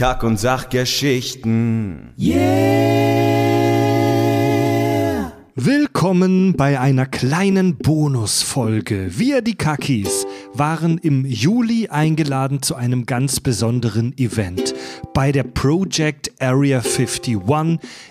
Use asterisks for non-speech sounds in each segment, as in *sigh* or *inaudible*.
Kack- und Sachgeschichten. Yeah! Willkommen bei einer kleinen Bonusfolge. Wir, die Kakis, waren im Juli eingeladen zu einem ganz besonderen Event bei der Project Area 51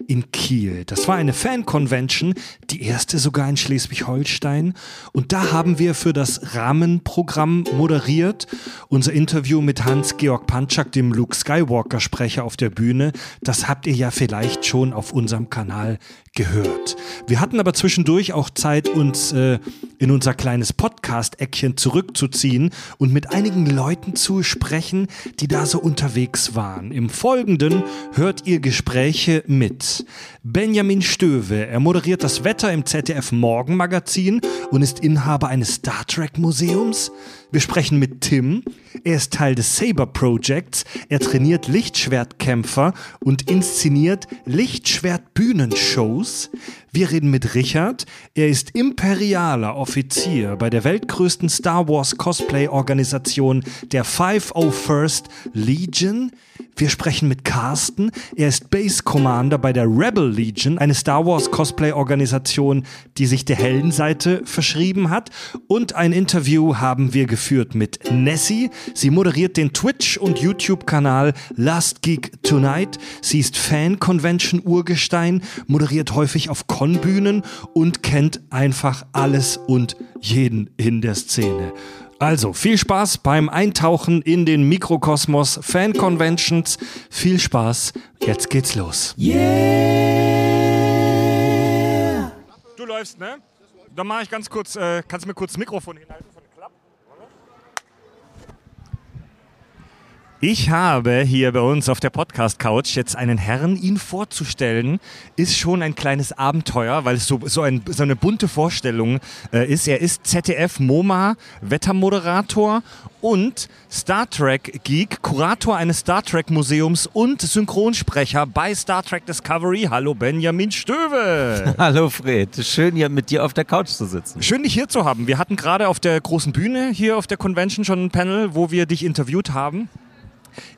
in Kiel. Das war eine Fan-Convention, die erste sogar in Schleswig-Holstein. Und da haben wir für das Rahmenprogramm moderiert. Unser Interview mit Hans-Georg Panczak, dem Luke Skywalker-Sprecher auf der Bühne, das habt ihr ja vielleicht schon auf unserem Kanal gehört. Wir hatten aber zwischendurch auch Zeit, uns äh, in unser kleines Podcast-Eckchen zurückzuziehen und mit einigen Leuten zu sprechen, die da so unterwegs waren. Im Folgenden hört ihr Gespräche mit Benjamin Stöwe. Er moderiert das Wetter im ZDF Morgenmagazin und ist Inhaber eines Star Trek Museums. Wir sprechen mit Tim. Er ist Teil des Saber Projects. Er trainiert Lichtschwertkämpfer und inszeniert Lichtschwert-Bühnenshows. Wir reden mit Richard. Er ist imperialer Offizier bei der weltgrößten Star Wars Cosplay-Organisation der 501st Legion. Wir sprechen mit Carsten. Er ist Base Commander bei der Rebel Legion, eine Star Wars Cosplay-Organisation, die sich der Heldenseite verschrieben hat. Und ein Interview haben wir geführt mit Nessie. Sie moderiert den Twitch- und YouTube-Kanal Last Geek Tonight. Sie ist Fan-Convention-Urgestein, moderiert häufig auf Con-Bühnen und kennt einfach alles und jeden in der Szene. Also viel Spaß beim Eintauchen in den Mikrokosmos Fan Conventions. Viel Spaß, jetzt geht's los. Yeah! Du läufst, ne? Dann mache ich ganz kurz, äh, kannst du mir kurz das Mikrofon hinhalten von der Klappe? Ich habe hier bei uns auf der Podcast-Couch jetzt einen Herrn. Ihn vorzustellen, ist schon ein kleines Abenteuer, weil es so, so, ein, so eine bunte Vorstellung äh, ist. Er ist ZDF-MoMA, Wettermoderator und Star Trek Geek, Kurator eines Star Trek Museums und Synchronsprecher bei Star Trek Discovery. Hallo Benjamin Stöwe. *laughs* Hallo Fred, schön hier mit dir auf der Couch zu sitzen. Schön dich hier zu haben. Wir hatten gerade auf der großen Bühne hier auf der Convention schon ein Panel, wo wir dich interviewt haben.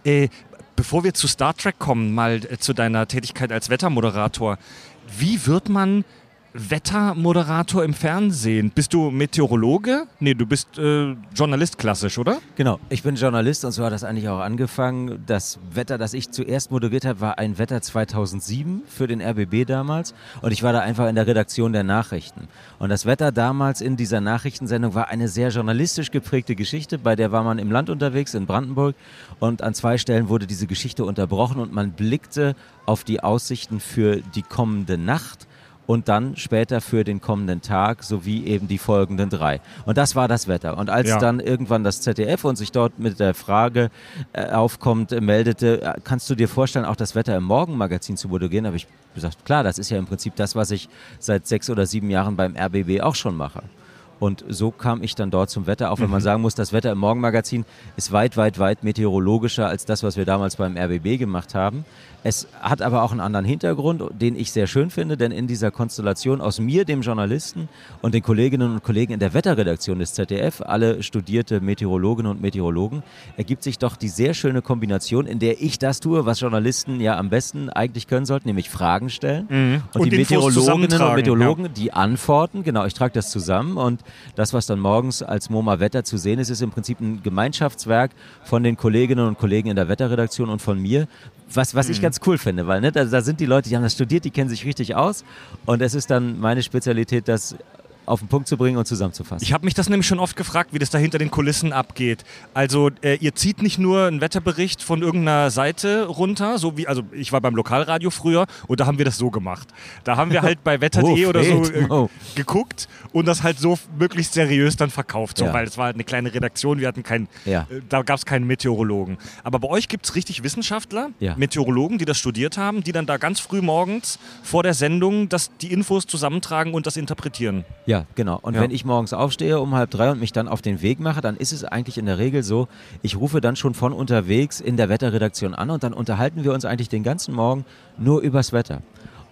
Äh, bevor wir zu Star Trek kommen, mal äh, zu deiner Tätigkeit als Wettermoderator. Wie wird man Wettermoderator im Fernsehen? Bist du Meteorologe? Nee, du bist äh, Journalist klassisch, oder? Genau, ich bin Journalist und so hat das eigentlich auch angefangen. Das Wetter, das ich zuerst moderiert habe, war ein Wetter 2007 für den RBB damals und ich war da einfach in der Redaktion der Nachrichten. Und das Wetter damals in dieser Nachrichtensendung war eine sehr journalistisch geprägte Geschichte, bei der war man im Land unterwegs in Brandenburg und an zwei Stellen wurde diese Geschichte unterbrochen und man blickte auf die Aussichten für die kommende Nacht und dann später für den kommenden Tag sowie eben die folgenden drei. Und das war das Wetter. Und als Ja. dann irgendwann das ZDF und sich dort mit der Frage äh, aufkommt, äh, meldete, äh, kannst du dir vorstellen, auch das Wetter im Morgenmagazin zu moderieren, habe ich gesagt, klar, das ist ja im Prinzip das, was ich seit sechs oder sieben Jahren beim RBB auch schon mache. Und so kam ich dann dort zum Wetter, auch wenn man sagen muss, das Wetter im Morgenmagazin ist weit, weit, weit meteorologischer als das, was wir damals beim RBB gemacht haben. Es hat aber auch einen anderen Hintergrund, den ich sehr schön finde, denn in dieser Konstellation aus mir, dem Journalisten, und den Kolleginnen und Kollegen in der Wetterredaktion des ZDF, alle studierte Meteorologinnen und Meteorologen, ergibt sich doch die sehr schöne Kombination, in der ich das tue, was Journalisten ja am besten eigentlich können sollten, nämlich Fragen stellen. Und, Mhm. Und die Infos Meteorologinnen und Meteorologen, die antworten, genau, ich trage das zusammen und das, was dann morgens als MoMA Wetter zu sehen ist, ist im Prinzip ein Gemeinschaftswerk von den Kolleginnen und Kollegen in der Wetterredaktion und von mir, was, was Mhm. ich ganz cool finde, weil ne, da, da sind die Leute, die haben das studiert, die kennen sich richtig aus und es ist dann meine Spezialität, das auf den Punkt zu bringen und zusammenzufassen. Ich habe mich das nämlich schon oft gefragt, wie das da hinter den Kulissen abgeht. Also äh, ihr zieht nicht nur einen Wetterbericht von irgendeiner Seite runter, so wie, also ich war beim Lokalradio früher und da haben wir das so gemacht. Da haben wir halt bei *laughs* wetter.de Oh, oder so äh, oh. geguckt und das halt so möglichst seriös dann verkauft, so, Ja. weil es war halt eine kleine Redaktion, wir hatten keinen, Ja. äh, da gab es keinen Meteorologen. Aber bei euch gibt es richtig Wissenschaftler, Ja. Meteorologen, die das studiert haben, die dann da ganz früh morgens vor der Sendung das, die Infos zusammentragen und das interpretieren. Ja, genau. Und Ja. wenn ich morgens aufstehe um halb drei und mich dann auf den Weg mache, dann ist es eigentlich in der Regel so, ich rufe dann schon von unterwegs in der Wetterredaktion an und dann unterhalten wir uns eigentlich den ganzen Morgen nur übers Wetter.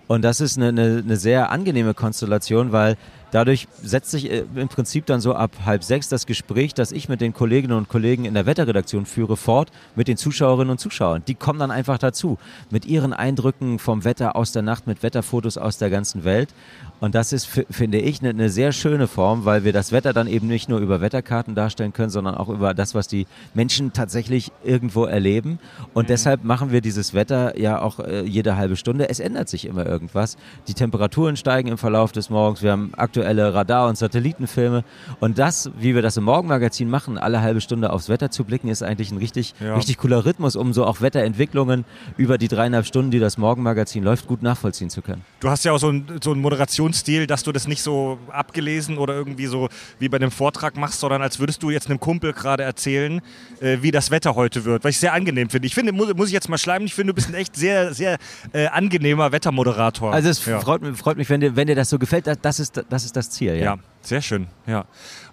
Und das ist eine, eine, eine sehr angenehme Konstellation, weil Dadurch setzt sich äh, im Prinzip dann so ab halb sechs das Gespräch, das ich mit den Kolleginnen und Kollegen in der Wetterredaktion führe, fort mit den Zuschauerinnen und Zuschauern. Die kommen dann einfach dazu mit ihren Eindrücken vom Wetter aus der Nacht, mit Wetterfotos aus der ganzen Welt. Und das ist, finde ich, eine, eine sehr schöne Form, weil wir das Wetter dann eben nicht nur über Wetterkarten darstellen können, sondern auch über das, was die Menschen tatsächlich irgendwo erleben. Und mhm. deshalb machen wir dieses Wetter ja auch äh, jede halbe Stunde. Es ändert sich immer irgendwas. Die Temperaturen steigen im Verlauf des Morgens. Wir haben aktuelle Radar- und Satellitenfilme. Und das, wie wir das im Morgenmagazin machen, alle halbe Stunde aufs Wetter zu blicken, ist eigentlich ein richtig, ja. richtig cooler Rhythmus, um so auch Wetterentwicklungen über die dreieinhalb Stunden, die das Morgenmagazin läuft, gut nachvollziehen zu können. Du hast ja auch so ein, so ein Moderation Moderationsstil, dass du das nicht so abgelesen oder irgendwie so wie bei einem Vortrag machst, sondern als würdest du jetzt einem Kumpel gerade erzählen, äh, wie das Wetter heute wird, was ich sehr angenehm finde. Ich finde, muss, muss ich jetzt mal schleimen, ich finde, du bist ein echt sehr, sehr äh, angenehmer Wettermoderator. Also es ja. freut, freut, mich, wenn dir, wenn dir das so gefällt, das ist, das ist das Ziel. Ja, ja sehr schön, ja.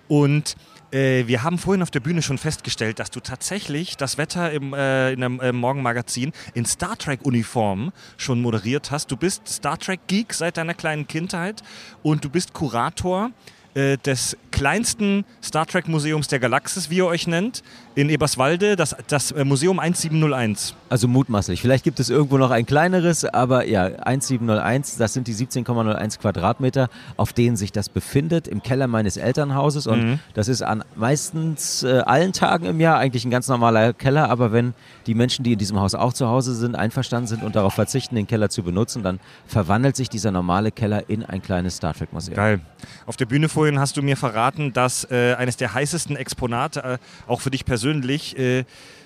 Und äh, wir haben vorhin auf der Bühne schon festgestellt, dass du tatsächlich das Wetter im, äh, in einem äh, Morgenmagazin in Star Trek-Uniform schon moderiert hast. Du bist Star Trek-Geek seit deiner kleinen Kindheit und du bist Kurator äh, des kleinsten Star Trek Museums der Galaxis, wie ihr euch nennt, in Eberswalde, das, das äh, Museum 1701. Also mutmaßlich. Vielleicht gibt es irgendwo noch ein kleineres, aber ja, 1701, das sind die 17,01 Quadratmeter, auf denen sich das befindet, im Keller meines Elternhauses. Und mhm. das ist an meistens äh, allen Tagen im Jahr eigentlich ein ganz normaler Keller, aber wenn die Menschen, die in diesem Haus auch zu Hause sind, einverstanden sind und darauf verzichten, den Keller zu benutzen, dann verwandelt sich dieser normale Keller in ein kleines Star Trek Museum. Geil. Auf der Bühne vorhin hast du mir verraten, dass äh, eines der heißesten Exponate, äh, auch für dich persönlich, persönlich äh,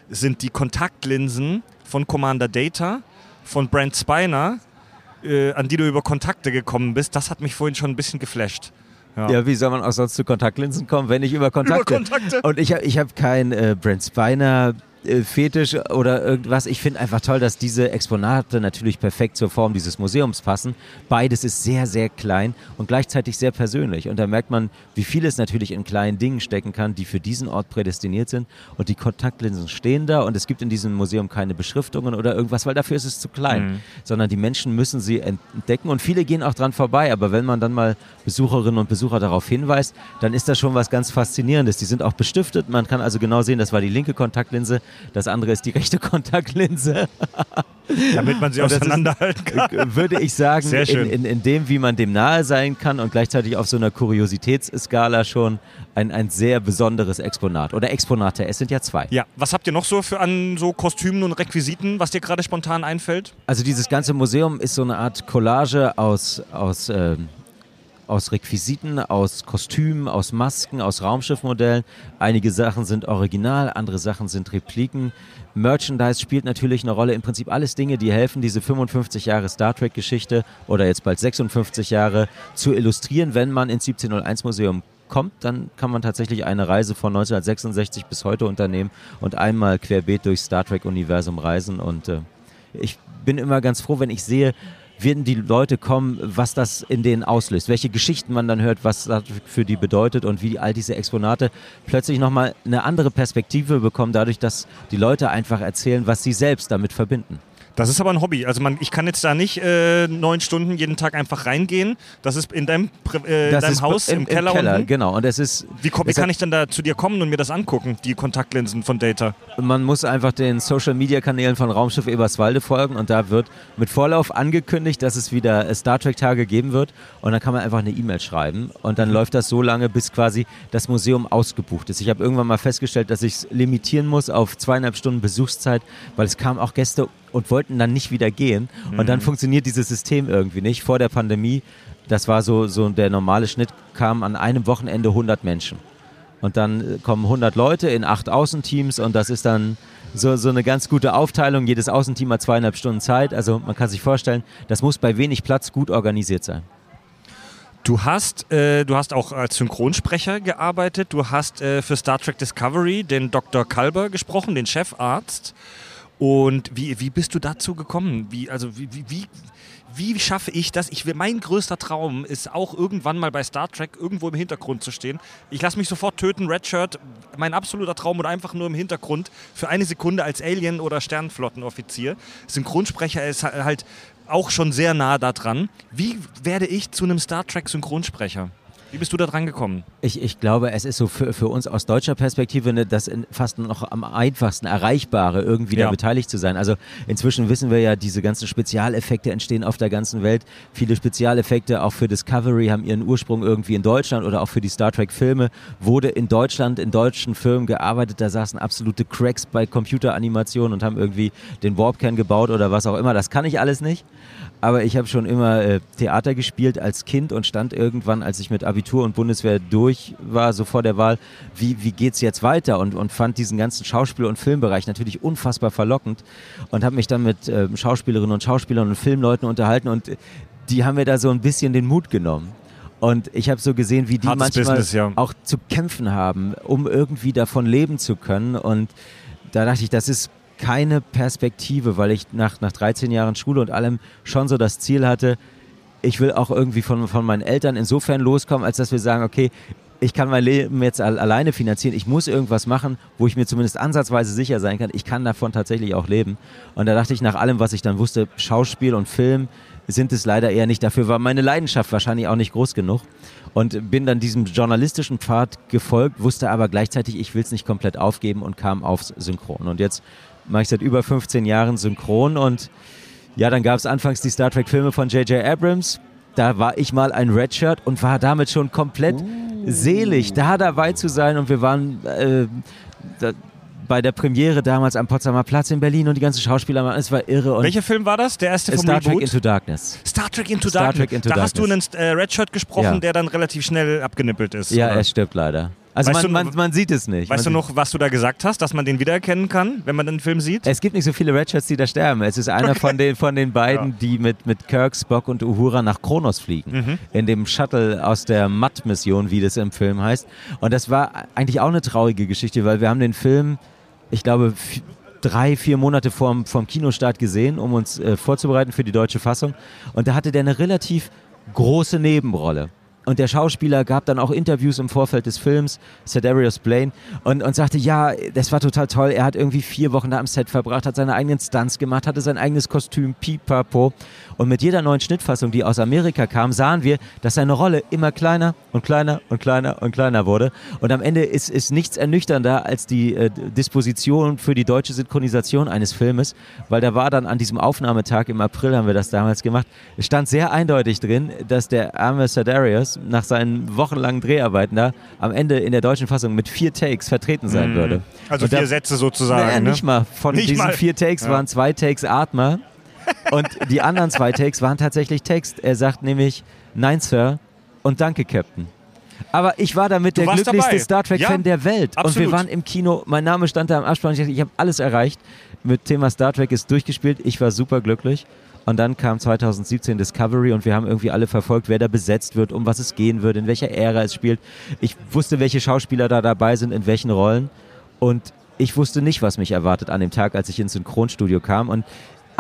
sind die Kontaktlinsen von Commander Data, von Brent Spiner, äh, an die du über Kontakte gekommen bist. Das hat mich vorhin schon ein bisschen geflasht. Ja. ja. wie soll man auch sonst zu Kontaktlinsen kommen, wenn nicht über Kontakte? Über Kontakte. Und ich habe ich hab kein äh, Brent Spiner äh, Fetisch oder irgendwas. Ich finde einfach toll, dass diese Exponate natürlich perfekt zur Form dieses Museums passen. Beides ist sehr, sehr klein und gleichzeitig sehr persönlich. Und da merkt man, wie viel es natürlich in kleinen Dingen stecken kann, die für diesen Ort prädestiniert sind. Und die Kontaktlinsen stehen da und es gibt in diesem Museum keine Beschriftungen oder irgendwas, weil dafür ist es zu klein. Mhm. Sondern die Menschen müssen sie entdecken und viele gehen auch dran vorbei. Aber wenn man dann mal Besucherinnen und Besucher darauf hinweist, dann ist das schon was ganz Faszinierendes. Die sind auch bestiftet. Man kann also genau sehen, das war die linke Kontaktlinse das andere ist die rechte Kontaktlinse. *laughs* Damit man sie auseinanderhalten kann. Äh, würde ich sagen, in, in, in, dem, wie man dem nahe sein kann und gleichzeitig auf so einer Kuriositätsskala schon ein, ein sehr besonderes Exponat. Oder Exponate, es sind ja zwei. Ja, was habt ihr noch so für an so Kostümen und Requisiten, was dir gerade spontan einfällt? Also dieses ganze Museum ist so eine Art Collage aus, aus ähm, aus Requisiten, aus Kostümen, aus Masken, aus Raumschiffmodellen. Einige Sachen sind original, andere Sachen sind Repliken. Merchandise spielt natürlich eine Rolle. Im Prinzip alles Dinge, die helfen, diese 55 Jahre Star Trek-Geschichte oder jetzt bald 56 Jahre zu illustrieren, wenn man ins 1701 Museum kommt, dann kann man tatsächlich eine Reise von 1966 bis heute unternehmen und einmal querbeet durchs Star Trek-Universum reisen. Und äh, ich bin immer ganz froh, wenn ich sehe, werden die Leute kommen, was das in denen auslöst, welche Geschichten man dann hört, was das für die bedeutet und wie all diese Exponate plötzlich nochmal eine andere Perspektive bekommen, dadurch, dass die Leute einfach erzählen, was sie selbst damit verbinden. Das ist aber ein Hobby. Also man, ich kann jetzt da nicht äh, neun Stunden jeden Tag einfach reingehen. Das ist in deinem, äh, in deinem Haus im, im Keller, Keller unten. Genau. Und es ist. Wie, wie kann ich dann da zu dir kommen und mir das angucken, die Kontaktlinsen von Data? Man muss einfach den Social Media Kanälen von Raumschiff Eberswalde folgen und da wird mit Vorlauf angekündigt, dass es wieder Star Trek Tage geben wird. Und dann kann man einfach eine E-Mail schreiben und dann mhm. läuft das so lange, bis quasi das Museum ausgebucht ist. Ich habe irgendwann mal festgestellt, dass ich es limitieren muss auf zweieinhalb Stunden Besuchszeit, weil es kamen auch Gäste und wollten dann nicht wieder gehen. Und dann mhm. funktioniert dieses System irgendwie nicht. Vor der Pandemie, das war so, so der normale Schnitt, kamen an einem Wochenende 100 Menschen. Und dann äh, kommen 100 Leute in acht Außenteams und das ist dann so, so eine ganz gute Aufteilung. Jedes Außenteam hat zweieinhalb Stunden Zeit. Also man kann sich vorstellen, das muss bei wenig Platz gut organisiert sein. Du hast, äh, du hast auch als Synchronsprecher gearbeitet. Du hast äh, für Star Trek Discovery den Dr. Kalber gesprochen, den Chefarzt. Und wie, wie bist du dazu gekommen? Wie, also wie, wie, wie schaffe ich das? Ich mein größter Traum ist auch irgendwann mal bei Star Trek irgendwo im Hintergrund zu stehen. Ich lasse mich sofort töten, Redshirt, mein absoluter Traum oder einfach nur im Hintergrund für eine Sekunde als Alien oder Sternflottenoffizier. Synchronsprecher ist halt auch schon sehr nah da dran. Wie werde ich zu einem Star Trek Synchronsprecher? Wie bist du da dran gekommen? Ich, ich glaube, es ist so für, für uns aus deutscher Perspektive ne, das in, fast noch am einfachsten Erreichbare, irgendwie Ja. da beteiligt zu sein. Also inzwischen wissen wir ja, diese ganzen Spezialeffekte entstehen auf der ganzen Welt. Viele Spezialeffekte auch für Discovery haben ihren Ursprung irgendwie in Deutschland oder auch für die Star Trek-Filme wurde in Deutschland in deutschen Firmen gearbeitet. Da saßen absolute Cracks bei Computeranimationen und haben irgendwie den Warpkern gebaut oder was auch immer. Das kann ich alles nicht. Aber ich habe schon immer äh, Theater gespielt als Kind und stand irgendwann, als ich mit Abitur und Bundeswehr durch war, so vor der Wahl, wie, wie geht's jetzt weiter? Und, und fand diesen ganzen Schauspiel- und Filmbereich natürlich unfassbar verlockend und habe mich dann mit ähm, Schauspielerinnen und Schauspielern und Filmleuten unterhalten und äh, die haben mir da so ein bisschen den Mut genommen. Und ich habe so gesehen, wie die Hartes manchmal Business, ja. auch zu kämpfen haben, um irgendwie davon leben zu können. Und da dachte ich, das ist keine Perspektive, weil ich nach, nach 13 Jahren Schule und allem schon so das Ziel hatte, ich will auch irgendwie von, von meinen Eltern insofern loskommen, als dass wir sagen, okay, ich kann mein Leben jetzt al alleine finanzieren, ich muss irgendwas machen, wo ich mir zumindest ansatzweise sicher sein kann, ich kann davon tatsächlich auch leben. Und da dachte ich, nach allem, was ich dann wusste, Schauspiel und Film sind es leider eher nicht. Dafür war meine Leidenschaft wahrscheinlich auch nicht groß genug. Und bin dann diesem journalistischen Pfad gefolgt, wusste aber gleichzeitig, ich will es nicht komplett aufgeben und kam aufs Synchron. Und jetzt mache ich seit über 15 Jahren Synchron und ja, dann gab es anfangs die Star Trek-Filme von J.J. Abrams. Da war ich mal ein Redshirt und war damit schon komplett selig, da dabei zu sein. Und wir waren äh, da, bei der Premiere damals am Potsdamer Platz in Berlin und die ganzen Schauspieler, waren- es war irre. Und Welcher Film war das? Der erste vom Star Trek Reboot? Into Darkness. Star Trek Into Star Darkness. Trek Into da hast du einen Darkness. äh, Redshirt gesprochen, Ja. der dann relativ schnell abgenippelt ist. Ja, oder? er stirbt leider. Also man, du- man, man sieht es nicht. Weißt du man noch, was du da gesagt hast, dass man den wiedererkennen kann, wenn man den Film sieht? Es gibt nicht so viele Redshirts, die da sterben. Es ist einer von den, von den beiden, Ja. die mit, mit Kirk, Spock und Uhura nach Kronos fliegen. Mhm. In dem Shuttle aus der Matt-Mission, wie das im Film heißt. Und das war eigentlich auch eine traurige Geschichte, weil wir haben den Film, ich glaube, drei, vier Monate vorm, vorm Kinostart gesehen, um uns äh, vorzubereiten für die deutsche Fassung. Und da hatte der eine relativ große Nebenrolle. Und der Schauspieler gab dann auch Interviews im Vorfeld des Films, Cedarius Blaine, und, und sagte, ja, das war total toll. Er hat irgendwie vier Wochen da am Set verbracht, hat seine eigenen Stunts gemacht, hatte sein eigenes Kostüm, pipapo. Und mit jeder neuen Schnittfassung, die aus Amerika kam, sahen wir, dass seine Rolle immer kleiner und kleiner und kleiner und kleiner wurde. Und am Ende ist, ist nichts ernüchternder als die äh, Disposition für die deutsche Synchronisation eines Filmes, weil da war dann an diesem Aufnahmetag im April, haben wir das damals gemacht, stand sehr eindeutig drin, dass der arme Cedarius nach seinen wochenlangen Dreharbeiten da am Ende in der deutschen Fassung mit vier Takes vertreten sein würde. Also Und da- vier Sätze sozusagen. naja, ne? nicht mal. Von Nicht diesen mal. vier Takes Ja. waren zwei Takes Atmer *laughs* und die anderen zwei Takes waren tatsächlich Text. Er sagt nämlich Nein, Sir und Danke, Captain. Aber ich war damit Du der glücklichste dabei. Star Trek-Fan Ja, der Welt. Und absolut. wir waren im Kino, mein Name stand da im Abspann. Ich dachte, ich habe alles erreicht. Mit Thema Star Trek ist durchgespielt. Ich war super glücklich. Und dann kam 2017 Discovery und wir haben irgendwie alle verfolgt, wer da besetzt wird, um was es gehen wird, in welcher Ära es spielt. Ich wusste, welche Schauspieler da dabei sind, in welchen Rollen. Und ich wusste nicht, was mich erwartet an dem Tag, als ich ins Synchronstudio kam und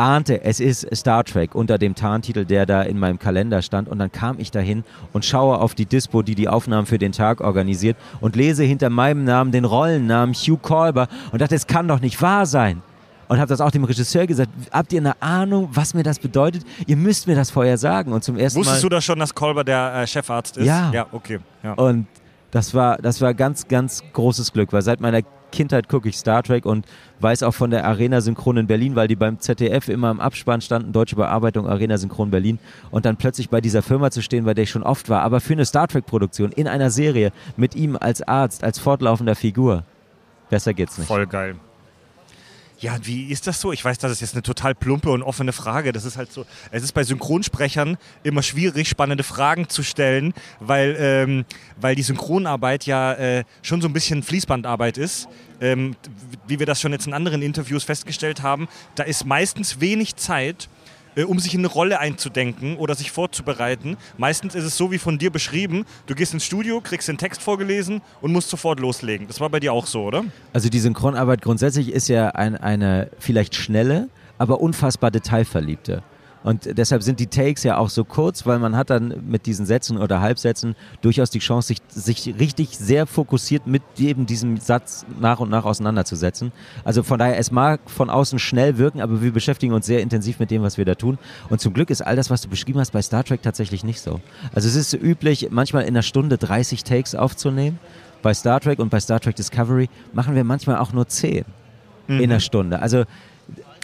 ahnte, es ist Star Trek unter dem Tarntitel, der da in meinem Kalender stand. Und dann kam ich dahin und schaue auf die Dispo, die die Aufnahmen für den Tag organisiert und lese hinter meinem Namen den Rollennamen Hugh Colber und dachte, es kann doch nicht wahr sein. Und habe das auch dem Regisseur gesagt, habt ihr eine Ahnung, was mir das bedeutet? Ihr müsst mir das vorher sagen. Und zum ersten Wusstest Mal du da schon, dass Kolber der äh, Chefarzt ist? Ja. Ja, okay. Ja. und das war, das war ganz, ganz großes Glück, weil seit meiner Kindheit gucke ich Star Trek und weiß auch von der Arena Synchron in Berlin, weil die beim ZDF immer im Abspann standen, deutsche Bearbeitung Arena Synchron Berlin und dann plötzlich bei dieser Firma zu stehen, bei der ich schon oft war, aber für eine Star Trek Produktion in einer Serie mit ihm als Arzt, als fortlaufender Figur. Besser geht's nicht. Voll geil. Ja, wie ist das so? Ich weiß, das ist jetzt eine total plumpe und offene Frage. Das ist halt so. Es ist bei Synchronsprechern immer schwierig, spannende Fragen zu stellen, weil, ähm, weil die Synchronarbeit ja äh, schon so ein bisschen Fließbandarbeit ist. Ähm, wie wir das schon jetzt in anderen Interviews festgestellt haben, da ist meistens wenig Zeit, äh, um sich in eine Rolle einzudenken oder sich vorzubereiten. Meistens ist es so wie von dir beschrieben, du gehst ins Studio, kriegst den Text vorgelesen und musst sofort loslegen. Das war bei dir auch so, oder? Also die Synchronarbeit grundsätzlich ist ja ein, eine vielleicht schnelle, aber unfassbar detailverliebte. Und deshalb sind die Takes ja auch so kurz, weil man hat dann mit diesen Sätzen oder Halbsätzen durchaus die Chance, sich, sich richtig sehr fokussiert mit eben diesem Satz nach und nach auseinanderzusetzen. Also von daher, es mag von außen schnell wirken, aber wir beschäftigen uns sehr intensiv mit dem, was wir da tun. Und zum Glück ist all das, was du beschrieben hast, bei Star Trek tatsächlich nicht so. Also es ist üblich, manchmal in einer Stunde 30 Takes aufzunehmen. Bei Star Trek und bei Star Trek Discovery machen wir manchmal auch nur 10 in einer Stunde. Also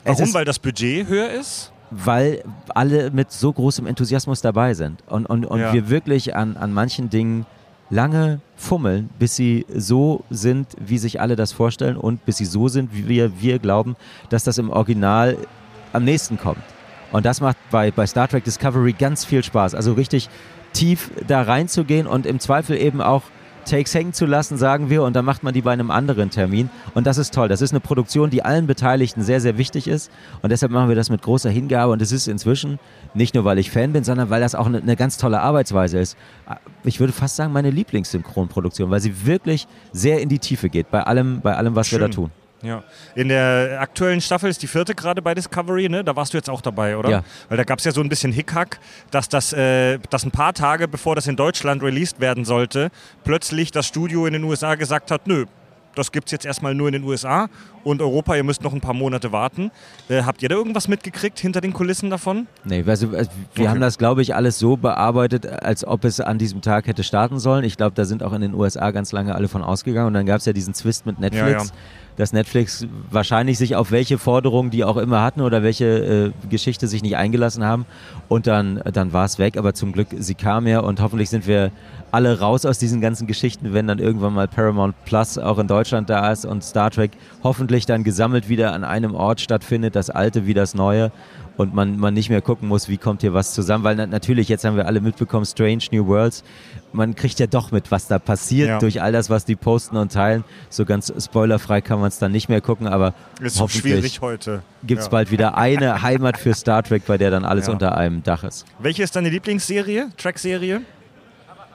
Warum? ist, Weil das Budget höher ist? Weil alle mit so großem Enthusiasmus dabei sind und, und, und Ja. wir wirklich an, an manchen Dingen lange fummeln, bis sie so sind, wie sich alle das vorstellen und bis sie so sind, wie wir, wir glauben, dass das im Original am nächsten kommt. Und das macht bei, bei Star Trek Discovery ganz viel Spaß. Also richtig tief da reinzugehen und im Zweifel eben auch Takes hängen zu lassen, sagen wir, und dann macht man die bei einem anderen Termin. Und das ist toll. Das ist eine Produktion, die allen Beteiligten sehr, sehr wichtig ist. Und deshalb machen wir das mit großer Hingabe. Und es ist inzwischen nicht nur, weil ich Fan bin, sondern weil das auch eine, eine ganz tolle Arbeitsweise ist. Ich würde fast sagen, meine Lieblingssynchronproduktion, weil sie wirklich sehr in die Tiefe geht bei allem, bei allem was wir da Schön. tun. Ja. In der aktuellen Staffel ist die vierte gerade bei Discovery, ne? Da warst du jetzt auch dabei, oder? Ja. Weil da gab es ja so ein bisschen Hickhack, dass das, äh, dass ein paar Tage bevor das in Deutschland released werden sollte, plötzlich das Studio in den USA gesagt hat, nö, das gibt es jetzt erstmal nur in den USA und Europa, ihr müsst noch ein paar Monate warten. Äh, habt ihr da irgendwas mitgekriegt hinter den Kulissen davon? Nee, also, also wir Okay. haben das, glaube ich, alles so bearbeitet, als ob es an diesem Tag hätte starten sollen. Ich glaube, da sind auch in den USA ganz lange alle von ausgegangen. Und dann gab es ja diesen Zwist mit Netflix, Ja, ja. Dass Netflix wahrscheinlich sich auf welche Forderungen die auch immer hatten oder welche äh, Geschichte sich nicht eingelassen haben. Und dann, dann war es weg. Aber zum Glück, sie kam ja und hoffentlich sind wir alle raus aus diesen ganzen Geschichten, wenn dann irgendwann mal Paramount Plus auch in Deutschland da ist und Star Trek hoffentlich dann gesammelt wieder an einem Ort stattfindet, das Alte wie das Neue und man, man nicht mehr gucken muss, wie kommt hier was zusammen, weil na, natürlich, jetzt haben wir alle mitbekommen, Strange New Worlds, man kriegt ja doch mit, was da passiert Ja. durch all das, was die posten und teilen. So ganz spoilerfrei kann man es dann nicht mehr gucken, aber Ist so schwierig hoffentlich heute. gibt es Ja. bald wieder eine *laughs* Heimat für Star Trek, bei der dann alles Ja. unter einem Dach ist. Welche ist deine Lieblingsserie, Track-Serie?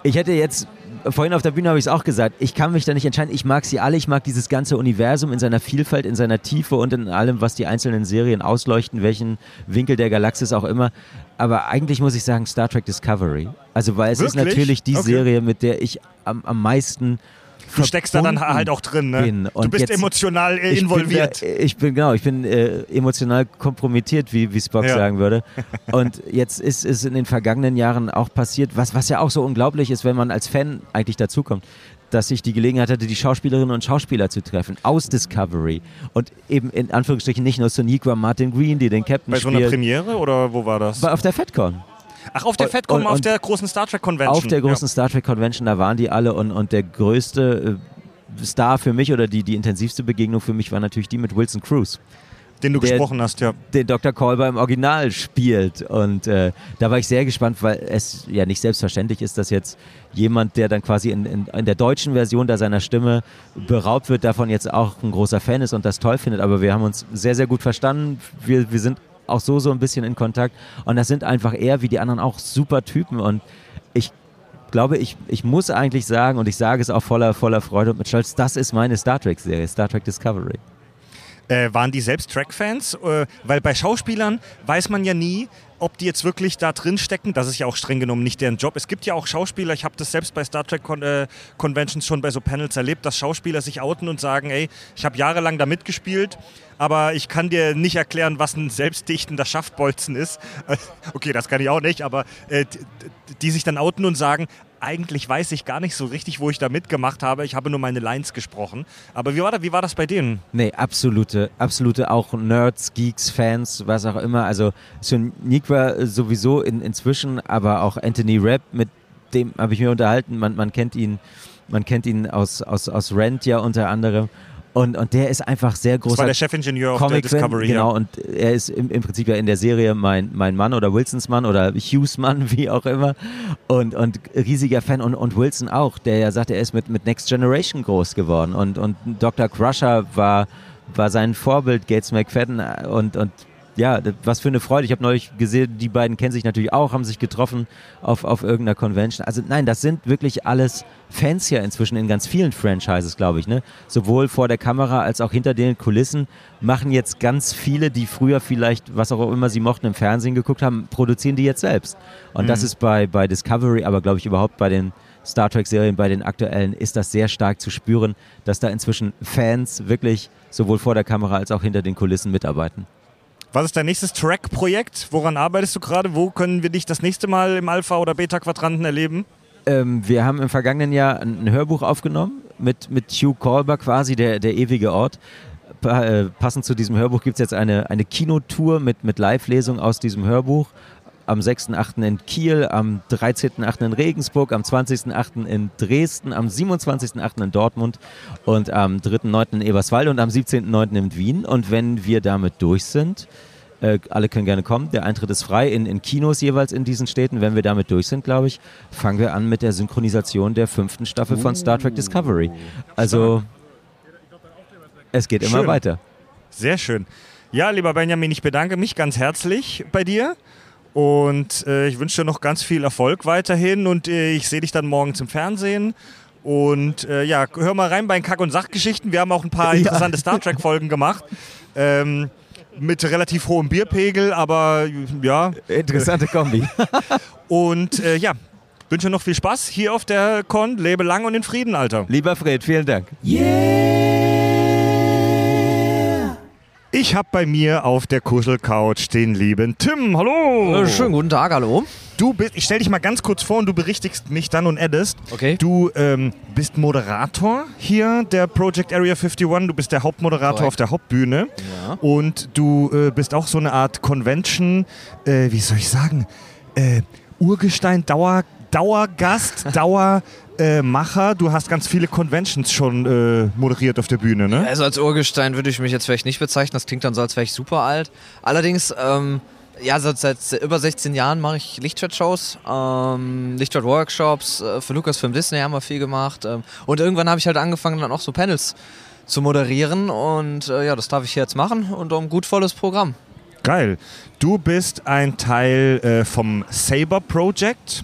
Ich hätte jetzt, vorhin auf der Bühne habe ich es auch gesagt, ich kann mich da nicht entscheiden. Ich mag sie alle. Ich mag dieses ganze Universum in seiner Vielfalt, in seiner Tiefe und in allem, was die einzelnen Serien ausleuchten, welchen Winkel der Galaxis auch immer. Aber eigentlich muss ich sagen Star Trek Discovery. Also, weil es ist Wirklich? natürlich die Okay. Serie, mit der ich am, am meisten Du steckst da dann halt auch drin, ne? du bist emotional äh, ich involviert. Bin da, ich bin genau, ich bin äh, emotional kompromittiert, wie, wie Spock Ja. sagen würde. *laughs* Und jetzt ist es in den vergangenen Jahren auch passiert, was, was ja auch so unglaublich ist, wenn man als Fan eigentlich dazukommt, dass ich die Gelegenheit hatte, die Schauspielerinnen und Schauspieler zu treffen aus Discovery und eben in Anführungsstrichen nicht nur Soniqua Martin Green, die den Captain Bei so einer spielt, Premiere oder wo war das? war auf der FedCon. Ach, auf der FedCon, auf der großen Star Trek Convention. Auf der großen Star Trek Convention, da waren die alle und, und der größte äh, Star für mich oder die, die intensivste Begegnung für mich war natürlich die mit Wilson Cruz. Ja, den du der- gesprochen hast, ja. den Dr. Kolber im Original spielt. Und äh, da war ich sehr gespannt, weil es ja nicht selbstverständlich ist, dass jetzt jemand, der dann quasi in, in, in der deutschen Version da seiner Stimme beraubt wird, davon jetzt auch ein großer Fan ist und das toll findet. Aber wir haben uns sehr, sehr gut verstanden. Wir, wir sind auch so, so ein bisschen in Kontakt. Und das sind einfach eher wie die anderen auch super Typen. Und ich glaube, ich, ich muss eigentlich sagen, und ich sage es auch voller, voller Freude und mit Stolz, das ist meine Star Trek-Serie, Star Trek Discovery. Äh, waren die selbst Track-Fans? Äh, weil bei Schauspielern weiß man ja nie, ob die jetzt wirklich da drin stecken. Das ist ja auch streng genommen nicht deren Job. Es gibt ja auch Schauspieler, ich habe das selbst bei Star Trek Con äh, Conventions schon bei so Panels erlebt, dass Schauspieler sich outen und sagen, ey, ich habe jahrelang da mitgespielt, aber ich kann dir nicht erklären, was ein selbstdichtender Schaftbolzen ist. *laughs* Okay, das kann ich auch nicht, aber äh, die sich dann outen und sagen, eigentlich weiß ich gar nicht so richtig, wo ich da mitgemacht habe. Ich habe nur meine Lines gesprochen. Aber wie war, da, wie war das bei denen? Nee, absolute, absolute auch Nerds, Geeks, Fans, was auch immer. Also Soniqua sowieso in, inzwischen, aber auch Anthony Rapp, mit dem habe ich mir unterhalten. Man, man kennt ihn, man kennt ihn aus, aus, aus Rent ja unter anderem. Und, und der ist einfach sehr Das großer war der Chefingenieur auf der Discovery. genau, ja. und er ist im, im Prinzip ja in der Serie mein, mein Mann oder Wilsons Mann oder Hughes Mann, *laughs* wie auch immer. Und, und riesiger Fan und, und Wilson auch, der ja sagt, er ist mit, mit Next Generation groß geworden. Und, und Dr. Crusher war, war sein Vorbild, Gates McFadden. Und, und ja, was für eine Freude. Ich habe neulich gesehen, die beiden kennen sich natürlich auch, haben sich getroffen auf, auf irgendeiner Convention. Also nein, das sind wirklich alles Fans ja inzwischen in ganz vielen Franchises, glaube ich. Ne? Sowohl vor der Kamera als auch hinter den Kulissen machen jetzt ganz viele, die früher vielleicht, was auch immer sie mochten, im Fernsehen geguckt haben, produzieren die jetzt selbst. Und mhm. das ist bei, bei Discovery, aber glaube ich überhaupt bei den Star Trek-Serien, bei den aktuellen, ist das sehr stark zu spüren, dass da inzwischen Fans wirklich sowohl vor der Kamera als auch hinter den Kulissen mitarbeiten. Was ist dein nächstes Track-Projekt? Woran arbeitest du gerade? Wo können wir dich das nächste Mal im Alpha- oder Beta-Quadranten erleben? Ähm, wir haben im vergangenen Jahr ein Hörbuch aufgenommen mit, mit Hugh Colber quasi, der, der ewige Ort. Pa äh, passend zu diesem Hörbuch gibt es jetzt eine, eine Kinotour mit, mit Live-Lesung aus diesem Hörbuch am 6.8. in Kiel, am 13.8. in Regensburg, am 20.8. in Dresden, am 27.8. in Dortmund und am 3.9. in Eberswalde und am 17.9. in Wien. Und wenn wir damit durch sind, äh, alle können gerne kommen. Der Eintritt ist frei in, in Kinos jeweils in diesen Städten. Wenn wir damit durch sind, glaube ich, fangen wir an mit der Synchronisation der fünften Staffel von Star Trek Discovery. Also es geht immer schön. weiter. Sehr schön. Ja, lieber Benjamin, ich bedanke mich ganz herzlich bei dir. Und äh, ich wünsche dir noch ganz viel Erfolg weiterhin und äh, ich sehe dich dann morgens im Fernsehen. Und äh, ja, hör mal rein bei den Kack- und Sachgeschichten. Wir haben auch ein paar interessante Star Trek-Folgen gemacht. Ähm, mit relativ hohem Bierpegel, aber ja. Interessante Kombi. *laughs* und äh, ja, wünsche noch viel Spaß hier auf der Con. Lebe lang und in Frieden, Alter. Lieber Fred, vielen Dank. Yeah! Ich habe bei mir auf der Kuschelcouch den lieben Tim. Hallo. Äh, schönen guten Tag, hallo. Du bist, ich stell dich mal ganz kurz vor und du berichtigst mich dann und addest. Okay. Du ähm, bist Moderator hier der Project Area 51. Du bist der Hauptmoderator Correct. auf der Hauptbühne. Ja. Und du äh, bist auch so eine Art Convention, äh, wie soll ich sagen, äh, Urgestein, Dauer, Dauergast, *laughs* Dauermacher. du hast ganz viele Conventions schon äh, moderiert auf der Bühne, ne? Also als Urgestein würde ich mich jetzt vielleicht nicht bezeichnen, das klingt dann so, als wäre ich super alt. Allerdings, ähm, ja, seit, seit über 16 Jahren mache ich Lichtschwert-Shows, ähm, Lichtschwert-Workshops, äh, für Lucasfilm Disney haben wir viel gemacht. Ähm, und irgendwann habe ich halt angefangen, dann auch so Panels zu moderieren und äh, ja, das darf ich jetzt machen und um gut volles Programm. Geil. Du bist ein Teil äh, vom Saber Project.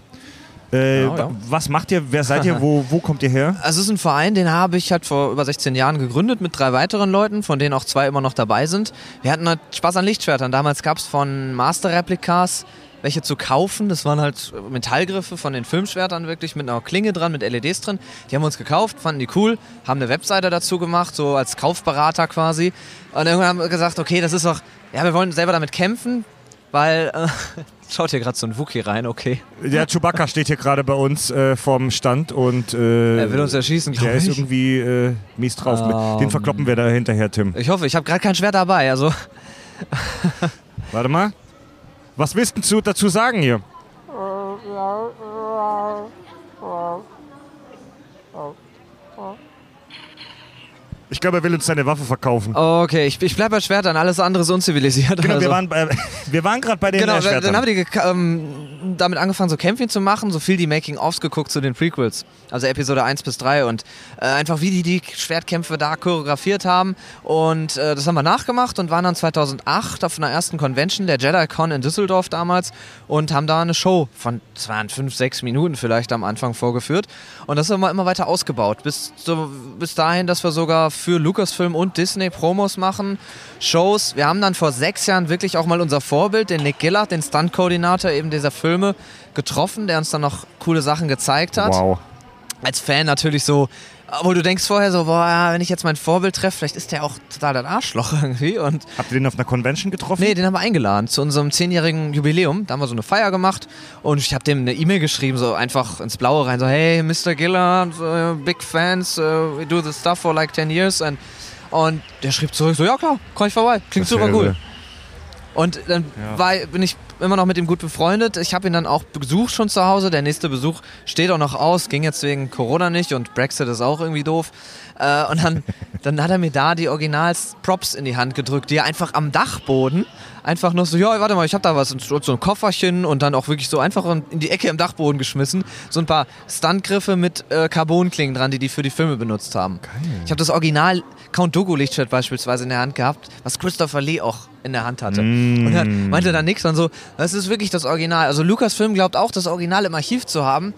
Äh, Genau, ja. Was macht ihr? Wer seid ihr? Wo, *laughs* wo kommt ihr her? Also es ist ein Verein, den habe ich halt vor über 16 Jahren gegründet mit drei weiteren Leuten, von denen auch zwei immer noch dabei sind. Wir hatten halt Spaß an Lichtschwertern. Damals gab es von Master Replikas welche zu kaufen. Das waren halt Metallgriffe von den Filmschwertern wirklich mit einer Klinge dran, mit LEDs drin. Die haben wir uns gekauft, fanden die cool, haben eine Webseite dazu gemacht, so als Kaufberater quasi. Und irgendwann haben wir gesagt, okay, das ist doch, ja, wir wollen selber damit kämpfen, weil, äh, *laughs* schaut hier gerade so ein Wookie rein, okay. Der Chewbacca steht hier gerade bei uns äh, vorm Stand und äh, Er will uns erschießen, der glaube ist ich. irgendwie äh, mies drauf. Ähm. Den verkloppen wir da hinterher, Tim. Ich hoffe, ich habe gerade kein Schwert dabei, also *laughs* Warte mal. Was willst du dazu sagen hier? Ich glaube, er will uns seine Waffe verkaufen. Okay, ich, ich bleibe bei Schwertern, alles andere ist unzivilisiert. Genau, also. wir waren, bei- *laughs* wir waren gerade bei den Genau, äh, Schwertern. dann haben wir die, ähm, damit angefangen, so Camping zu machen, so viel die Making-ofs geguckt zu den Prequels, also Episode 1 bis 3 und äh, einfach wie die die Schwertkämpfe da choreografiert haben und äh, das haben wir nachgemacht und waren dann 2008 auf einer ersten Convention, der JediCon in Düsseldorf damals und haben da eine Show von, das waren 5, 6 Minuten vielleicht am Anfang vorgeführt und das haben wir immer weiter ausgebaut, bis, so, bis dahin, dass wir sogar für Lucasfilm und Disney Promos machen, Shows. Wir haben dann vor sechs Jahren wirklich auch mal unser Vorbild, den Nick Gillard, den Stunt-Koordinator eben dieser Filme, getroffen, der uns dann noch coole Sachen gezeigt hat. Wow. Als Fan natürlich so, wo du denkst vorher so, boah, wenn ich jetzt mein Vorbild treffe, vielleicht ist der auch total das Arschloch *laughs* irgendwie. Und Habt ihr den auf einer Convention getroffen? Nee, den haben wir eingeladen zu unserem zehnjährigen Jubiläum. Da haben wir so eine Feier gemacht und ich habe dem eine E-Mail geschrieben, so einfach ins Blaue rein, so hey, Mr. Gillard, uh, big fans, uh, we do this stuff for like 10 years and und der schrieb zurück, so ja klar, komm ich vorbei, klingt super Dasselbe. cool. Und dann Ja. war, bin ich immer noch mit ihm gut befreundet. Ich habe ihn dann auch besucht schon zu Hause. Der nächste Besuch steht auch noch aus. Ging jetzt wegen Corona nicht und Brexit ist auch irgendwie doof. Äh, und dann, dann hat er mir da die Originals-Props in die Hand gedrückt, die er einfach am Dachboden einfach noch so, ja, warte mal, ich hab da was, und so ein Kofferchen und dann auch wirklich so einfach in die Ecke im Dachboden geschmissen. So ein paar Stuntgriffe mit äh, Carbonklingen dran, die die für die Filme benutzt haben. Ich habe das Original Count Dogo Lichtschwert beispielsweise in der Hand gehabt, was Christopher Lee auch in der Hand hatte. Und er meinte dann nichts, dann so, das ist wirklich das Original. Also Lucasfilm glaubt auch, das Original im Archiv zu haben.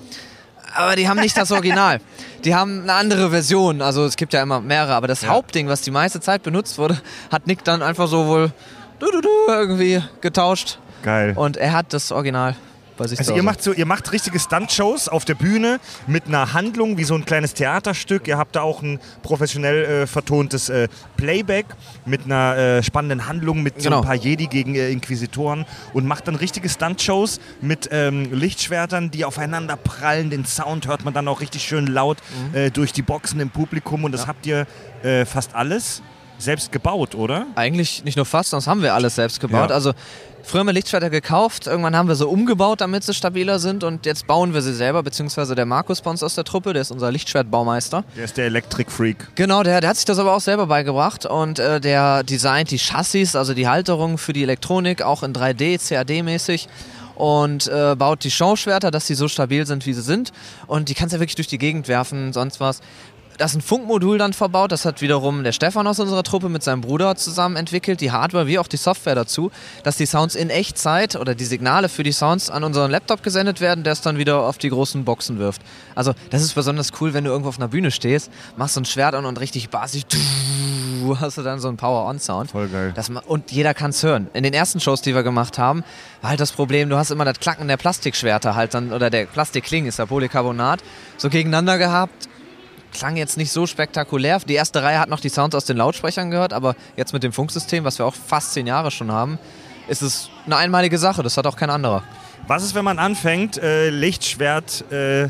Aber die haben nicht das Original. *laughs* Die haben eine andere Version. Also es gibt ja immer mehrere. Aber das Hauptding, was die meiste Zeit benutzt wurde, hat Nick dann einfach so wohl irgendwie getauscht. Geil. Und er hat das Original Also ihr macht so, ihr macht richtige Stunt-Shows auf der Bühne mit einer Handlung wie so ein kleines Theaterstück. Ihr habt da auch ein professionell äh, vertontes äh, Playback mit einer äh, spannenden Handlung mit so Genau. ein paar Jedi gegen äh, Inquisitoren und macht dann richtige Stunt-Shows mit ähm, Lichtschwertern, die aufeinander prallen. Den Sound hört man dann auch richtig schön laut Mhm. äh, durch die Boxen im Publikum und das habt ihr äh, fast alles selbst gebaut, oder? Eigentlich nicht nur fast, sonst haben wir alles selbst gebaut. Ja. Also früher haben wir Lichtschwerter gekauft, irgendwann haben wir sie umgebaut, damit sie stabiler sind und jetzt bauen wir sie selber, beziehungsweise der Markus bei uns aus der Truppe, der ist unser Lichtschwertbaumeister. Der ist der Electric Freak. Genau, der, der hat sich das aber auch selber beigebracht und äh, der designt die Chassis, also die Halterung für die Elektronik, auch in 3D, CAD-mäßig und äh, baut die Showschwerter, dass sie so stabil sind, wie sie sind und die kannst du ja wirklich durch die Gegend werfen, sonst was. Da ist ein Funkmodul dann verbaut, das hat wiederum der Stefan aus unserer Truppe mit seinem Bruder zusammen entwickelt, die Hardware wie auch die Software dazu, dass die Sounds in Echtzeit oder die Signale für die Sounds an unseren Laptop gesendet werden, der es dann wieder auf die großen Boxen wirft. Also das ist besonders cool, wenn du irgendwo auf einer Bühne stehst, machst so ein Schwert an und richtig basig *laughs* hast du dann so einen Power-On-Sound. Voll geil. Das, und jeder kann es hören. In den ersten Shows, die wir gemacht haben, war halt das Problem, du hast immer das Klacken der Plastikschwerter halt dann, oder der Plastikklingen ist ja Polycarbonat, so gegeneinander gehabt. Klang jetzt nicht so spektakulär. Die erste Reihe hat noch die Sounds aus den Lautsprechern gehört, aber jetzt mit dem Funksystem, was wir auch fast zehn Jahre schon haben, ist es eine einmalige Sache. Das hat auch kein anderer. Was ist, wenn man anfängt, äh, Lichtschwert äh,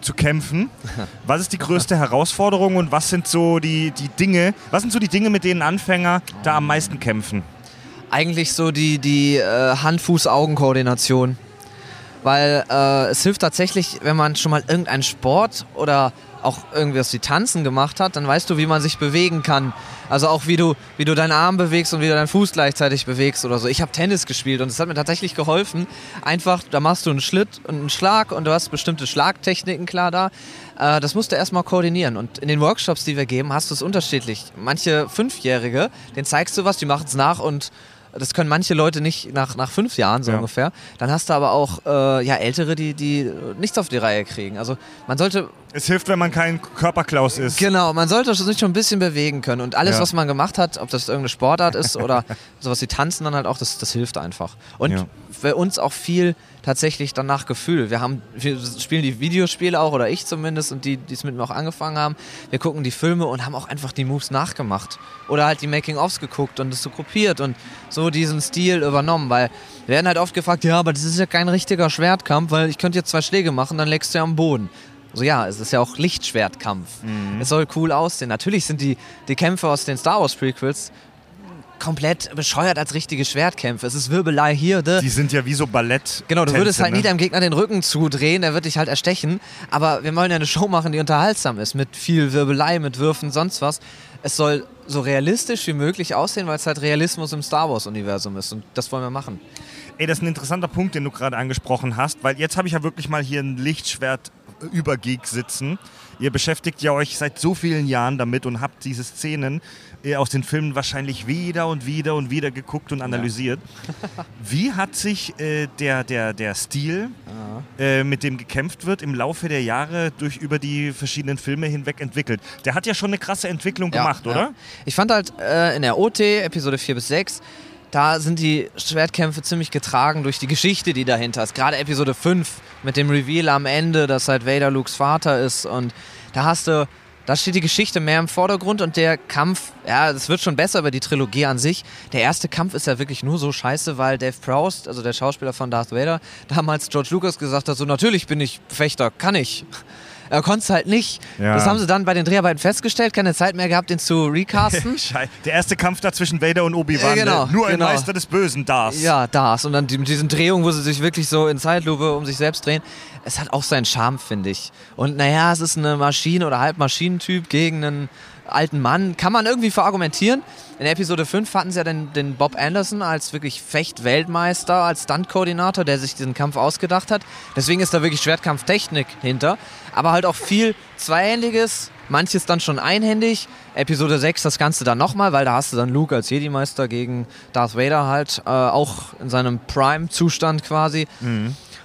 zu kämpfen? *laughs* Was ist die größte Herausforderung und was sind so die, die Dinge, was sind so die Dinge, mit denen Anfänger da am meisten kämpfen? eigentlich so die, die äh, Hand-Fuß-Augen-Koordination. Weil äh, es hilft tatsächlich, wenn man schon mal irgendeinen Sport oder auch irgendwie was wie Tanzen gemacht hat, dann weißt du, wie man sich bewegen kann. Also auch wie du, wie du deinen Arm bewegst und wie du deinen Fuß gleichzeitig bewegst oder so. Ich habe Tennis gespielt und es hat mir tatsächlich geholfen. Einfach, da machst du einen Schlitt und einen Schlag und du hast bestimmte Schlagtechniken klar da. Äh, das musst du erstmal koordinieren. Und in den Workshops, die wir geben, hast du es unterschiedlich. Manche Fünfjährige, denen zeigst du was, die machen es nach und das können manche Leute nicht nach, nach fünf Jahren so Ja. ungefähr. Dann hast du aber auch äh, ja, Ältere, die, die nichts auf die Reihe kriegen. Also man sollte, Es hilft, wenn man kein Körperklaus ist. genau, man sollte sich schon ein bisschen bewegen können. Und alles, Ja. was man gemacht hat, ob das irgendeine Sportart ist oder *laughs* sowas wie Tanzen dann halt auch, das, das hilft einfach. Und für uns auch viel tatsächlich dann nach Gefühl. Wir haben, wir spielen die Videospiele auch, oder ich zumindest, und die, die es mit mir auch angefangen haben. Wir gucken die Filme und haben auch einfach die Moves nachgemacht. Oder halt die Making-ofs geguckt und es so kopiert und so diesen Stil übernommen, weil wir werden halt oft gefragt, ja, aber das ist ja kein richtiger Schwertkampf, weil ich könnte jetzt zwei Schläge machen, dann legst du ja am Boden. So ja, es ist ja auch Lichtschwertkampf. Es soll cool aussehen. Natürlich sind die, die Kämpfe aus den Star Wars Prequels komplett bescheuert als richtige Schwertkämpfe. Es ist Wirbelei hier. Die sind ja wie so Ballett. Genau, du würdest halt ne? nie deinem Gegner den Rücken zudrehen, der wird dich halt erstechen. Aber wir wollen ja eine Show machen, die unterhaltsam ist, mit viel Wirbelei, mit Würfen, sonst was. Es soll so realistisch wie möglich aussehen, weil es halt Realismus im Star Wars-Universum ist. Und das wollen wir machen. Ey, das ist ein interessanter Punkt, den du gerade angesprochen hast, weil jetzt habe ich ja wirklich mal hier ein Lichtschwert über Geek sitzen. Ihr beschäftigt ja euch seit so vielen Jahren damit und habt diese Szenen äh, aus den Filmen wahrscheinlich wieder und wieder und wieder geguckt und analysiert. *laughs* Wie hat sich äh, der, der, der Stil, äh, mit dem gekämpft wird, im Laufe der Jahre durch über die verschiedenen Filme hinweg entwickelt? Der hat ja schon eine krasse Entwicklung gemacht, Ja, oder? ja. Ich fand halt äh, in der OT, Episode 4 bis 6, da sind die Schwertkämpfe ziemlich getragen durch die Geschichte, die dahinter ist. Gerade Episode 5 mit dem Reveal am Ende, dass halt Vader Lukes Vater ist. Und da hast du, da steht die Geschichte mehr im Vordergrund und der Kampf, ja, es wird schon besser über die Trilogie an sich. Der erste Kampf ist ja wirklich nur so scheiße, weil Dave Proust, also der Schauspieler von Darth Vader, damals George Lucas gesagt hat, so natürlich bin ich Fechter, kann ich. Er konnte es halt nicht. Ja. Das haben sie dann bei den Dreharbeiten festgestellt, keine Zeit mehr gehabt, den zu recasten. *laughs* Der erste Kampf da zwischen Vader und Obi-Wan. Genau, ne? Nur ein genau. Meister des Bösen, das. Ja, das. Und dann mit diesen Drehungen, wo sie sich wirklich so in Zeitlupe um sich selbst drehen. Es hat auch seinen Charme, finde ich. Und naja, es ist eine Maschine- oder Halbmaschinentyp gegen einen alten Mann. Kann man irgendwie verargumentieren. In Episode 5 hatten sie ja den, den Bob Anderson als wirklich Fecht-Weltmeister, als Stunt-Koordinator, der sich diesen Kampf ausgedacht hat. Deswegen ist da wirklich Schwertkampftechnik hinter. Aber halt auch viel Zweihändiges, manches dann schon einhändig. Episode 6 das Ganze dann nochmal, weil da hast du dann Luke als Jedi-Meister gegen Darth Vader halt, äh, auch in seinem Prime-Zustand quasi.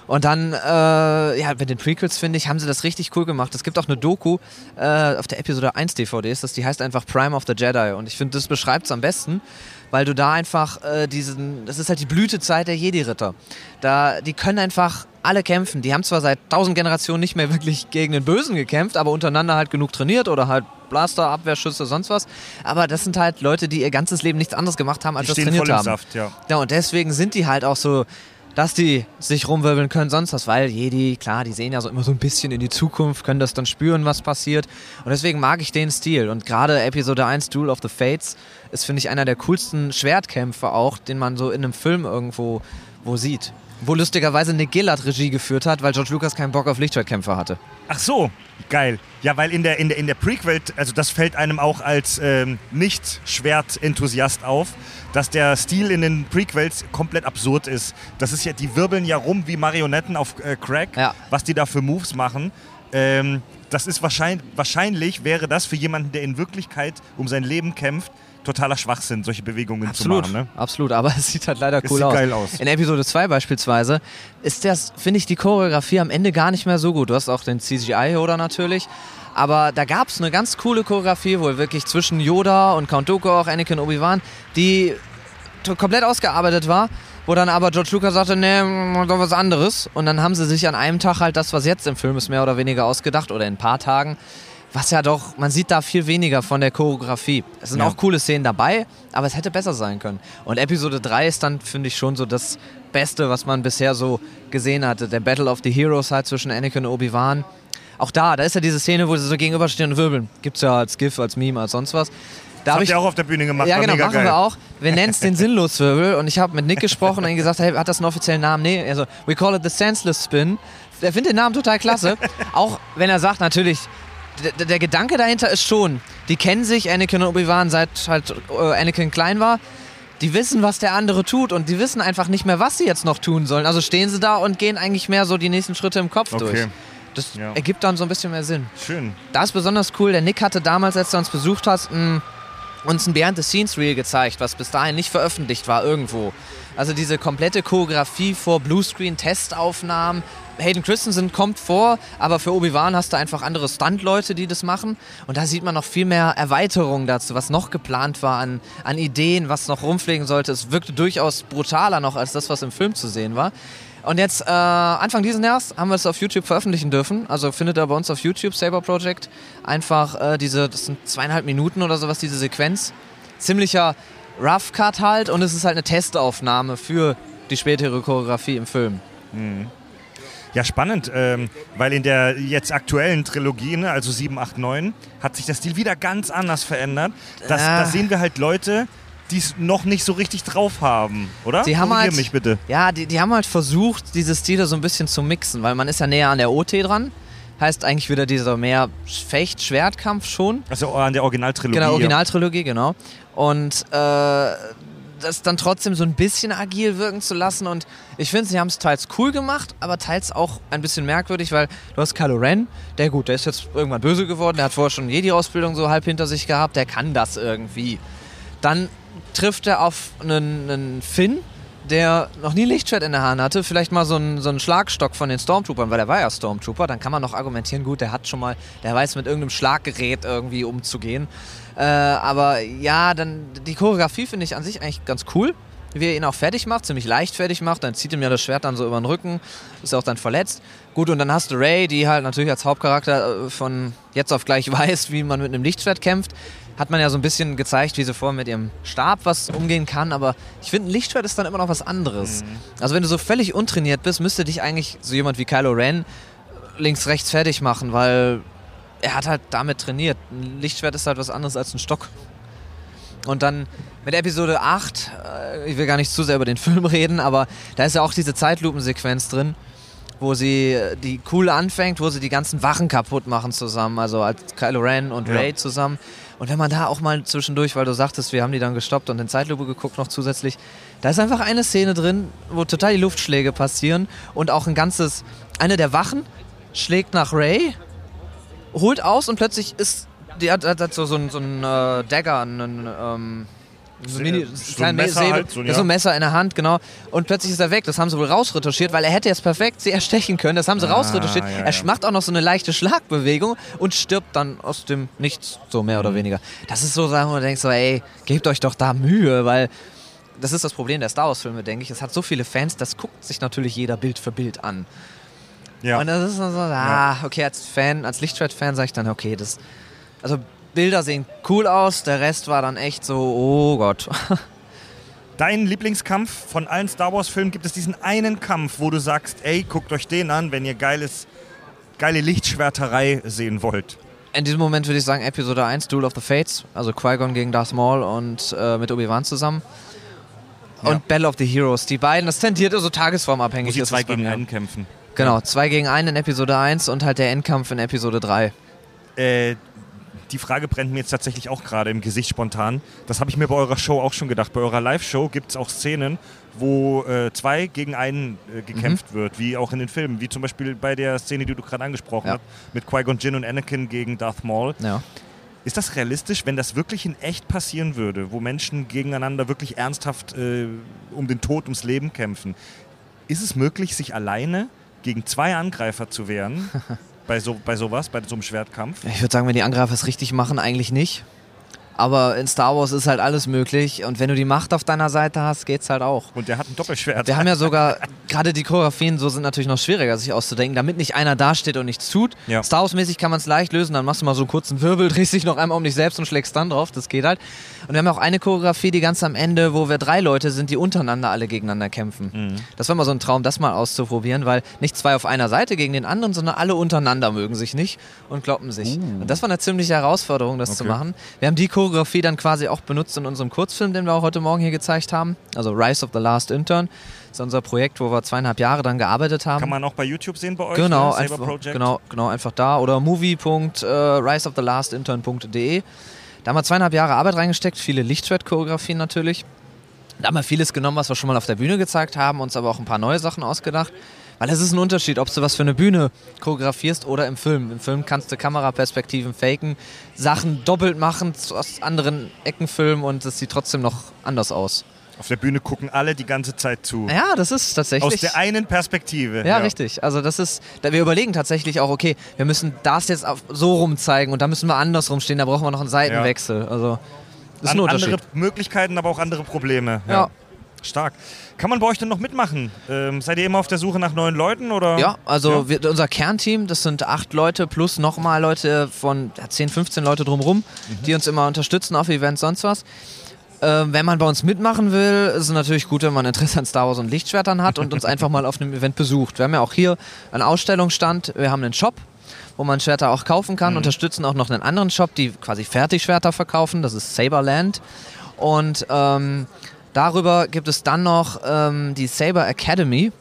Und dann, äh, ja, bei den Prequels, finde ich, haben sie das richtig cool gemacht. Es gibt auch eine Doku äh, auf der Episode 1 DVD, ist das, die heißt einfach Prime of the Jedi. Und ich finde, das beschreibt es am besten, weil du da einfach äh, diesen, das ist halt die Blütezeit der Jedi-Ritter. Da, die können einfach alle kämpfen. Die haben zwar seit tausend Generationen nicht mehr wirklich gegen den Bösen gekämpft, aber untereinander halt genug trainiert oder halt Blaster, Abwehrschüsse, sonst was. Aber das sind halt Leute, die ihr ganzes Leben nichts anderes gemacht haben, als Die das trainiert voll im haben. Saft, ja. Ja, und deswegen sind die halt auch so, dass die sich rumwirbeln können, sonst was, weil Jedi, klar, die sehen ja so immer so ein bisschen in die Zukunft, können das dann spüren, was passiert. Und deswegen mag ich den Stil. Und gerade Episode 1, Duel of the Fates, ist, finde ich, einer der coolsten Schwertkämpfe auch, den man so in einem Film irgendwo wo sieht. Wo lustigerweise Nick Gillard Regie geführt hat, weil George Lucas keinen Bock auf Lichtschwertkämpfe hatte. Ach so, geil. Ja, weil in der, in der, in der Prequel, also das fällt einem auch als ähm, Nicht-Schwert-Enthusiast auf, dass der Stil in den Prequels komplett absurd ist. Das ist ja, die wirbeln ja rum wie Marionetten auf äh, Crack, Ja. was die da für Moves machen. Ähm, das ist wahrscheinlich, wahrscheinlich wäre das für jemanden, der in Wirklichkeit um sein Leben kämpft, totaler Schwachsinn, solche Bewegungen Absolut, zu machen. Ne? absolut, aber *laughs* es sieht halt leider Es cool sieht aus. geil aus. In Episode 2 beispielsweise ist das, finde ich, die Choreografie am Ende gar nicht mehr so gut. Du hast auch den CGI-Yoda natürlich, aber da gab es eine ganz coole Choreografie, wo wirklich zwischen Yoda und Count Dooku, auch Anakin und Obi-Wan, die komplett ausgearbeitet war, wo dann aber George Lucas sagte, nee, doch was anderes. Und dann haben sie sich an einem Tag halt das, was jetzt im Film ist, mehr oder weniger ausgedacht oder in ein paar Tagen. Was ja doch, man sieht da viel weniger von der Choreografie. Es sind Ja. auch coole Szenen dabei, aber es hätte besser sein können. Und Episode 3 ist dann, finde ich, schon so das Beste, was man bisher so gesehen hatte. Der Battle of the Heroes halt zwischen Anakin und Obi-Wan. Auch da, da ist ja diese Szene, wo sie so gegenüberstehen und wirbeln. Gibt's ja als GIF, als Meme, als sonst was. Da hab Habt ihr auch auf der Bühne gemacht, ja, genau, machen geil. wir auch. Wir nennen es den *laughs* Sinnloswirbel und ich habe mit Nick gesprochen und ihm gesagt, hey, hat das einen offiziellen Namen? Nee, also, we call it the senseless spin. Der findet den Namen total klasse. *laughs* auch wenn er sagt, natürlich, der, der Gedanke dahinter ist schon, die kennen sich, Anakin und Obi-Wan, seit halt äh, Anakin klein war. Die wissen, was der andere tut und die wissen einfach nicht mehr, was sie jetzt noch tun sollen. Also stehen sie da und gehen eigentlich mehr so die nächsten Schritte im Kopf Okay. durch. Das Ja. ergibt dann so ein bisschen mehr Sinn. Schön. Da ist besonders cool, der Nick hatte damals, als du uns besucht hast, ein, uns ein Behind-the-Scenes-Reel gezeigt, was bis dahin nicht veröffentlicht war irgendwo. Also diese komplette Choreografie vor Bluescreen-Testaufnahmen. Hayden Christensen kommt vor, aber für Obi-Wan hast du einfach andere Stunt-Leute, die das machen. Und da sieht man noch viel mehr Erweiterungen dazu, was noch geplant war an, an Ideen, was noch rumfliegen sollte. Es wirkte durchaus brutaler noch als das, was im Film zu sehen war. Und jetzt, äh, Anfang dieses Jahres, haben wir es auf YouTube veröffentlichen dürfen. Also findet ihr bei uns auf YouTube, Saber Project, einfach äh, diese, das sind zweieinhalb Minuten oder sowas, diese Sequenz. Ziemlicher Rough Cut halt und es ist halt eine Testaufnahme für die spätere Choreografie im Film. Ja, spannend, ähm, weil in der jetzt aktuellen Trilogie, ne, also 7, 8, 9, hat sich der Stil wieder ganz anders verändert. Das, Ah. Da sehen wir halt Leute, die es noch nicht so richtig drauf haben, oder? Die haben Korrigier halt, mich bitte. Ja, die, die haben halt versucht, diese Stile so ein bisschen zu mixen, weil man ist ja näher an der OT dran. Heißt eigentlich wieder dieser mehr Fecht-Schwertkampf schon. Also an der Originaltrilogie. Genau, Originaltrilogie, genau. Und äh, das dann trotzdem so ein bisschen agil wirken zu lassen. Und ich finde, sie haben es teils cool gemacht, aber teils auch ein bisschen merkwürdig, weil du hast Kylo Ren, der gut, der ist jetzt irgendwann böse geworden, der hat vorher schon Jedi-Ausbildung so halb hinter sich gehabt, der kann das irgendwie. Dann trifft er auf einen, einen Finn, der noch nie Lichtschwert in der Hand hatte, vielleicht mal so einen, so einen Schlagstock von den Stormtroopern, weil der war ja Stormtrooper, dann kann man noch argumentieren, gut, der hat schon mal, der weiß mit irgendeinem Schlaggerät irgendwie umzugehen. Äh, aber ja, dann die Choreografie finde ich an sich eigentlich ganz cool, wie er ihn auch fertig macht, ziemlich leicht fertig macht, dann zieht ihm ja das Schwert dann so über den Rücken, ist auch dann verletzt. Gut, und dann hast du Ray, die halt natürlich als Hauptcharakter äh, von jetzt auf gleich *laughs* weiß, wie man mit einem Lichtschwert kämpft. Hat man ja so ein bisschen gezeigt, wie sie vorher mit ihrem Stab was umgehen kann, aber ich finde, ein Lichtschwert ist dann immer noch was anderes. Also wenn du so völlig untrainiert bist, müsste dich eigentlich so jemand wie Kylo Ren links, rechts fertig machen, weil er hat halt damit trainiert. Ein Lichtschwert ist halt was anderes als ein Stock. Und dann mit Episode 8, äh, ich will gar nicht zu sehr über den *laughs* Film reden, aber da ist ja auch diese Zeitlupensequenz drin, wo sie äh, die cool anfängt, wo sie die ganzen Wachen kaputt machen zusammen, also als Kylo Ren und Ja. Ray zusammen. Und wenn man da auch mal zwischendurch, weil du sagtest, wir haben die dann gestoppt und in Zeitlupe geguckt noch zusätzlich, da ist einfach eine Szene drin, wo total die Luftschläge passieren und auch ein ganzes, eine der Wachen schlägt nach Ray, holt aus und plötzlich ist, die hat, hat, so, so ein, so ein äh, Dagger, einen, ähm, so, Mini, so ein Messer Säbel, halt, so, ja. so ein Messer in der Hand, genau. Und plötzlich ist er weg. Das haben sie wohl rausretuschiert, weil er hätte jetzt perfekt sie erstechen können. Das haben sie Ah, rausretuschiert. ja, er ja. macht auch noch so eine leichte Schlagbewegung und stirbt dann aus dem Nichts, so mehr Mhm. oder weniger. Das ist so Sachen, wo du denkst so, ey, gebt euch doch da Mühe, weil das ist das Problem der Star Wars-Filme, denke ich. Es hat so viele Fans, das guckt sich natürlich jeder Bild für Bild an. Ja. Und das ist dann so, ah, okay, als Fan, als Lichtschwert-Fan sage ich dann, okay, das. Also Bilder sehen cool aus, der Rest war dann echt so, oh Gott. *laughs* Dein Lieblingskampf von allen Star Wars-Filmen gibt es diesen einen Kampf, wo du sagst, ey, guckt euch den an, wenn ihr geiles, geile Lichtschwerterei sehen wollt. In diesem Moment würde ich sagen, Episode 1, Duel of the Fates, also Qui-Gon gegen Darth Maul und äh, mit Obi-Wan zusammen. Und Ja. Battle of the Heroes, die beiden, das tendiert also Wo tagesformabhängig. sie ist zwei gegen einen kämpfen. Genau, zwei gegen einen in Episode 1 und halt der Endkampf in Episode 3. Äh, die Frage brennt mir jetzt tatsächlich auch gerade im Gesicht spontan. Das habe ich mir bei eurer Show auch schon gedacht. Bei eurer Live-Show gibt es auch Szenen, wo äh, zwei gegen einen äh, gekämpft wird, wie auch in den Filmen. Wie zum Beispiel bei der Szene, die du gerade angesprochen Ja. hast, mit Qui-Gon Jinn und Anakin gegen Darth Maul. Ja. Ist das realistisch, wenn das wirklich in echt passieren würde, wo Menschen gegeneinander wirklich ernsthaft äh, um den Tod, ums Leben kämpfen? Ist es möglich, sich alleine gegen zwei Angreifer zu wehren? *laughs* bei, so, bei sowas, bei so einem Schwertkampf? Ich würde sagen, wenn die Angreifer es richtig machen, eigentlich nicht. Aber in Star Wars ist halt alles möglich und wenn du die Macht auf deiner Seite hast, geht's halt auch. Und der hat ein Doppelschwert. Wir haben ja sogar, gerade die Choreografien so sind natürlich noch schwieriger sich auszudenken, damit nicht einer dasteht und nichts tut. Ja. Star Wars-mäßig kann man es leicht lösen, dann machst du mal so einen kurzen Wirbel, *laughs* drehst dich noch einmal um dich selbst und schlägst dann drauf, das geht halt. Und wir haben auch eine Choreografie, die ganz am Ende, wo wir drei Leute sind, die untereinander alle gegeneinander kämpfen. Mhm. Das war mal so ein Traum, das mal auszuprobieren, weil nicht zwei auf einer Seite gegen den anderen, sondern alle untereinander mögen sich nicht und kloppen sich. Und das war eine ziemliche Herausforderung, das zu Uh. Okay. machen. Wir haben die Choreografie dann quasi auch benutzt in unserem Kurzfilm, den wir auch heute Morgen hier gezeigt haben. Also Rise of the Last Intern. Das ist unser Projekt, wo wir zweieinhalb Jahre dann gearbeitet haben. Kann man auch bei YouTube sehen bei euch? Genau, ne? Einfach, genau, genau, einfach da. Oder movie.riseofthelastinturn.de. Da haben wir zweieinhalb Jahre Arbeit reingesteckt, viele Lichtschwert-Choreografien natürlich. Da haben wir vieles genommen, was wir schon mal auf der Bühne gezeigt haben, uns aber auch ein paar neue Sachen ausgedacht. Weil es ist ein Unterschied, ob du was für eine Bühne choreografierst oder im Film. Im Film kannst du Kameraperspektiven faken, Sachen doppelt machen, aus anderen Ecken filmen und es sieht trotzdem noch anders aus. Auf der Bühne gucken alle die ganze Zeit zu. Ja, das ist tatsächlich. Aus der einen Perspektive. Ja, richtig. Also das ist, wir überlegen tatsächlich auch, okay, wir müssen das jetzt so rum zeigen und da müssen wir andersrum stehen, da brauchen wir noch einen Seitenwechsel. Also das ist An, ein Unterschied. andere Möglichkeiten, aber auch andere Probleme. Ja. Stark. Kann man bei euch denn noch mitmachen? Ähm, seid ihr immer auf der Suche nach neuen Leuten? Oder? Ja, also Ja. Wir, unser Kernteam, das sind acht Leute plus nochmal Leute von ja, 10, 15 Leute drumherum, Mhm. die uns immer unterstützen auf Events, sonst was. Ähm, wenn man bei uns mitmachen will, ist es natürlich gut, wenn man Interesse an Star Wars und Lichtschwertern hat und uns *laughs* einfach mal auf einem Event besucht. Wir haben ja auch hier einen Ausstellungsstand, wir haben einen Shop, wo man Schwerter auch kaufen kann, unterstützen auch noch einen anderen Shop, die quasi Fertigschwerter verkaufen, das ist Saberland. Und ähm, darüber gibt es dann noch ähm, die Saber Academy.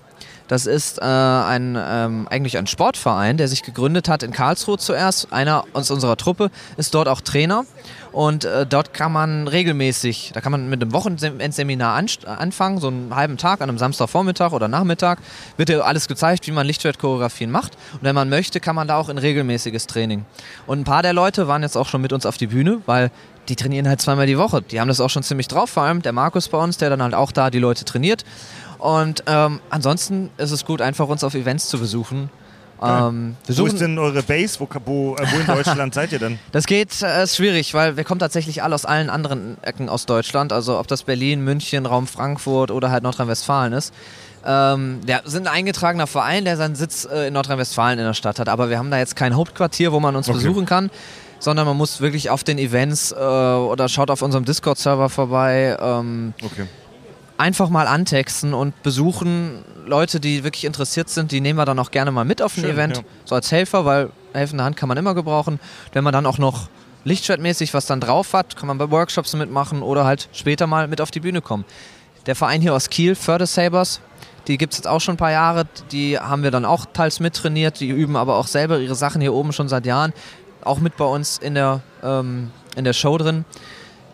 Das ist äh, ein, ähm, eigentlich ein Sportverein, der sich gegründet hat in Karlsruhe zuerst. Einer aus unserer Truppe ist dort auch Trainer. Und äh, dort kann man regelmäßig, da kann man mit einem Wochenendseminar anst- anfangen, so einen halben Tag an einem Samstagvormittag oder Nachmittag, wird dir alles gezeigt, wie man Lichtschwertchoreografien macht. Und wenn man möchte, kann man da auch in regelmäßiges Training. Und ein paar der Leute waren jetzt auch schon mit uns auf die Bühne, weil die trainieren halt zweimal die Woche. Die haben das auch schon ziemlich drauf, vor allem der Markus bei uns, der dann halt auch da die Leute trainiert. Und ähm, ansonsten ist es gut, einfach uns auf Events zu besuchen. Ähm, wir Wo ist denn eure Base? Wo, wo, äh, wo in Deutschland seid ihr denn? *laughs* das geht, äh, ist schwierig, weil wir kommen tatsächlich alle aus allen anderen Ecken aus Deutschland. Also ob das Berlin, München, Raum Frankfurt oder halt Nordrhein-Westfalen ist. Ähm, wir sind ein eingetragener Verein, der seinen Sitz äh, in Nordrhein-Westfalen in der Stadt hat. Aber wir haben da jetzt kein Hauptquartier, wo man uns Okay. besuchen kann. Sondern man muss wirklich auf den Events äh, oder schaut auf unserem Discord-Server vorbei. Ähm, Okay. Einfach mal antexten und besuchen. Leute, die wirklich interessiert sind, die nehmen wir dann auch gerne mal mit auf ein Schön, Event. ja. So als Helfer, weil helfende Hand kann man immer gebrauchen. Wenn man dann auch noch Lichtschwertmäßig was dann drauf hat, kann man bei Workshops mitmachen oder halt später mal mit auf die Bühne kommen. Der Verein hier aus Kiel, Förde Sabers, die gibt es jetzt auch schon ein paar Jahre. Die haben wir dann auch teils mittrainiert. Die üben aber auch selber ihre Sachen hier oben schon seit Jahren. Auch mit bei uns in der, ähm, in der Show drin.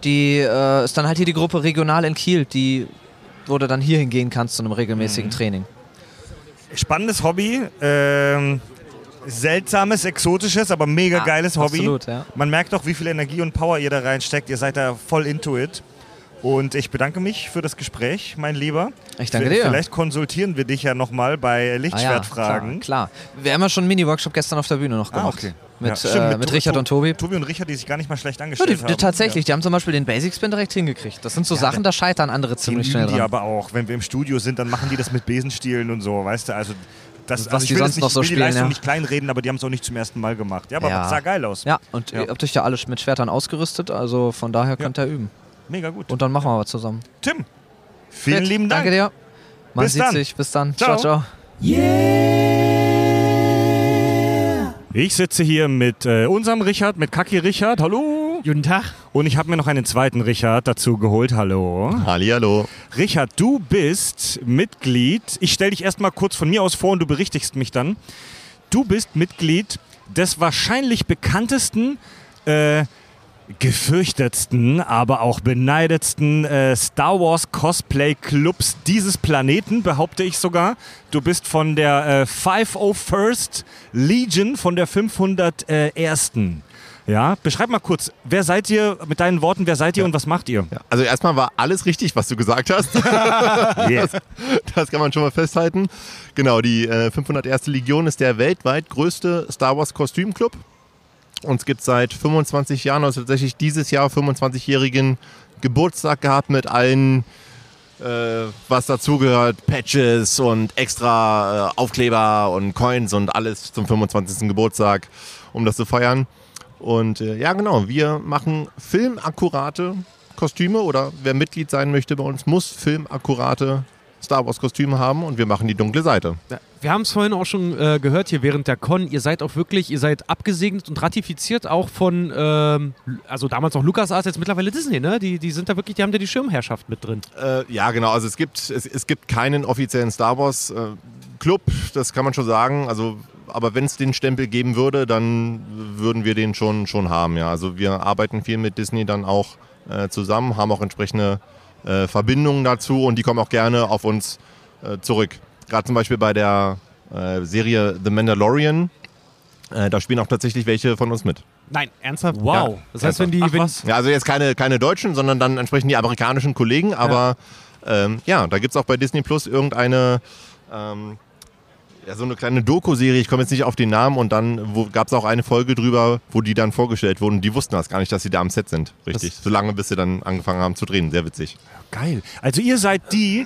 Die äh, ist dann halt hier die Gruppe regional in Kiel, die, wo du dann hier hingehen kannst zu einem regelmäßigen Mhm. Training. Spannendes Hobby. Ähm, seltsames, exotisches, aber mega Ah, geiles Hobby. absolut, ja. Man merkt auch, wie viel Energie und Power ihr da reinsteckt. Ihr seid da voll into it. Und ich bedanke mich für das Gespräch, mein Lieber. Ich danke dir. Vielleicht konsultieren wir dich ja nochmal bei Lichtschwertfragen. Ah, klar, klar. Wir haben ja schon einen Mini-Workshop gestern auf der Bühne noch Ah, gemacht. okay. Mit, Ja, stimmt, äh, mit mit, Richard To- und Tobi. Tobi und Richard, die sich gar nicht mal schlecht Ja, angestellt die, haben. die, tatsächlich, die haben zum Beispiel den Basic Spin direkt hingekriegt. Das sind so Sachen, da scheitern andere ziemlich üben schnell die dran. aber auch. Wenn wir im Studio sind, dann machen die das mit Besenstielen und so, weißt du? Also, das, Was also ich die will, sonst nicht, noch so will die spielen, Leistung ja. nicht kleinreden, aber die haben es auch nicht zum ersten Mal gemacht. Ja, aber Ja. sah geil aus. Ja, und Ja. ihr habt euch ja alle mit Schwertern ausgerüstet, also von daher könnt ihr üben. Mega gut. Und dann machen wir was zusammen. Tim, vielen Fred, lieben Dank. Danke dir. Man Bis sieht dann. sich. Bis dann. Ciao. ciao. ciao. Ich sitze hier mit äh, unserem Richard, mit Kaki Richard. Hallo. Guten Tag. Und ich habe mir noch einen zweiten Richard dazu geholt. Hallo. Hallihallo. Richard, du bist Mitglied. Ich stelle dich erstmal kurz von mir aus vor und du berichtigst mich dann. Du bist Mitglied des wahrscheinlich bekanntesten, äh, gefürchtetsten, aber auch beneidetsten äh, Star Wars Cosplay Clubs dieses Planeten, behaupte ich sogar. Du bist von der äh, 501st Legion, von der 501. Ja, beschreib mal kurz, wer seid ihr, mit deinen Worten, wer seid ihr und was macht ihr? Ja, also erstmal war alles richtig, was du gesagt hast. *laughs* das, das kann man schon mal festhalten. Genau, die äh, 501. Legion ist der weltweit größte Star Wars Kostümclub. Uns gibt es seit 25 Jahren, also tatsächlich dieses Jahr 25-jährigen Geburtstag gehabt mit allen, äh, was dazugehört, Patches und extra äh, Aufkleber und Coins und alles zum 25. Geburtstag, um das zu feiern. Und äh, ja, genau, wir machen filmakkurate Kostüme oder wer Mitglied sein möchte bei uns, muss filmakkurate Star Wars Kostüme haben und wir machen die dunkle Seite. Ja, Wir haben es vorhin auch schon äh, gehört hier während der Con. Ihr seid auch wirklich, ihr seid abgesegnet und ratifiziert auch von, ähm, also damals noch LucasArts, jetzt mittlerweile Disney, ne? Die, die sind da wirklich, die haben da die Schirmherrschaft mit drin. Äh, ja, genau, also es gibt, es, es gibt keinen offiziellen Star Wars äh, Club, das kann man schon sagen. Also, aber wenn es den Stempel geben würde, dann würden wir den schon, schon haben. Ja. Also wir arbeiten viel mit Disney dann auch äh, zusammen, haben auch entsprechende äh, Verbindungen dazu und die kommen auch gerne auf uns äh, zurück. Gerade zum Beispiel bei der äh, Serie The Mandalorian, äh, da spielen auch tatsächlich welche von uns mit. Nein, ernsthaft? Wow. Ja. Das heißt, wenn die, Ach wenn, was? Ja, also jetzt keine, keine Deutschen, sondern dann entsprechend die amerikanischen Kollegen. Aber ja, ähm, ja da gibt es auch bei Disney Plus irgendeine, ähm, ja, so eine kleine Doku-Serie, ich komme jetzt nicht auf den Namen. Und dann gab es auch eine Folge drüber, wo die dann vorgestellt wurden. Die wussten das gar nicht, dass sie da am Set sind. Richtig. Solange bis sie dann angefangen haben zu drehen. Sehr witzig. Geil. Also ihr seid die,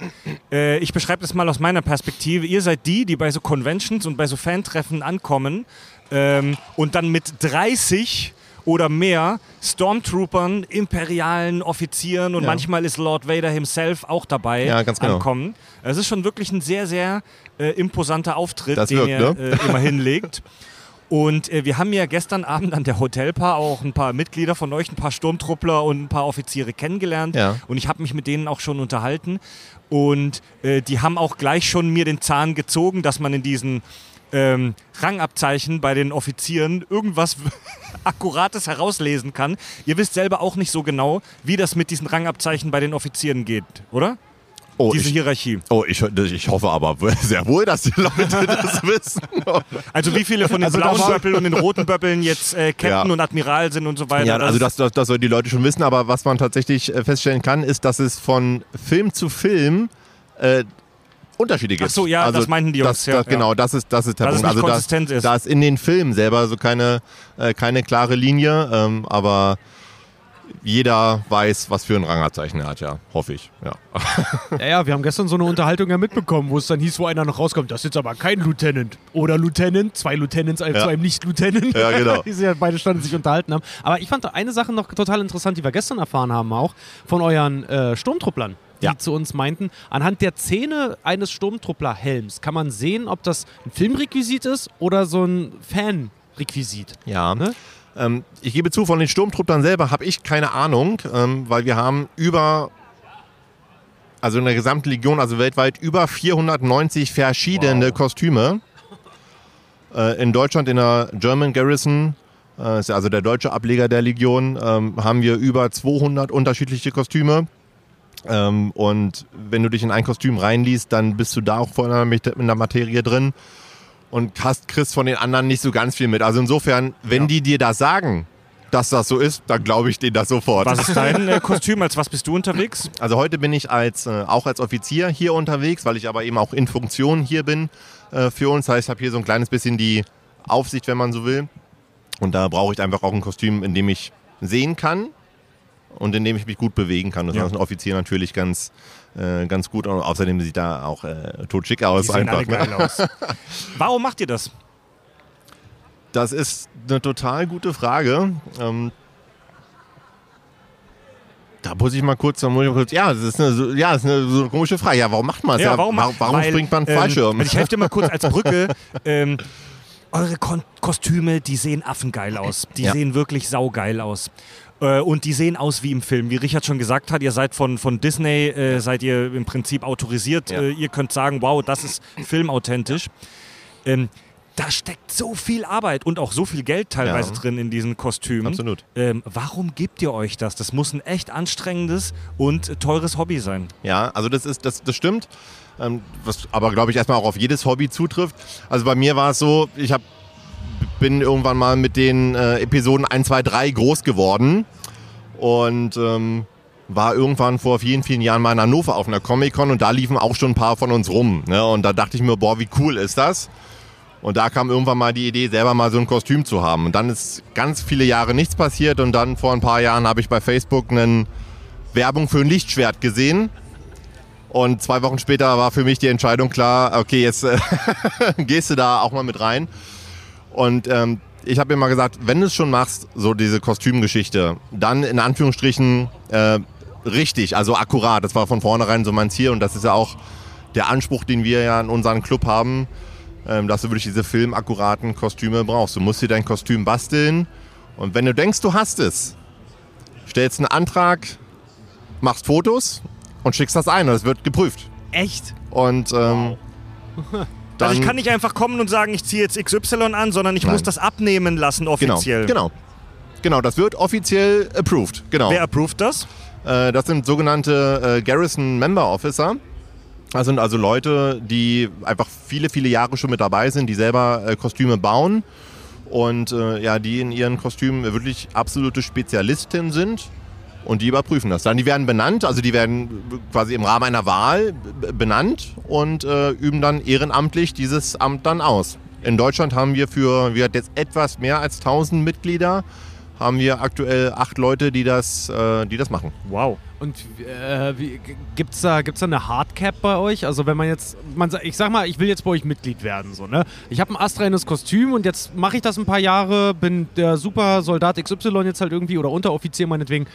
äh, ich beschreibe das mal aus meiner Perspektive, ihr seid die, die bei so Conventions und bei so Fantreffen ankommen ähm, und dann mit 30 oder mehr Stormtroopern, imperialen Offizieren und Ja. manchmal ist Lord Vader himself auch dabei Ja, ganz genau. ankommen. Es ist schon wirklich ein sehr, sehr äh, imposanter Auftritt, Das den wirkt, ihr ne? äh, immer hinlegt. Und äh, wir haben ja gestern Abend an der Hotelbar auch ein paar Mitglieder von euch, ein paar Sturmtruppler und ein paar Offiziere kennengelernt. Ja. Und ich habe mich mit denen auch schon unterhalten. Und äh, die haben auch gleich schon mir den Zahn gezogen, dass man in diesen ähm, Rangabzeichen bei den Offizieren irgendwas *laughs* Akkurates herauslesen kann. Ihr wisst selber auch nicht so genau, wie das mit diesen Rangabzeichen bei den Offizieren geht, oder? Oh, Diese ich, Hierarchie. oh ich, ich hoffe aber *laughs* sehr wohl, dass die Leute *laughs* das wissen. Also wie viele von den Also blauen Böppeln und den roten Böppeln jetzt äh, Captain Ja. und Admiral sind und so weiter. Ja, also das, das, das sollen die Leute schon wissen, aber was man tatsächlich äh, feststellen kann, ist, dass es von Film zu Film äh, Unterschiede gibt. Ach so, ja, das meinten die das, Jungs, ja, das, Genau, ja. das ist, das ist der Dass Punkt. Also dass, ist. da ist in den Filmen selber so keine, äh, keine klare Linie, ähm, aber jeder weiß, was für ein Rangabzeichen er hat, ja, hoffe ich. Ja. *laughs* ja, ja, wir haben gestern so eine Unterhaltung ja mitbekommen, wo es dann hieß, wo einer noch rauskommt, das ist jetzt aber kein Lieutenant. Oder Lieutenant, zwei Lieutenants äh, Ja. zu einem Nicht-Lieutenant. Ja, genau. *laughs* die sich ja beide standen sich unterhalten haben. Aber ich fand eine Sache noch total interessant, die wir gestern erfahren haben auch, von euren äh, Sturmtrupplern. Die Ja. zu uns meinten, anhand der Zähne eines Sturmtruppler-Helms kann man sehen, ob das ein Filmrequisit ist oder so ein Fan-Requisit. Ja. Ne? Ähm, ich gebe zu, von den Sturmtrupplern selber habe ich keine Ahnung, ähm, weil wir haben über, also in der gesamten Legion, also weltweit über 490 verschiedene Kostüme. Äh, in Deutschland in der German Garrison, äh, ist ja also der deutsche Ableger der Legion, ähm, haben wir über 200 unterschiedliche Kostüme. Ähm, und wenn du dich in ein Kostüm reinliest, dann bist du da auch voll in der- Materie drin und hast, kriegst von den anderen nicht so ganz viel mit. Also insofern, wenn die dir das sagen, dass das so ist, dann glaube ich denen das sofort. Was ist dein äh, Kostüm? Als was bist du unterwegs? Also heute bin ich als, äh, auch als Offizier hier unterwegs, weil ich aber eben auch in Funktion hier bin äh, für uns. Das heißt, ich habe hier so ein kleines bisschen die Aufsicht, wenn man so will. Und da brauche ich einfach auch ein Kostüm, in dem ich sehen kann und in dem ich mich gut bewegen kann. Das Ja. ist ein Offizier natürlich ganz, äh, ganz gut. Und außerdem sieht er auch äh, totschick aus. Die sehen einfach, alle ne? geil aus. *laughs* Warum macht ihr das? Das ist eine total gute Frage. Ähm, da muss ich mal kurz, da muss ich mal kurz ja, das ist eine, ja, das ist eine, so komische Frage. Ja, warum macht man es? Ja, warum, warum, warum weil, springt man ähm, Fallschirm? Ich helfe dir mal kurz als *laughs* Brücke. ähm, eure Kon Kostüme, die sehen affengeil aus. Die Ja. sehen wirklich saugeil aus. Äh, und die sehen aus wie im Film. Wie Richard schon gesagt hat, ihr seid von, von Disney, äh, seid ihr im Prinzip autorisiert. Ja. Äh, ihr könnt sagen, wow, das ist filmauthentisch. Ähm, da steckt so viel Arbeit und auch so viel Geld teilweise Ja. drin in diesen Kostümen. Absolut. Ähm, warum gebt ihr euch das? Das muss ein echt anstrengendes und teures Hobby sein. Ja, also das ist, das, das stimmt. Ähm, was aber, glaube ich, erstmal auch auf jedes Hobby zutrifft. Also bei mir war es so, ich hab, bin irgendwann mal mit den äh, Episoden 1, 2, 3 groß geworden und ähm, war irgendwann vor vielen, vielen Jahren mal in Hannover auf einer Comic-Con und da liefen auch schon ein paar von uns rum. Ne? Und da dachte ich mir, boah, wie cool ist das? Und da kam irgendwann mal die Idee, selber mal so ein Kostüm zu haben. Und dann ist ganz viele Jahre nichts passiert und dann vor ein paar Jahren habe ich bei Facebook eine Werbung für ein Lichtschwert gesehen. Und zwei Wochen später war für mich die Entscheidung klar, okay, jetzt äh, *laughs* gehst du da auch mal mit rein. Und ähm, ich habe immer gesagt, wenn du es schon machst, so diese Kostümgeschichte, dann in Anführungsstrichen äh, richtig, also akkurat. Das war von vornherein so mein Ziel und das ist ja auch der Anspruch, den wir ja in unserem Club haben, ähm, dass du wirklich diese filmakkuraten Kostüme brauchst. Du musst dir dein Kostüm basteln und wenn du denkst, du hast es, stellst einen Antrag, machst Fotos und schickst das ein und es wird geprüft. Echt? Und ähm, *laughs* dann, Also ich kann nicht einfach kommen und sagen, ich ziehe jetzt XY an, sondern ich Nein. muss das abnehmen lassen genau, offiziell. genau, genau, das wird offiziell approved. Genau. Wer approved das? Äh, das sind sogenannte äh, Garrison Member Officer. Das sind also Leute, die einfach viele, viele Jahre schon mit dabei sind, die selber äh, Kostüme bauen und äh, ja, die in ihren Kostümen wirklich absolute Spezialisten sind und die überprüfen das. Dann die werden benannt, also die werden quasi im Rahmen einer Wahl benannt und äh, üben dann ehrenamtlich dieses Amt dann aus. In Deutschland haben wir für, wir hatten jetzt etwas mehr als 1000 Mitglieder, haben wir aktuell acht Leute, die das, äh, die das machen. Wow. Und äh, wie, gibt's da, gibt's da eine Hardcap bei euch? Also wenn man jetzt, man, ich sag mal, ich will jetzt bei euch Mitglied werden, so ne? Ich habe ein astreines Kostüm und jetzt mache ich das ein paar Jahre, bin der super Soldat XY jetzt halt irgendwie oder Unteroffizier meinetwegen.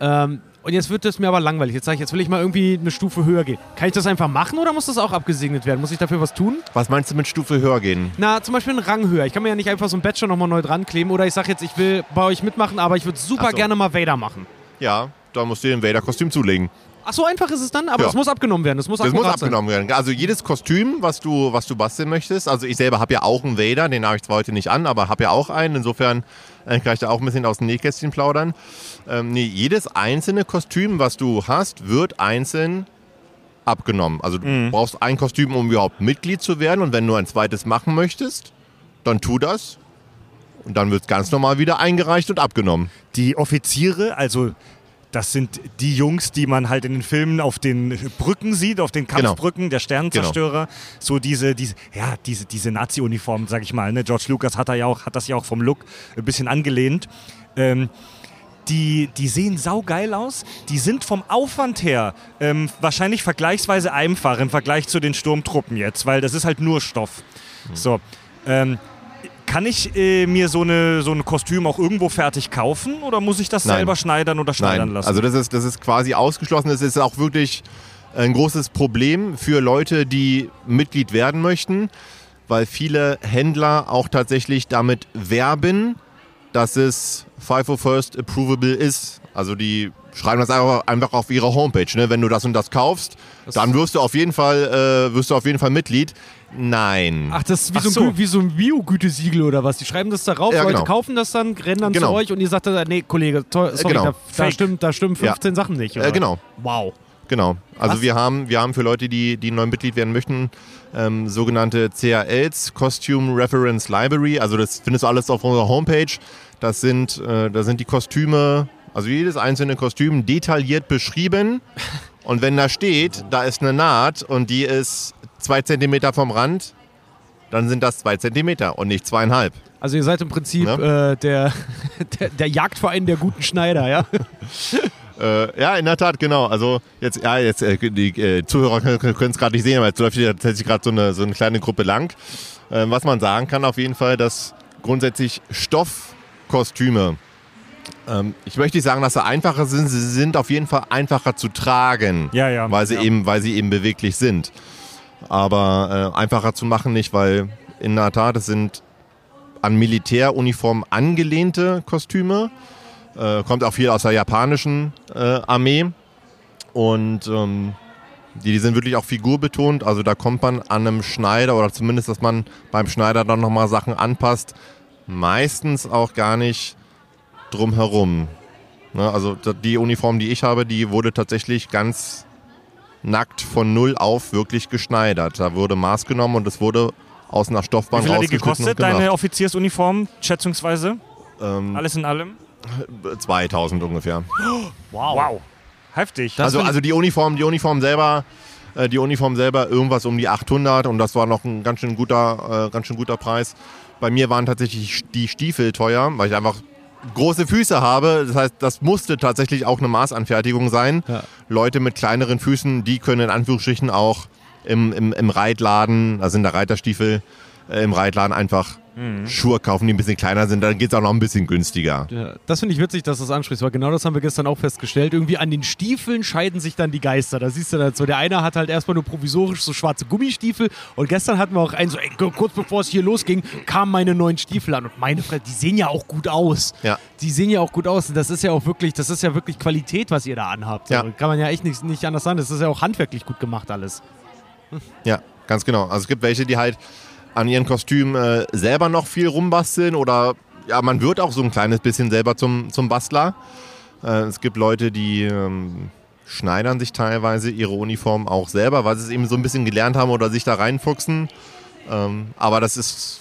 Ähm, und jetzt wird es mir aber langweilig. Jetzt sage ich, jetzt will ich mal irgendwie eine Stufe höher gehen. Kann ich das einfach machen oder muss das auch abgesegnet werden? Muss ich dafür was tun? Was meinst du mit Stufe höher gehen? Na, zum Beispiel einen Rang höher. Ich kann mir ja nicht einfach so ein Bachelor nochmal neu dran kleben oder ich sage jetzt, ich will bei euch mitmachen, aber ich würde super so. gerne mal Vader machen. Ja, da musst du dir ein Vader-Kostüm zulegen. Ach, so einfach ist es dann, aber Ja. es muss abgenommen werden. Es muss Das muss akkurat sein. abgenommen werden. Also jedes Kostüm, was du, was du basteln möchtest. Also ich selber habe ja auch einen Vader, den habe ich zwar heute nicht an, aber habe ja auch einen. Insofern äh, kann ich da auch ein bisschen aus dem Nähkästchen plaudern. Ähm, nee, jedes einzelne Kostüm, was du hast, wird einzeln abgenommen. Also du brauchst ein Kostüm, um überhaupt Mitglied zu werden. Und wenn du ein zweites machen möchtest, dann tu das. Und dann wird es ganz normal wieder eingereicht und abgenommen. Die Offiziere, also das sind die Jungs, die man halt in den Filmen auf den Brücken sieht, auf den Genau. Kampfbrücken, der Sternenzerstörer. So diese, diese, ja, diese, diese Nazi-Uniform, sag ich mal. Ne? George Lucas hat, da ja auch, hat das ja auch vom Look ein bisschen angelehnt. Ähm, die, die sehen saugeil aus. Die sind vom Aufwand her ähm, wahrscheinlich vergleichsweise einfach im Vergleich zu den Sturmtruppen jetzt, weil das ist halt nur Stoff. So. Ähm, kann ich äh, mir so, eine, so ein Kostüm auch irgendwo fertig kaufen oder muss ich das Nein. selber schneidern oder schneidern Nein, lassen? also das ist, das ist quasi ausgeschlossen. Es ist auch wirklich ein großes Problem für Leute, die Mitglied werden möchten, weil viele Händler auch tatsächlich damit werben, dass es FIFO First Approvable ist. Also die schreiben das einfach, einfach auf ihre Homepage. Ne? Wenn du das und das kaufst, dann wirst du auf jeden Fall, äh, wirst du auf jeden Fall Mitglied. Nein. Ach, das ist wie, Ach so, ein, so. Gü- wie so ein Bio-Gütesiegel oder was? Die schreiben das darauf, Ja, Leute genau. kaufen das dann, rennen dann Genau. zu euch und ihr sagt dann, nee, Kollege, to- sorry, genau. da, da, stimmt, da stimmen Ja. 15 Sachen nicht. Äh, genau. Wow. Genau. Also Was? wir haben, wir haben für Leute, die, die neu Mitglied werden möchten, ähm, sogenannte CRLs, Costume Reference Library. Also das findest du alles auf unserer Homepage. Das sind, äh, da sind die Kostüme, also jedes einzelne Kostüm detailliert beschrieben. *laughs* Und wenn da steht, da ist eine Naht und die ist zwei Zentimeter vom Rand, dann sind das zwei Zentimeter und nicht zweieinhalb. Also ihr seid im Prinzip Ne? äh, der, *laughs* der, der Jagdverein der guten Schneider, ja? *laughs* Äh, ja, in der Tat, genau. Also jetzt, ja, jetzt äh, die äh, Zuhörer können es gerade nicht sehen, aber jetzt läuft hier tatsächlich gerade so eine, so eine kleine Gruppe lang. Ähm, was man sagen kann auf jeden Fall, dass grundsätzlich Stoffkostüme, ähm, ich möchte nicht sagen, dass sie einfacher sind, sie sind auf jeden Fall einfacher zu tragen, Ja, ja. weil sie ja. eben, weil sie eben beweglich sind. Aber äh, einfacher zu machen nicht, weil in der Tat es sind an Militäruniformen angelehnte Kostüme. Äh, kommt auch viel aus der japanischen äh, Armee. Und ähm, die, die sind wirklich auch figurbetont. Also da kommt man an einem Schneider oder zumindest, dass man beim Schneider dann nochmal Sachen anpasst. Meistens auch gar nicht drum herum. Ne, also die Uniform, die ich habe, die wurde tatsächlich ganz nackt von null auf wirklich geschneidert. Da wurde Maß genommen und es wurde aus einer Wie Stoffbahn viel hat die gekostet, deine. Offiziersuniform, schätzungsweise? Ähm, Alles in allem? 2000 ungefähr. *gasps* Wow. Wow. Heftig. also, also die Uniform, die Uniform selber, äh, die Uniform selber irgendwas um die 800 und das war noch ein ganz schön guter, äh, ganz schön guter Preis. Bei mir waren tatsächlich die Stiefel teuer, weil ich einfach große Füße habe. Das heißt, das musste tatsächlich auch eine Maßanfertigung sein. Ja. Leute mit kleineren Füßen, die können in Anführungsstrichen auch im, im, im Reitladen, also in der Reiterstiefel, äh, im Reitladen einfach Schuhe kaufen, die ein bisschen kleiner sind. Dann geht es auch noch ein bisschen günstiger. Ja, das finde ich witzig, dass du das ansprichst, weil genau das haben wir gestern auch festgestellt. Irgendwie an den Stiefeln scheiden sich dann die Geister. Da siehst du dann so, der eine hat halt erstmal nur provisorisch so schwarze Gummistiefel und gestern hatten wir auch einen so, ey, kurz bevor es hier losging, kamen meine neuen Stiefel an und meine Fresse, die sehen ja auch gut aus. Ja. Die sehen ja auch gut aus und das ist ja auch wirklich, das ist ja wirklich Qualität, was ihr da anhabt. Ja. So, kann man ja echt nicht, nicht anders sagen. Das ist ja auch handwerklich gut gemacht alles. Ja, ganz genau. Also es gibt welche, die halt an ihren Kostümen äh, selber noch viel rumbasteln oder ja, man wird auch so ein kleines bisschen selber zum, zum Bastler. Äh, es gibt Leute, die ähm, schneidern sich teilweise ihre Uniform auch selber, weil sie es eben so ein bisschen gelernt haben oder sich da reinfuchsen. Ähm, aber das ist,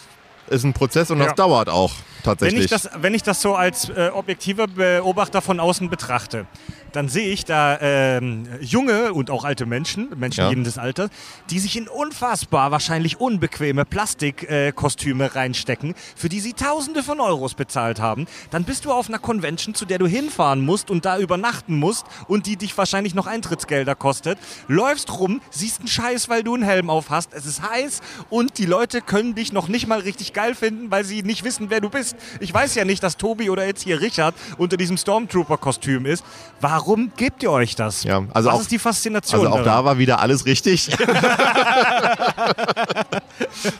ist ein Prozess und das Ja. dauert auch Wenn tatsächlich. ich, das, wenn ich das so als äh, objektiver Beobachter von außen betrachte, dann sehe ich da ähm, junge und auch alte Menschen, Menschen Ja. jedes Alters, die sich in unfassbar wahrscheinlich unbequeme Plastikkostüme äh, reinstecken, für die sie Tausende von Euros bezahlt haben. Dann bist du auf einer Convention, zu der du hinfahren musst und da übernachten musst und die dich wahrscheinlich noch Eintrittsgelder kostet. Läufst rum, siehst einen Scheiß, weil du einen Helm auf hast. Es ist heiß und die Leute können dich noch nicht mal richtig geil finden, weil sie nicht wissen, wer du bist. Ich weiß ja nicht, dass Tobi oder jetzt hier Richard unter diesem Stormtrooper-Kostüm ist. Warum gebt ihr euch das? Ja, also Was auch- ist die Faszination? Also auch daran? da war wieder alles richtig. *laughs*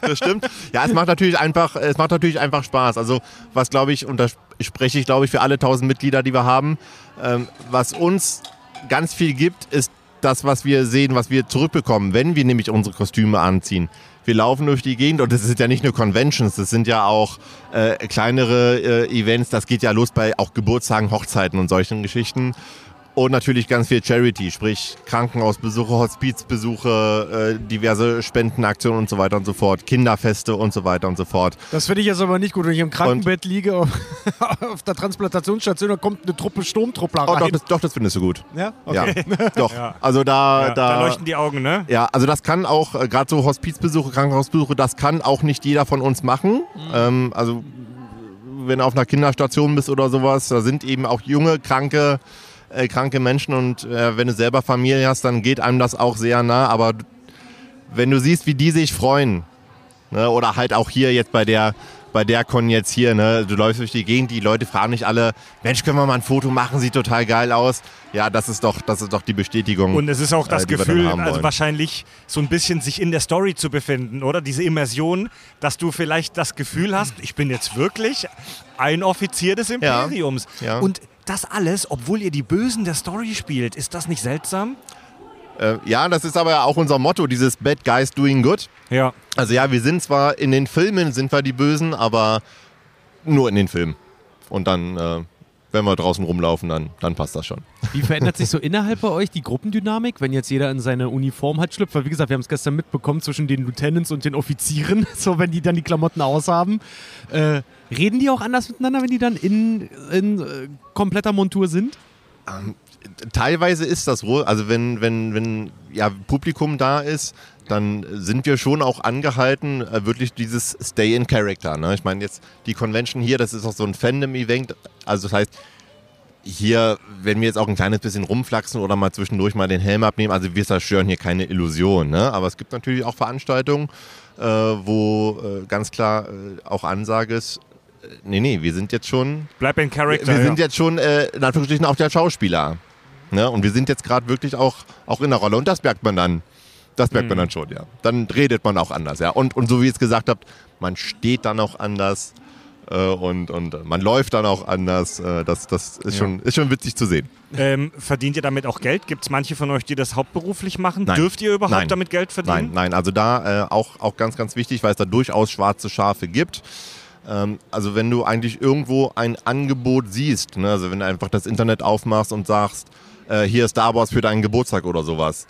das stimmt. Ja, es macht natürlich einfach, es macht natürlich einfach Spaß. Also was glaube ich, und da spreche ich glaube ich für alle tausend Mitglieder, die wir haben, ähm, was uns ganz viel gibt, ist das, was wir sehen, was wir zurückbekommen, wenn wir nämlich unsere Kostüme anziehen. Wir laufen durch die Gegend und das sind ja nicht nur Conventions, das sind ja auch äh, kleinere äh, Events, das geht ja los bei auch Geburtstagen, Hochzeiten und solchen Geschichten. Und natürlich ganz viel Charity, sprich Krankenhausbesuche, Hospizbesuche, äh, diverse Spendenaktionen und so weiter und so fort, Kinderfeste und so weiter und so fort. Das finde ich jetzt aber nicht gut, wenn ich im Krankenbett liege auf, *laughs* auf der Transplantationsstation, da kommt eine Truppe Sturmtruppler Oh, rein. doch, das, doch, das findest du gut. ja? Okay. Ja, *laughs* doch. Also da, ja, da, da leuchten die Augen, ne? Ja, also das kann auch, äh, gerade so Hospizbesuche, Krankenhausbesuche, das kann auch nicht jeder von uns machen. Ähm, also wenn du auf einer Kinderstation bist oder sowas, da sind eben auch junge, kranke, äh, kranke Menschen und äh, wenn du selber Familie hast, dann geht einem das auch sehr nah. Aber wenn du siehst, wie die sich freuen, ne, oder halt auch hier jetzt bei der bei der Con jetzt hier, ne? Du läufst durch die Gegend, die Leute fragen nicht alle, Mensch, können wir mal ein Foto machen, sieht total geil aus. Ja, das ist doch, das ist doch die Bestätigung. Und es ist auch das äh, Gefühl, also wahrscheinlich so ein bisschen sich in der Story zu befinden, oder? Diese Immersion, dass du vielleicht das Gefühl hast, ich bin jetzt wirklich ein Offizier des Imperiums. Ja. Und das alles, obwohl ihr die Bösen der Story spielt, ist das nicht seltsam? Äh, ja, das ist aber auch unser Motto, dieses Bad Guys Doing Good. Ja. Also ja, wir sind zwar in den Filmen, sind wir die Bösen, aber nur in den Filmen. Und dann, äh, wenn wir draußen rumlaufen, dann, dann passt das schon. Wie verändert sich so innerhalb bei euch die Gruppendynamik, wenn jetzt jeder in seine Uniform halt schlüpft? Weil wie gesagt, wir haben es gestern mitbekommen zwischen den Lieutenants und den Offizieren, *laughs* so wenn die dann die Klamotten aushaben. Äh, reden die auch anders miteinander, wenn die dann in, in äh, kompletter Montur sind? Teilweise ist das wohl, also wenn, wenn, wenn ja, Publikum da ist, dann sind wir schon auch angehalten, äh, wirklich dieses Stay in Character. Ne? Ich meine, jetzt die Convention hier, das ist auch so ein Fandom-Event. Also das heißt, hier, wenn wir jetzt auch ein kleines bisschen rumflaxen oder mal zwischendurch mal den Helm abnehmen, also wir zerstören hier keine Illusion. Ne? Aber es gibt natürlich auch Veranstaltungen, äh, wo äh, ganz klar äh, auch Ansage ist, nee, nee, wir sind jetzt schon Bleib in Character. wir sind ja. jetzt schon, äh, in Anführungsstrichen, auch der Schauspieler. Ne? Und wir sind jetzt gerade wirklich auch, auch in der Rolle. Und das merkt man dann. Das merkt Mhm. man dann schon, ja. Dann redet man auch anders, ja. Und, und so wie ihr es gesagt habt, man steht dann auch anders äh, und, und man läuft dann auch anders. Äh, das das ist, Ja. schon, ist schon witzig zu sehen. ähm, verdient ihr damit auch Geld? Gibt es manche von euch, die das hauptberuflich machen? Nein. Dürft ihr überhaupt Nein. damit Geld verdienen? Nein, nein, also da äh, auch, auch ganz, ganz wichtig, weil es da durchaus schwarze Schafe gibt. Ähm, also wenn du eigentlich irgendwo ein Angebot siehst, ne, also wenn du einfach das Internet aufmachst und sagst, äh, hier ist Star Wars für deinen Geburtstag oder sowas,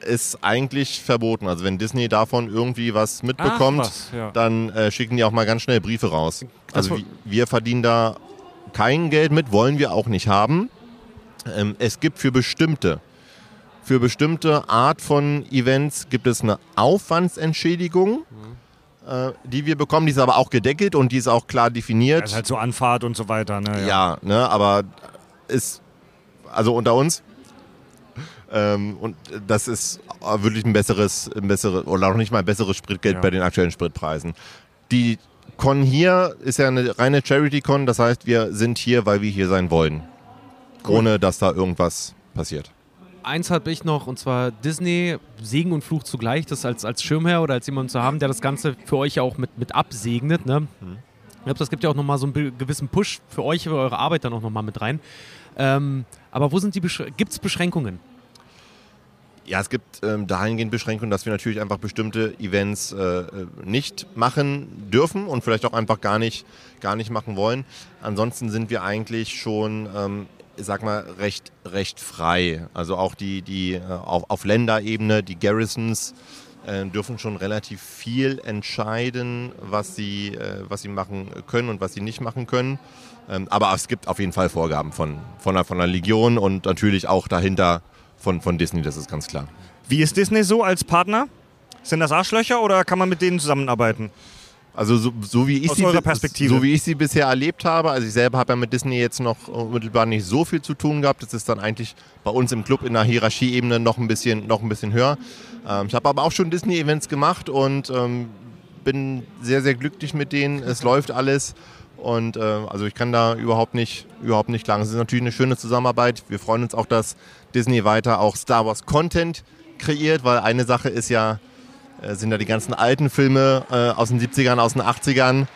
ist eigentlich verboten. Also wenn Disney davon irgendwie was mitbekommt, was, ja. dann äh, schicken die auch mal ganz schnell Briefe raus. Also wir, wir verdienen da kein Geld mit, wollen wir auch nicht haben. Ähm, es gibt für bestimmte für bestimmte Art von Events gibt es eine Aufwandsentschädigung, äh, die wir bekommen. Die ist aber auch gedeckelt und die ist auch klar definiert. Das ist halt so Anfahrt und so weiter. Ne? ja, ne, aber ist, also unter uns, ähm, und das ist wirklich ein besseres, ein besseres oder noch nicht mal ein besseres Spritgeld Ja. bei den aktuellen Spritpreisen. Die Con hier ist ja eine reine Charity-Con, das heißt, wir sind hier, weil wir hier sein wollen. Ohne dass da irgendwas passiert. Eins habe ich noch, und zwar Disney, Segen und Fluch zugleich, das als, als Schirmherr oder als jemand zu haben, der das Ganze für euch ja auch mit, mit absegnet. Ne? Ich glaube, das gibt ja auch nochmal so einen gewissen Push für euch, für eure Arbeit dann auch nochmal mit rein. Ähm, aber wo sind die Besch Gibt es Beschränkungen? Ja, es gibt ähm, dahingehend Beschränkungen, dass wir natürlich einfach bestimmte Events äh, äh, nicht machen dürfen und vielleicht auch einfach gar nicht, gar nicht machen wollen. Ansonsten sind wir eigentlich schon, ähm, sag mal, recht, recht frei. Also auch die, die äh, auf, auf Länderebene, die Garrisons äh, dürfen schon relativ viel entscheiden, was sie, äh, was sie machen können und was sie nicht machen können. Ähm, aber es gibt auf jeden Fall Vorgaben von, von, der, von der Legion und natürlich auch dahinter von, von Disney, das ist ganz klar. Wie ist Disney so als Partner? Sind das Arschlöcher oder kann man mit denen zusammenarbeiten? Also so, so wie ich Aus sie so wie ich sie bisher erlebt habe, also ich selber habe ja mit Disney jetzt noch unmittelbar nicht so viel zu tun gehabt. Das ist dann eigentlich bei uns im Club in der Hierarchieebene noch ein bisschen noch ein bisschen höher. Ähm, ich habe aber auch schon Disney Events gemacht und ähm, bin sehr sehr glücklich mit denen. Es läuft alles und äh, also ich kann da überhaupt nicht überhaupt nicht klagen. Es ist natürlich eine schöne Zusammenarbeit. Wir freuen uns auch, dass Disney weiter auch Star Wars Content kreiert, weil eine Sache ist ja sind ja die ganzen alten Filme äh, aus den 70ern, aus den 80ern.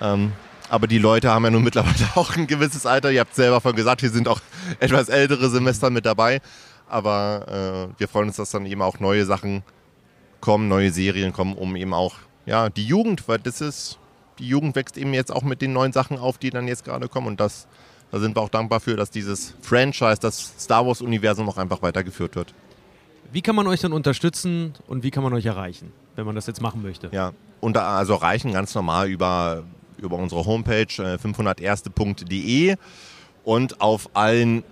Ähm, aber die Leute haben ja nun *laughs* mittlerweile auch ein gewisses Alter. Ihr habt selber von gesagt, hier sind auch *laughs* etwas ältere Semester mit dabei. Aber äh, wir freuen uns, dass dann eben auch neue Sachen kommen, neue Serien kommen, um eben auch ja, die Jugend, weil das ist, die Jugend wächst eben jetzt auch mit den neuen Sachen auf, die dann jetzt gerade kommen. Und das, da sind wir auch dankbar für, dass dieses Franchise, das Star Wars-Universum auch einfach weitergeführt wird. Wie kann man euch dann unterstützen und wie kann man euch erreichen, wenn man das jetzt machen möchte? Ja, und da also erreichen ganz normal über, über unsere Homepage äh, 501.de und auf allen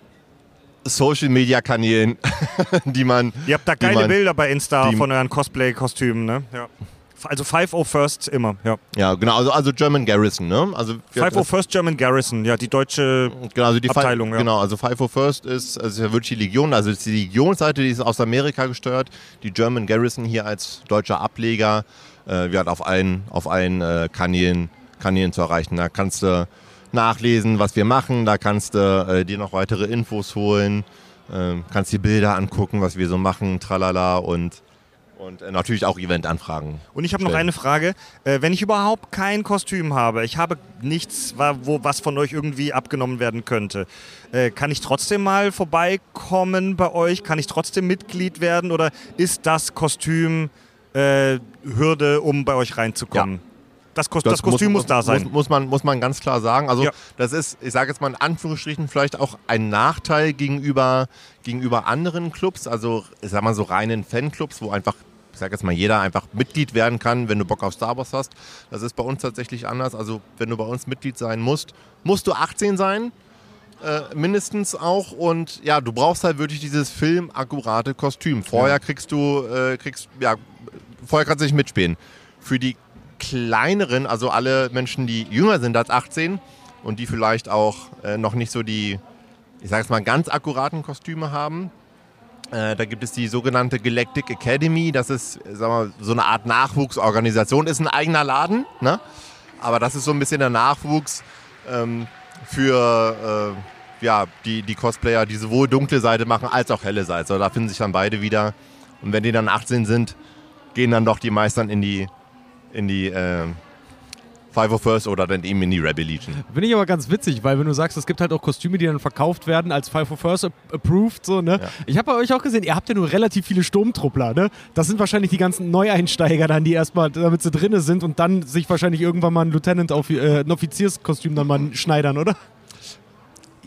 Social Media Kanälen, *laughs* die man. Ihr habt da geile man, Bilder bei Insta die- von euren Cosplay-Kostümen, ne? Ja. Also 501st immer, ja. Ja, genau, also, also German Garrison, ne? Also wir- 501st German Garrison, ja, die deutsche Genau, also die Abteilung, ja. Genau, also 501st ist, also ist ja wirklich die Legion, also ist die Legionsseite, die ist aus Amerika gesteuert. Die German Garrison hier als deutscher Ableger, äh, wir halt auf allen, auf allen äh, Kanälen Kanälen zu erreichen. Da kannst du nachlesen, was wir machen, da kannst du äh, dir noch weitere Infos holen, äh, kannst die Bilder angucken, was wir so machen, tralala und, und äh, natürlich auch Eventanfragen. Und ich habe noch eine Frage. Äh, wenn ich überhaupt kein Kostüm habe, ich habe nichts, wo, was von euch irgendwie abgenommen werden könnte, äh, kann ich trotzdem mal vorbeikommen bei euch? Kann ich trotzdem Mitglied werden? Oder ist das Kostüm äh, Hürde, um bei euch reinzukommen? Das, Kos das, Kostüm muss, da sein. Muss, muss, man, muss man ganz klar sagen. Also Ja. das ist, ich sage jetzt mal in Anführungsstrichen, vielleicht auch ein Nachteil gegenüber, gegenüber anderen Clubs. Also ich sag mal so reinen Fanclubs, wo einfach, ich sage jetzt mal, jeder einfach Mitglied werden kann, wenn du Bock auf Star Wars hast. Das ist bei uns tatsächlich anders. Also wenn du bei uns Mitglied sein musst, musst du 18 sein. Äh, mindestens auch und ja, du brauchst halt wirklich dieses filmakkurate Kostüm. Vorher kriegst du, äh, kriegst, ja, vorher kannst du nicht mitspielen. Für die kleineren, also alle Menschen, die jünger sind als 18 und die vielleicht auch äh, noch nicht so die, ich sage jetzt mal, ganz akkuraten Kostüme haben. Äh, da gibt es die sogenannte Galactic Academy. Das ist mal, so eine Art Nachwuchsorganisation. Ist ein eigener Laden, ne? aber das ist so ein bisschen der Nachwuchs ähm, für äh, ja, die, die Cosplayer, die sowohl dunkle Seite machen als auch helle Seite. Also da finden sich dann beide wieder. Und wenn die dann 18 sind, gehen dann doch die meisten in die in die äh, 501st oder dann eben in die Rebel Legion. Finde ich aber ganz witzig, weil wenn du sagst, es gibt halt auch Kostüme, die dann verkauft werden als 501st approved, so, ne? Ja. Ich habe bei euch auch gesehen, ihr habt ja nur relativ viele Sturmtruppler, ne? Das sind wahrscheinlich die ganzen Neueinsteiger dann, die erstmal, damit sie drinne sind und dann sich wahrscheinlich irgendwann mal ein Lieutenant auf, äh, ein Offizierskostüm dann mal schneidern, oder?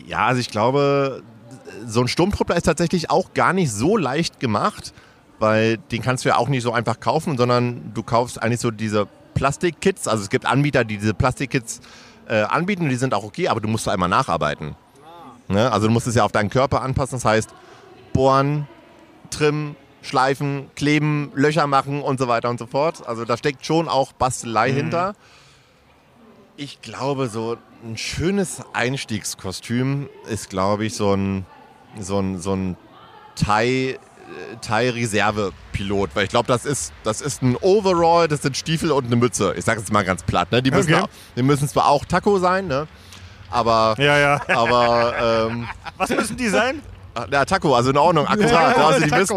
Ja, also ich glaube, so ein Sturmtruppler ist tatsächlich auch gar nicht so leicht gemacht, weil den kannst du ja auch nicht so einfach kaufen, sondern du kaufst eigentlich so diese Plastikkits. Also es gibt Anbieter, die diese Plastikkits äh, anbieten und die sind auch okay, aber du musst einmal nacharbeiten. Ne? Also du musst es ja auf deinen Körper anpassen. Das heißt, bohren, trimmen, schleifen, kleben, Löcher machen und so weiter und so fort. Also da steckt schon auch Bastelei hinter. Ich glaube, so ein schönes Einstiegskostüm ist, glaube ich, so ein, so ein, so ein Thai, äh, Thai-Reserve-Pilot. Weil ich glaube, das ist, das ist ein Overall, das sind Stiefel und eine Mütze. Ich sage jetzt mal ganz platt. Ne? Die, müssen Okay. auch, die müssen zwar auch Taco sein, ne? aber, Ja, ja. aber ähm, Was müssen die sein? ja, Taco, also in Ordnung, akkurat. also, die müssen,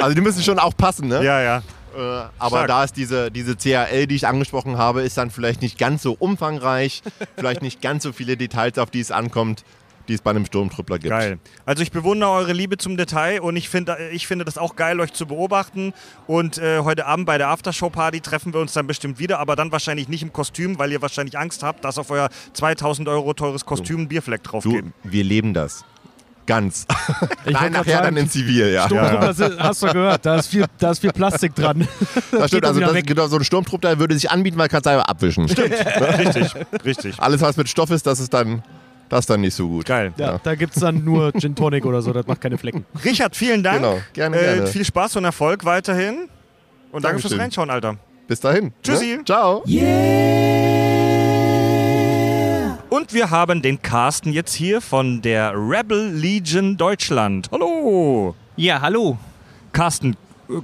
also die müssen schon auch passen. Ne? Ja, ja. Äh, aber Stark. da ist diese, diese CAL, die ich angesprochen habe, ist dann vielleicht nicht ganz so umfangreich, *laughs* vielleicht nicht ganz so viele Details, auf die es ankommt, die es bei einem Sturmtruppler gibt. Geil. Also ich bewundere eure Liebe zum Detail und ich finde ich finde das auch geil, euch zu beobachten. Und äh, heute Abend bei der Aftershow-Party treffen wir uns dann bestimmt wieder, aber dann wahrscheinlich nicht im Kostüm, weil ihr wahrscheinlich Angst habt, dass auf euer 2000 Euro teures Kostüm ein Bierfleck drauf Du, geht. wir leben das. Ganz. Ich *laughs* Nein, nachher sagen, dann in Zivil, ja. Sturmtruppler sind- hast du gehört, da ist viel, da ist viel Plastik dran. Das *laughs* stimmt, also das, weg. genau, so ein Sturmtruppler würde sich anbieten, weil kannst du einfach abwischen. *laughs* richtig, richtig. Alles, was mit Stoff ist, das ist dann, das ist dann nicht so gut. Geil. Ja, da gibt es dann nur *laughs* Gin Tonic oder so, das macht keine Flecken. Richard, vielen Dank. Genau, gerne, Äh, gerne. viel Spaß und Erfolg weiterhin. Und danke fürs. Reinschauen, Alter. Bis dahin. Tschüssi. Ne? Ciao. Und wir haben den Carsten jetzt hier von der Rebel Legion Deutschland. Hallo. Ja, hallo. Carsten,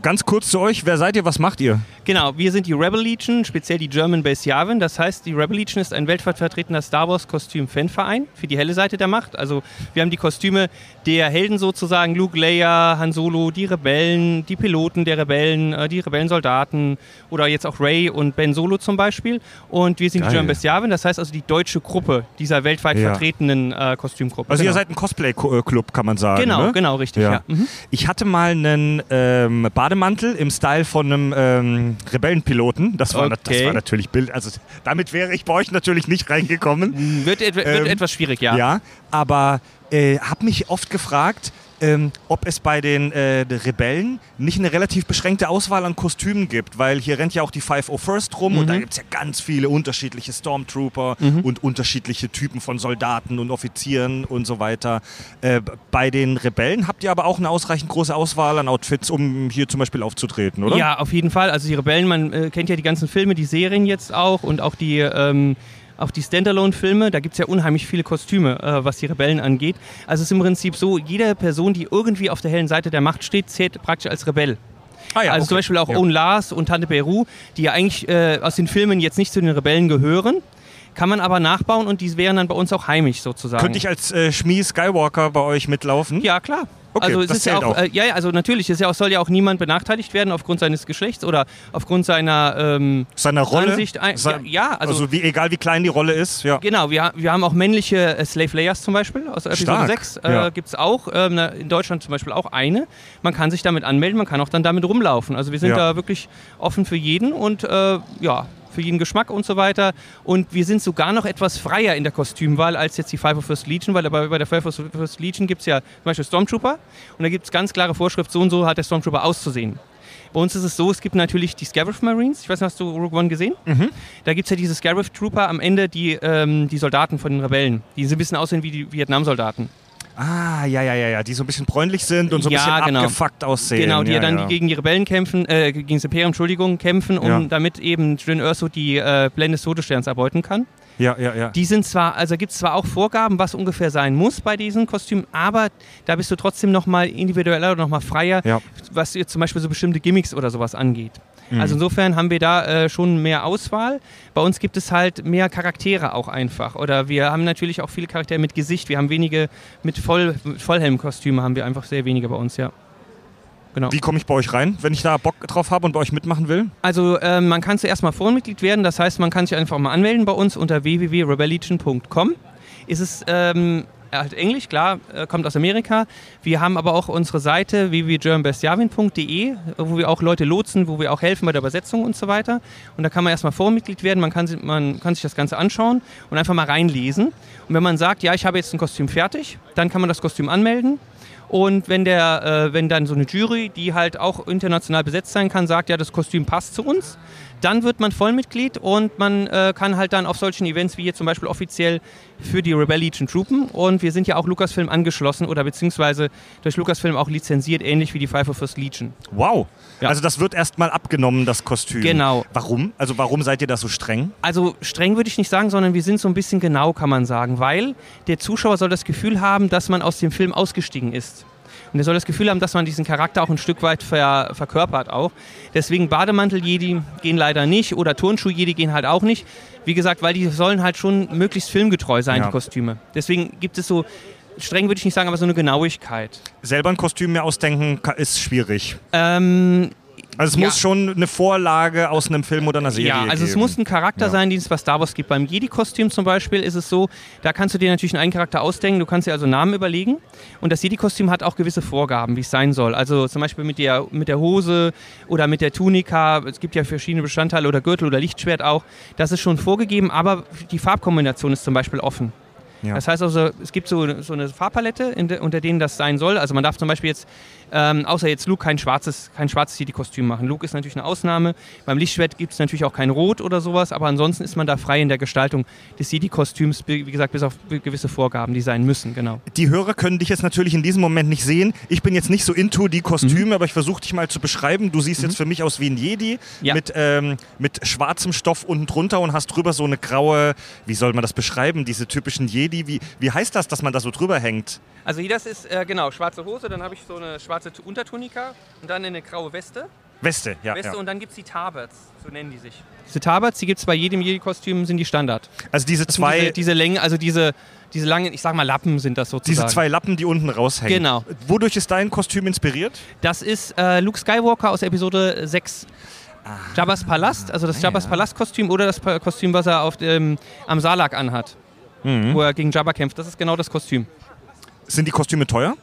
ganz kurz zu euch. Wer seid ihr? Was macht ihr? Genau, wir sind die Rebel Legion, speziell die German Base Yavin. Das heißt, die Rebel Legion ist ein weltweit vertretener Star Wars Kostüm-Fanverein für die helle Seite der Macht. Also wir haben die Kostüme der Helden sozusagen, Luke, Leia, Han Solo, die Rebellen, die Piloten der Rebellen, äh, die Rebellensoldaten oder jetzt auch Ray und Ben Solo zum Beispiel. Und wir sind Geil. die German Base Yavin, das heißt also die deutsche Gruppe dieser weltweit Ja. vertretenen äh, Kostümgruppe. Also genau. ihr seid ein Cosplay-Club, kann man sagen. Genau, ne? genau, richtig, ja. Mhm. Ich hatte mal einen ähm, Bademantel im Style von einem ähm, Rebellenpiloten. Das war, das Okay. war natürlich Bild. Also damit wäre ich bei euch natürlich nicht reingekommen. Wird, et wird Ähm, etwas schwierig, ja. Ja, aber äh, habe mich oft gefragt, ähm, ob es bei den äh, Rebellen nicht eine relativ beschränkte Auswahl an Kostümen gibt, weil hier rennt ja auch die 501st rum und da gibt es ja ganz viele unterschiedliche Stormtrooper und unterschiedliche Typen von Soldaten und Offizieren und so weiter. Äh, bei den Rebellen habt ihr aber auch eine ausreichend große Auswahl an Outfits, um hier zum Beispiel aufzutreten, oder? Ja, auf jeden Fall. Also die Rebellen, man äh, kennt ja die ganzen Filme, die Serien jetzt auch und auch die, ähm, auch die Standalone-Filme. Da gibt es ja unheimlich viele Kostüme, äh, was die Rebellen angeht. Also es ist im Prinzip so, jede Person, die irgendwie auf der hellen Seite der Macht steht, zählt praktisch als Rebell. Ah ja, also okay. zum Beispiel auch Ja. Owen Lars und Tante Beru, die ja eigentlich äh, aus den Filmen jetzt nicht zu den Rebellen gehören. Kann man aber nachbauen und die wären dann bei uns auch heimisch sozusagen. Könnte ich als äh, Schmie Skywalker bei euch mitlaufen? Ja, klar. Okay, also es das ist ja auch. Äh, ja, ja, also natürlich, es ist ja auch, soll ja auch niemand benachteiligt werden aufgrund seines Geschlechts oder aufgrund seiner ähm, Seiner Rolle? Ansicht. Ein, Se- ja, ja, also, Also, wie, egal wie klein die Rolle ist, ja. Genau, wir, wir haben auch männliche äh, Slave Layers zum Beispiel aus Episode Stark, 6. ja. Äh, Gibt es auch. Ähm, in Deutschland zum Beispiel auch eine. Man kann sich damit anmelden, man kann auch dann damit rumlaufen. Also wir sind Ja. da wirklich offen für jeden und äh, ja, für jeden Geschmack und so weiter. Und wir sind sogar noch etwas freier in der Kostümwahl als jetzt die Five of First Legion, weil bei, bei der Five of First Legion gibt es ja zum Beispiel Stormtrooper und da gibt es ganz klare Vorschrift, so und so hat der Stormtrooper auszusehen. Bei uns ist es so, es gibt natürlich die Scarif Marines. Ich weiß nicht, hast du Rogue One gesehen? Da gibt es ja diese Scarif Trooper am Ende, die, ähm, die Soldaten von den Rebellen. Die so ein bisschen aussehen wie die Vietnam-Soldaten. Ah, ja, ja, ja, ja, die so ein bisschen bräunlich sind und so ein Ja, bisschen genau. abgefuckt aussehen. Genau, die ja, dann ja. Die gegen die Rebellen kämpfen, äh, gegen das Imperium, Entschuldigung, kämpfen, um Ja. damit eben Jyn Erso die äh, Blende des Todessterns erbeuten kann. Ja, ja, ja. Die sind zwar, also gibt es zwar auch Vorgaben, was ungefähr sein muss bei diesen Kostümen, aber da bist du trotzdem nochmal individueller oder nochmal freier, was jetzt zum Beispiel so bestimmte Gimmicks oder sowas angeht. Mhm. Also insofern haben wir da äh, schon mehr Auswahl. Bei uns gibt es halt mehr Charaktere auch einfach. Oder wir haben natürlich auch viele Charaktere mit Gesicht. Wir haben wenige mit, Voll, mit Vollhelmkostüme, haben wir einfach sehr wenige bei uns, ja. Genau. Wie komme ich bei euch rein, wenn ich da Bock drauf habe und bei euch mitmachen will? Also ähm, man kann zuerst mal Forenmitglied werden, das heißt, man kann sich einfach mal anmelden bei uns unter www.rebellion.com. Ist es ähm, halt Englisch, klar, äh, kommt aus Amerika. Wir haben aber auch unsere Seite www.germanbestjavin.de, wo wir auch Leute lotsen, wo wir auch helfen bei der Übersetzung und so weiter. Und da kann man erstmal Forenmitglied werden, man kann, man kann sich das Ganze anschauen und einfach mal reinlesen. Und wenn man sagt, ja, ich habe jetzt ein Kostüm fertig, dann kann man das Kostüm anmelden. Und wenn, der, äh, wenn dann so eine Jury, die halt auch international besetzt sein kann, sagt, ja, das Kostüm passt zu uns, dann wird man Vollmitglied und man äh, kann halt dann auf solchen Events wie hier zum Beispiel offiziell für die Rebel Legion troopen. Und wir sind ja auch Lucasfilm angeschlossen oder beziehungsweise durch Lucasfilm auch lizenziert, ähnlich wie die Five of First Legion. Wow. Ja. Also das wird erstmal abgenommen, das Kostüm. Genau. Warum? Also warum seid ihr da so streng? Also streng würde ich nicht sagen, sondern wir sind so ein bisschen genau, kann man sagen, weil der Zuschauer soll das Gefühl haben, dass man aus dem Film ausgestiegen ist. Und er soll das Gefühl haben, dass man diesen Charakter auch ein Stück weit ver verkörpert auch. Deswegen Bademantel-Jedi gehen leider nicht oder Turnschuh-Jedi gehen halt auch nicht. Wie gesagt, weil die sollen halt schon möglichst filmgetreu sein, Ja. die Kostüme. Deswegen gibt es so, streng würde ich nicht sagen, aber so eine Genauigkeit. Selber ein Kostüm mir ausdenken ist schwierig. Ähm, Also es Ja. muss schon eine Vorlage aus einem Film oder einer Serie Ja, also es geben. muss ein Charakter Ja. sein, den es bei Star Wars gibt. Beim Jedi-Kostüm zum Beispiel ist es so, da kannst du dir natürlich einen Charakter ausdenken, du kannst dir also Namen überlegen. Und das Jedi-Kostüm hat auch gewisse Vorgaben, wie es sein soll. Also zum Beispiel mit der, mit der Hose oder mit der Tunika, es gibt ja verschiedene Bestandteile oder Gürtel oder Lichtschwert auch. Das ist schon vorgegeben, aber die Farbkombination ist zum Beispiel offen. Ja. Das heißt also, es gibt so, so eine Farbpalette, de, unter denen das sein soll. Also man darf zum Beispiel jetzt, ähm, außer jetzt Luke, kein schwarzes, kein schwarzes Jedi-Kostüm machen. Luke ist natürlich eine Ausnahme. Beim Lichtschwert gibt es natürlich auch kein Rot oder sowas, aber ansonsten ist man da frei in der Gestaltung des Jedi-Kostüms, wie gesagt, bis auf gewisse Vorgaben, die sein müssen, genau. Die Hörer können dich jetzt natürlich in diesem Moment nicht sehen. Ich bin jetzt nicht so into die Kostüme, aber ich versuche dich mal zu beschreiben. Du siehst jetzt für mich aus wie ein Jedi Ja. mit, ähm, mit schwarzem Stoff unten drunter und hast drüber so eine graue, wie soll man das beschreiben, diese typischen Jedi. Wie, wie heißt das, dass man da so drüber hängt? Also hier das ist, äh, genau, schwarze Hose, dann habe ich so eine schwarze Tu- Untertunika und dann eine graue Weste. Weste, ja. Weste ja. und dann gibt es die Tabards, so nennen die sich. Diese Tabards, die gibt es bei jedem Jedi-Kostüm, sind die Standard. Also diese Das zwei, Diese, diese Längen, also diese, diese langen, ich sag mal Lappen sind das sozusagen. diese zwei Lappen, die unten raushängen. Genau. Wodurch ist dein Kostüm inspiriert? Das ist äh, Luke Skywalker aus Episode 6. Jabba's Palast, also das Jabba's Palast-Kostüm oder das Kostüm, was er auf dem, am Salak anhat, wo er gegen Jabba kämpft. Das ist genau das Kostüm. Sind die Kostüme teuer?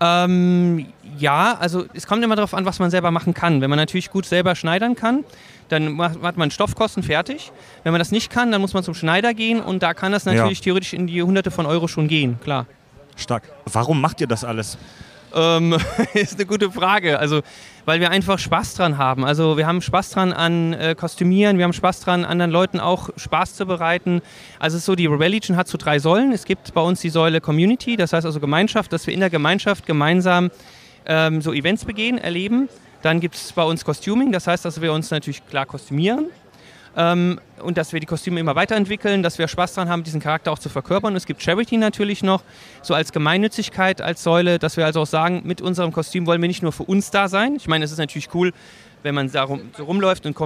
Ähm, ja, also es kommt immer darauf an, was man selber machen kann. Wenn man natürlich gut selber schneidern kann, dann hat man Stoffkosten fertig. Wenn man das nicht kann, dann muss man zum Schneider gehen und da kann das natürlich theoretisch in die Hunderte von Euro schon gehen, klar. Stark. Warum macht ihr das alles? Ähm, *laughs* ist eine gute Frage. Also, weil wir einfach Spaß dran haben. Also, wir haben Spaß dran an äh, Kostümieren, wir haben Spaß dran, anderen Leuten auch Spaß zu bereiten. Also, es ist so, die Rebel Legion hat so drei Säulen. Es gibt bei uns die Säule Community, das heißt also Gemeinschaft, dass wir in der Gemeinschaft gemeinsam ähm, so Events begehen, erleben. Dann gibt es bei uns Costuming, das heißt, dass wir uns natürlich klar kostümieren. Ähm, und dass wir die Kostüme immer weiterentwickeln, dass wir Spaß daran haben, diesen Charakter auch zu verkörpern. Es gibt Charity natürlich noch, so als Gemeinnützigkeit, als Säule, dass wir also auch sagen, mit unserem Kostüm wollen wir nicht nur für uns da sein. Ich meine, es ist natürlich cool, wenn man da rum, so rumläuft und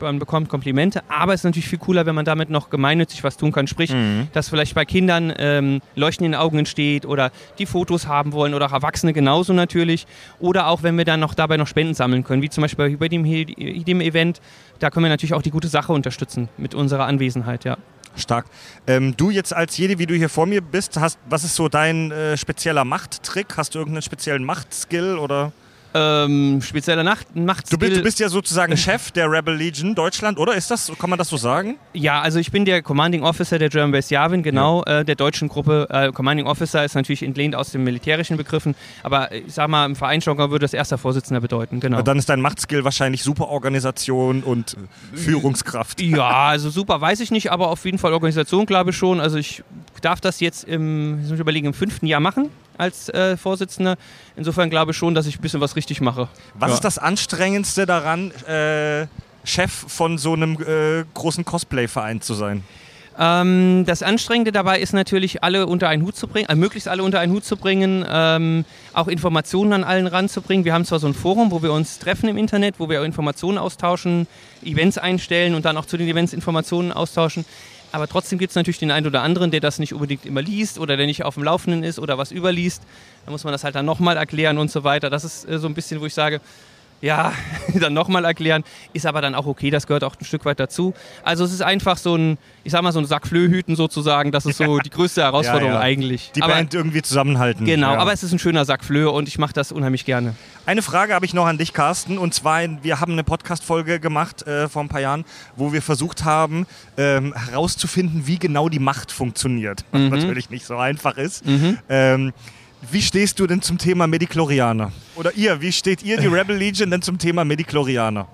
man bekommt Komplimente. Aber es ist natürlich viel cooler, wenn man damit noch gemeinnützig was tun kann. Sprich, dass vielleicht bei Kindern ähm, Leuchten in den Augen entsteht oder die Fotos haben wollen oder auch Erwachsene genauso natürlich. Oder auch, wenn wir dann noch dabei noch Spenden sammeln können, wie zum Beispiel bei dem, dem Event. Da können wir natürlich auch die gute Sache unterstützen mit unserer Anwesenheit, ja. Stark. Ähm, du jetzt als jede, wie du hier vor mir bist, hast, was ist so dein äh, spezieller Machttrick? Hast du irgendeinen speziellen Machtskill oder? Ähm, spezieller Nacht, Macht Du bist, du bist ja sozusagen *laughs* Chef der Rebel Legion Deutschland, oder? Ist das, kann man das so sagen? Ja, also ich bin der Commanding Officer der German Base Yavin, genau, äh, der deutschen Gruppe. Äh, Commanding Officer ist natürlich entlehnt aus den militärischen Begriffen, aber ich sag mal, im Vereinsjargon würde das erster Vorsitzender bedeuten, genau. Dann ist dein Machtskill wahrscheinlich super Organisation und Führungskraft. Ja, also super weiß ich nicht, aber auf jeden Fall Organisation glaube ich schon. Also ich darf das jetzt im, ich überlegen, im fünften Jahr machen als äh, Vorsitzender. Insofern glaube ich schon, dass ich ein bisschen was richtig mache. Was Ja. ist das Anstrengendste daran, äh, Chef von so einem äh, großen Cosplay-Verein zu sein? Ähm, das Anstrengende dabei ist natürlich, alle unter einen Hut zu bringen, äh, möglichst alle unter einen Hut zu bringen, ähm, auch Informationen an allen ranzubringen. Wir haben zwar so ein Forum, wo wir uns treffen im Internet, wo wir auch Informationen austauschen, Events einstellen und dann auch zu den Events Informationen austauschen. Aber trotzdem gibt es natürlich den einen oder anderen, der das nicht unbedingt immer liest oder der nicht auf dem Laufenden ist oder was überliest. Da muss man das halt dann nochmal erklären und so weiter. Das ist äh, so ein bisschen, wo ich sage, ja, *laughs* dann nochmal erklären, ist aber dann auch okay, das gehört auch ein Stück weit dazu. Also es ist einfach so ein, ich sag mal, so ein Sack Flöhüten sozusagen, das ist so *laughs* die größte Herausforderung Ja, ja. eigentlich. Die aber, Band irgendwie zusammenhalten. Genau, ja. aber es ist ein schöner Sack Flöhe und ich mache das unheimlich gerne. Eine Frage habe ich noch an dich, Carsten. Und zwar, wir haben eine Podcast-Folge gemacht äh, vor ein paar Jahren, wo wir versucht haben, ähm, herauszufinden, wie genau die Macht funktioniert. Was Mhm. natürlich nicht so einfach ist. Ähm, wie stehst du denn zum Thema Mediklorianer? Oder ihr, wie steht ihr, die Rebel Legion, denn zum Thema Mediklorianer?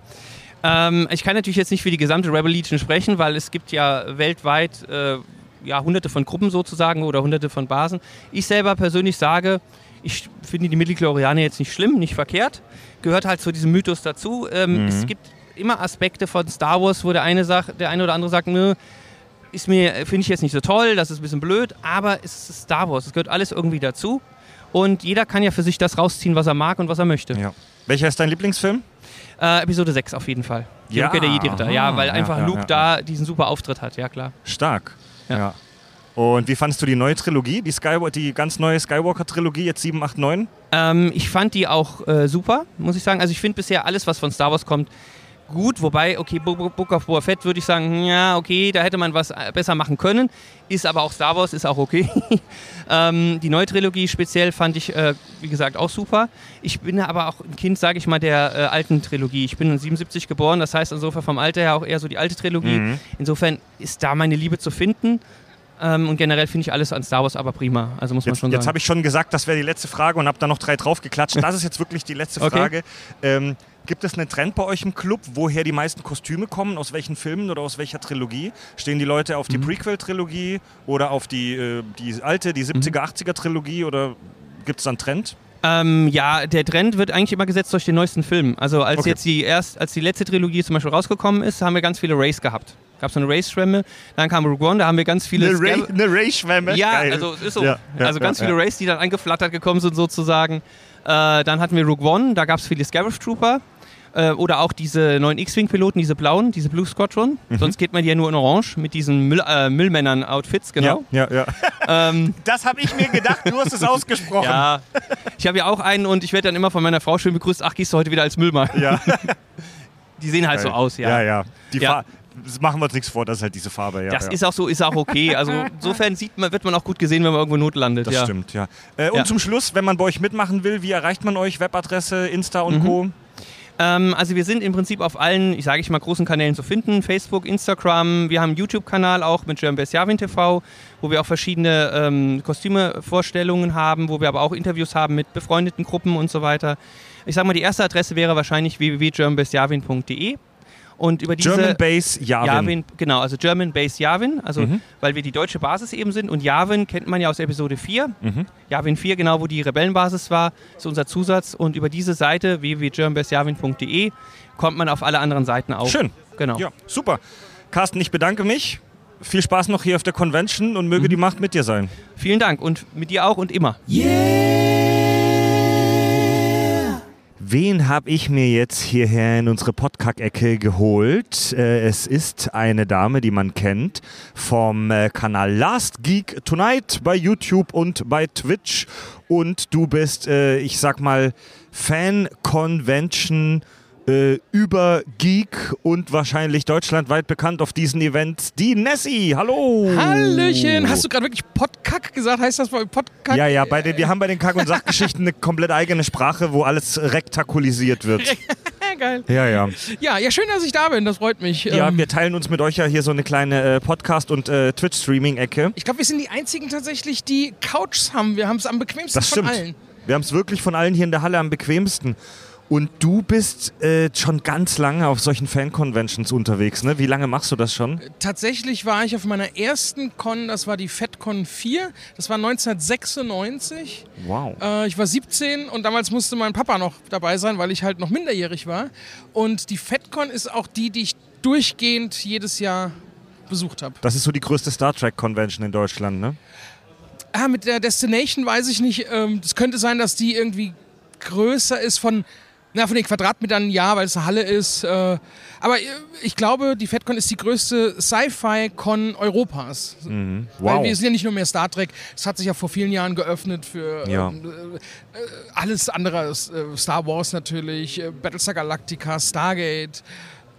Ähm, ich kann natürlich jetzt nicht für die gesamte Rebel Legion sprechen, weil es gibt ja weltweit äh, ja, hunderte von Gruppen sozusagen oder hunderte von Basen. Ich selber persönlich sage, ich finde die Midichlorianer jetzt nicht schlimm, nicht verkehrt. Gehört halt zu diesem Mythos dazu. Ähm, Es gibt immer Aspekte von Star Wars, wo der eine sagt, der eine oder andere sagt, nö, ist mir, finde ich jetzt nicht so toll, das ist ein bisschen blöd, aber es ist Star Wars, es gehört alles irgendwie dazu. Und jeder kann ja für sich das rausziehen, was er mag und was er möchte. Ja. Welcher ist dein Lieblingsfilm? Äh, Episode 6 auf jeden Fall. Ja, Rückkehr der Jedi-Ritter. Ja, aha, weil ja, einfach ja, Luke ja, da diesen super Auftritt hat, ja klar. Stark. Ja. Ja. Und wie fandest du die neue Trilogie, die, Skywa die ganz neue Skywalker-Trilogie, jetzt 7, 8, 9? Ähm, ich fand die auch äh, super, muss ich sagen. Also ich finde bisher alles, was von Star Wars kommt, gut. Wobei, okay, Bo- Bo- Book of Boba Fett würde ich sagen, ja, okay, da hätte man was äh, besser machen können. Ist aber auch Star Wars, ist auch okay. *laughs* ähm, die neue Trilogie speziell fand ich, äh, wie gesagt, auch super. Ich bin aber auch ein Kind, sage ich mal, der äh, alten Trilogie. Ich bin 77 geboren, das heißt insofern vom Alter her auch eher so die alte Trilogie. Mhm. Insofern ist da meine Liebe zu finden. Ähm, und generell finde ich alles an Star Wars aber prima. Also muss man Jetzt, schon jetzt sagen. habe ich schon gesagt, das wäre die letzte Frage und habe da noch drei draufgeklatscht. Das ist jetzt wirklich die letzte Okay. Frage. Ähm, gibt es einen Trend bei euch im Club, woher die meisten Kostüme kommen? Aus welchen Filmen oder aus welcher Trilogie? Stehen die Leute auf die Mhm. Prequel-Trilogie oder auf die, äh, die alte, die 70er, 80er-Trilogie oder gibt es da einen Trend? Ähm, ja, der Trend wird eigentlich immer gesetzt durch den neuesten Film. Also als Okay. jetzt die erst, als die letzte Trilogie zum Beispiel rausgekommen ist, haben wir ganz viele Race gehabt. Gab so eine Race-Schwemme, dann kam Rogue One, da haben wir ganz viele Eine, Ray, eine Ray-Schwemme. Ja, Geil. also es ist so. Ja, ja, also ganz ja, viele. Race, die dann angeflattert gekommen sind sozusagen. Äh, dann hatten wir Rogue One, da gab es viele Scarif Trooper. Äh, oder auch diese neuen X-Wing-Piloten, diese blauen, diese Blue Squadron. Mhm. Sonst geht man die ja nur in Orange mit diesen Müll, äh, Müllmännern-Outfits, genau. Ja, ja, ja. Ähm, *laughs* Das habe ich mir gedacht, du hast es ausgesprochen. ja. Ich habe ja auch einen und ich werde dann immer von meiner Frau schön begrüßt, ach, gehst du heute wieder als Müllmann. Ja. *laughs* Die sehen halt so aus, ja. Ja, ja. Die Ja. Machen wir uns nichts vor, das ist halt diese Farbe. Ja, Das ja. ist auch so, ist auch okay. Also *laughs* insofern sieht man, wird man auch gut gesehen, wenn man irgendwo Not landet. Das ja. stimmt, ja. Äh, und Ja. zum Schluss, wenn man bei euch mitmachen will, wie erreicht man euch? Webadresse, Insta und Mhm. Co. Ähm, also wir sind im Prinzip auf allen, ich sage ich mal, großen Kanälen zu finden. Facebook, Instagram. Wir haben einen YouTube-Kanal auch mit German Best Javin TV, wo wir auch verschiedene ähm, Kostümevorstellungen haben, wo wir aber auch Interviews haben mit befreundeten Gruppen und so weiter. Ich sage mal, die erste Adresse wäre wahrscheinlich www.germanbestjavin.de. Und über diese German Base Javin. Javin, genau, also German Base Javin, also Mhm. weil wir die deutsche Basis eben sind. Und Javin kennt man ja aus Episode 4. Mhm. Javin 4, genau wo die Rebellenbasis war, ist unser Zusatz. Und über diese Seite www.germanbestjavin.de kommt man auf alle anderen Seiten auch. Schön. Genau. Ja, super. Carsten, ich bedanke mich. Viel Spaß noch hier auf der Convention und Mhm. möge die Macht mit dir sein. Vielen Dank und mit dir auch und immer. Wen habe ich mir jetzt hierher in unsere Podcast-Ecke geholt? Äh, es ist eine Dame, die man kennt vom äh, Kanal Last Geek Tonight bei YouTube und bei Twitch. Und du bist, äh, ich sag mal, Fan-Convention äh, über Geek und wahrscheinlich deutschlandweit bekannt auf diesen Events. Die Nessie, hallo! Hallöchen! Hast du gerade wirklich Podkack gesagt? Heißt das bei Podkack? Ja, ja, bei den, wir haben bei den Kack- und Sachgeschichten eine komplett eigene Sprache, wo alles rektakulisiert wird. *laughs* Geil. Ja, ja. Ja, ja, schön, dass ich da bin. Das freut mich. Ja, Ähm, wir teilen uns mit euch ja hier so eine kleine äh, Podcast- und äh, Twitch-Streaming-Ecke. ich glaube, wir sind die einzigen tatsächlich, die Couchs haben. Wir haben es am bequemsten Das von stimmt. allen. Wir haben es wirklich von allen hier in der Halle am bequemsten. Und du bist äh, schon ganz lange auf solchen Fan-Conventions unterwegs, ne? Wie lange machst du das schon? Tatsächlich war ich auf meiner ersten Con, das war die FedCon 4. Das war 1996. Wow. Äh, ich war 17 und damals musste mein Papa noch dabei sein, weil ich halt noch minderjährig war. Und die FedCon ist auch die, die ich durchgehend jedes Jahr besucht habe. Das ist so die größte Star Trek-Convention in Deutschland, ne? Ah, mit der Destination weiß ich nicht. Ähm, Es könnte sein, dass die irgendwie größer ist von, na, von den Quadratmetern, ja, weil es eine Halle ist. Äh, aber äh, ich glaube, die FedCon ist die größte Sci-Fi-Con Europas. Mhm. Weil Wow. wir sind ja nicht nur mehr Star Trek. Es hat sich ja vor vielen Jahren geöffnet für Ja. ähm, äh, alles andere. Äh, Star Wars natürlich, Battlestar Galactica, Stargate,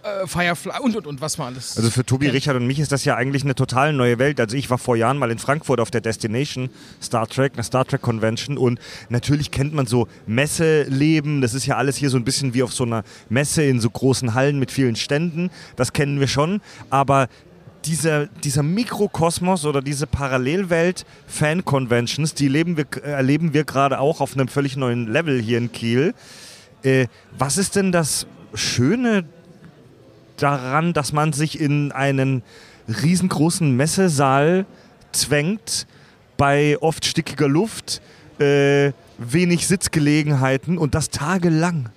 äh, Firefly und, und, und, was man alles. Also für Tobi. Richard und mich ist das ja eigentlich eine total neue Welt. Also ich war vor Jahren mal in Frankfurt auf der Destination Star Trek, einer Star Trek Convention und natürlich kennt man so Messeleben. Das ist ja alles hier so ein bisschen wie auf so einer Messe in so großen Hallen mit vielen Ständen. Das kennen wir schon. Aber dieser, dieser Mikrokosmos oder diese Parallelwelt Fan-Conventions, die leben wir, äh, erleben wir gerade auch auf einem völlig neuen Level hier in Kiel. Äh, was ist denn das Schöne daran, dass man sich in einen riesengroßen Messesaal zwängt, bei oft stickiger Luft, äh, wenig Sitzgelegenheiten und das tagelang.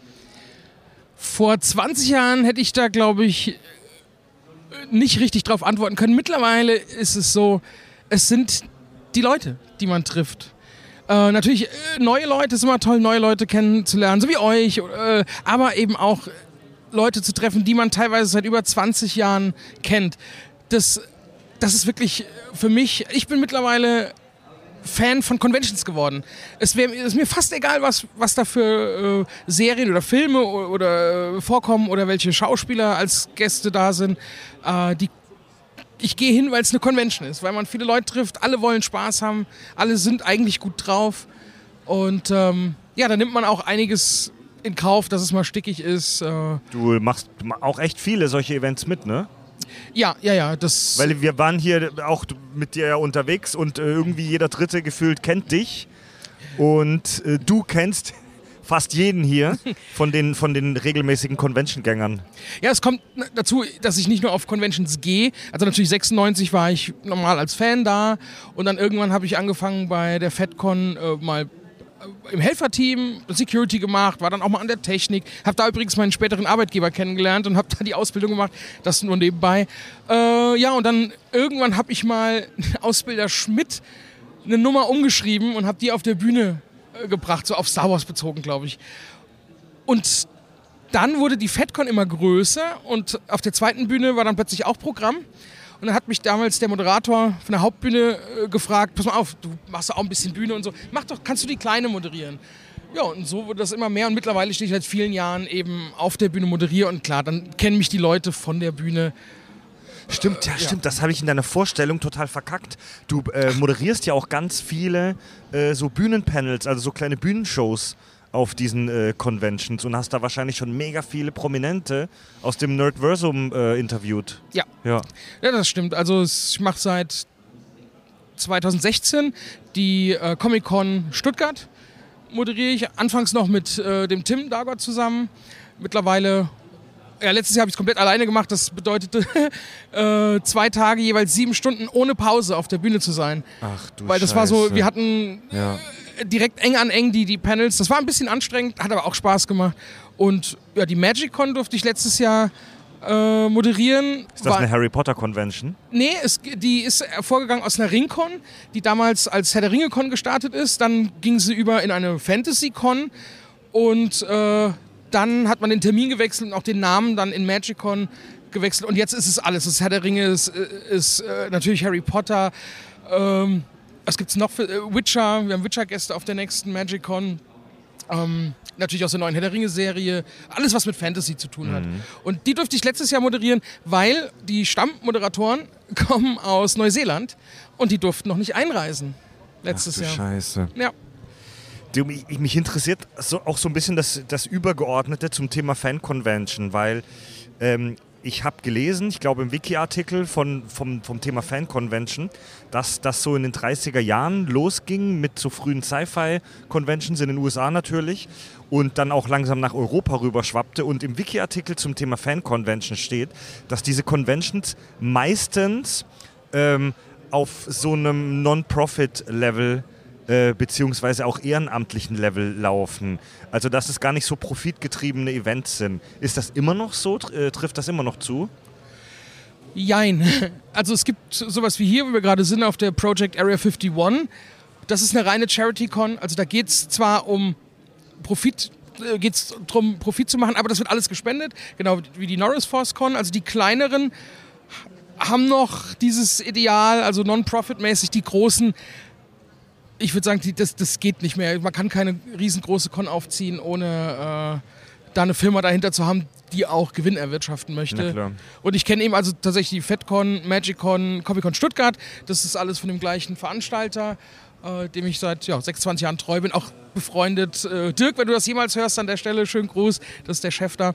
Vor 20 Jahren hätte ich da, glaube ich, nicht richtig drauf antworten können. Mittlerweile ist es so, es sind die Leute, die man trifft. Äh, natürlich, äh, neue Leute ist immer toll, neue Leute kennenzulernen, so wie euch, äh, aber eben auch Leute zu treffen, die man teilweise seit über 20 Jahren kennt. Das, das ist wirklich für mich, ich bin mittlerweile Fan von Conventions geworden. Es wär, ist mir fast egal, was, was da für äh, Serien oder Filme o- oder äh, vorkommen oder welche Schauspieler als Gäste da sind. Äh, die, ich gehe hin, weil es eine Convention ist, weil man viele Leute trifft, alle wollen Spaß haben, alle sind eigentlich gut drauf. Und ähm, ja, da nimmt man auch einiges in Kauf, dass es mal stickig ist. Äh, Du machst auch echt viele solche Events mit, ne? ja, ja, ja, das. Weil wir waren hier auch mit dir ja unterwegs und äh, irgendwie jeder Dritte gefühlt kennt dich. Und äh, du kennst fast jeden hier *laughs* von den, von den regelmäßigen Convention-Gängern. Ja, es kommt dazu, dass ich nicht nur auf Conventions gehe. Also natürlich 96 war ich normal als Fan da und dann irgendwann habe ich angefangen bei der FedCon äh, mal im Helferteam Security gemacht, war dann auch mal an der Technik, habe da übrigens meinen späteren Arbeitgeber kennengelernt und habe *laughs* da die Ausbildung gemacht, das nur nebenbei. Äh, ja, und dann irgendwann habe ich mal *laughs* Ausbilder Schmidt eine Nummer umgeschrieben und habe die auf der Bühne äh, gebracht, so auf Star Wars bezogen, glaube ich. Und dann wurde die FedCon immer größer und auf der zweiten Bühne war dann plötzlich auch Programm. Und dann hat mich damals der Moderator von der Hauptbühne äh, gefragt, pass mal auf, du machst auch ein bisschen Bühne und so. Mach doch, kannst du die Kleine moderieren? Ja, und so wurde das immer mehr und mittlerweile stehe ich seit vielen Jahren eben auf der Bühne moderiere und klar, dann kennen mich die Leute von der Bühne. Stimmt, ja, stimmt. Das habe ich in deiner Vorstellung total verkackt. Du äh, moderierst ja auch ganz viele äh, so Bühnenpanels, also so kleine Bühnenshows auf diesen äh, Conventions und hast da wahrscheinlich schon mega viele Prominente aus dem Nerdversum äh, interviewt. Ja. Ja. Ja, das stimmt. Also ich mache seit 2016 die äh, Comic-Con Stuttgart. Moderiere ich anfangs noch mit äh, dem Tim Dagott zusammen. Mittlerweile, ja, letztes Jahr habe ich es komplett alleine gemacht. Das bedeutete *laughs* äh, zwei Tage jeweils sieben Stunden ohne Pause auf der Bühne zu sein. Ach du Weil das war so, Scheiße. wir hatten Ja. Äh, direkt eng an eng die, die Panels. Das war ein bisschen anstrengend, hat aber auch Spaß gemacht. Und ja, die Magic-Con durfte ich letztes Jahr äh, moderieren. Ist das eine Harry Potter Convention? Nee, es, die ist hervorgegangen aus einer Ringcon, die damals als Herr der Ringe-Con gestartet ist. Dann ging sie über in eine Fantasy-Con und äh, dann hat man den Termin gewechselt und auch den Namen dann in Magicon gewechselt. Und jetzt ist es alles. Es ist Herr der Ringe, es ist äh, natürlich Harry Potter. Ähm, was gibt's noch für äh, Witcher? Wir haben Witcher-Gäste auf der nächsten Magicon. Ähm, natürlich aus der neuen Herr der Ringe-Serie. Alles, was mit Fantasy zu tun hat. Und die durfte ich letztes Jahr moderieren, weil die Stammmoderatoren *laughs* kommen aus Neuseeland und die durften noch nicht einreisen. Letztes Ach Jahr. Scheiße. Ja. Du, mich, mich interessiert so, auch so ein bisschen das, das Übergeordnete zum Thema Fan-Convention, weil ähm, ich habe gelesen, ich glaube im Wiki-Artikel von, vom, vom Thema Fan-Convention, dass das so in den 30er Jahren losging mit so frühen Sci-Fi-Conventions in den USA natürlich und dann auch langsam nach Europa rüberschwappte. Und im Wiki-Artikel zum Thema Fan-Convention steht, dass diese Conventions meistens ähm, auf so einem Non-Profit-Level äh, beziehungsweise auch ehrenamtlichen Level laufen. Also dass es gar nicht so profitgetriebene Events sind. Ist das immer noch so? Äh, trifft das immer noch zu? Jein. Also es gibt sowas wie hier, wo wir gerade sind, auf der Project Area 51. Das ist eine reine Charity-Con. Also da geht es zwar um Profit, äh, geht es darum, Profit zu machen, aber das wird alles gespendet. Genau wie die Norris Force Con. Also die kleineren haben noch dieses Ideal, also non-profit-mäßig, die großen. Ich würde sagen, das, das geht nicht mehr. Man kann keine riesengroße Con aufziehen, ohne äh, da eine Firma dahinter zu haben, die auch Gewinn erwirtschaften möchte. Und ich kenne eben also tatsächlich die FedCon, MagicCon, Comic-Con Stuttgart. Das ist alles von dem gleichen Veranstalter, äh, dem ich seit ja, 26 Jahren treu bin. Auch befreundet. Äh, Dirk, wenn du das jemals hörst an der Stelle, schönen Gruß. Das ist der Chef da.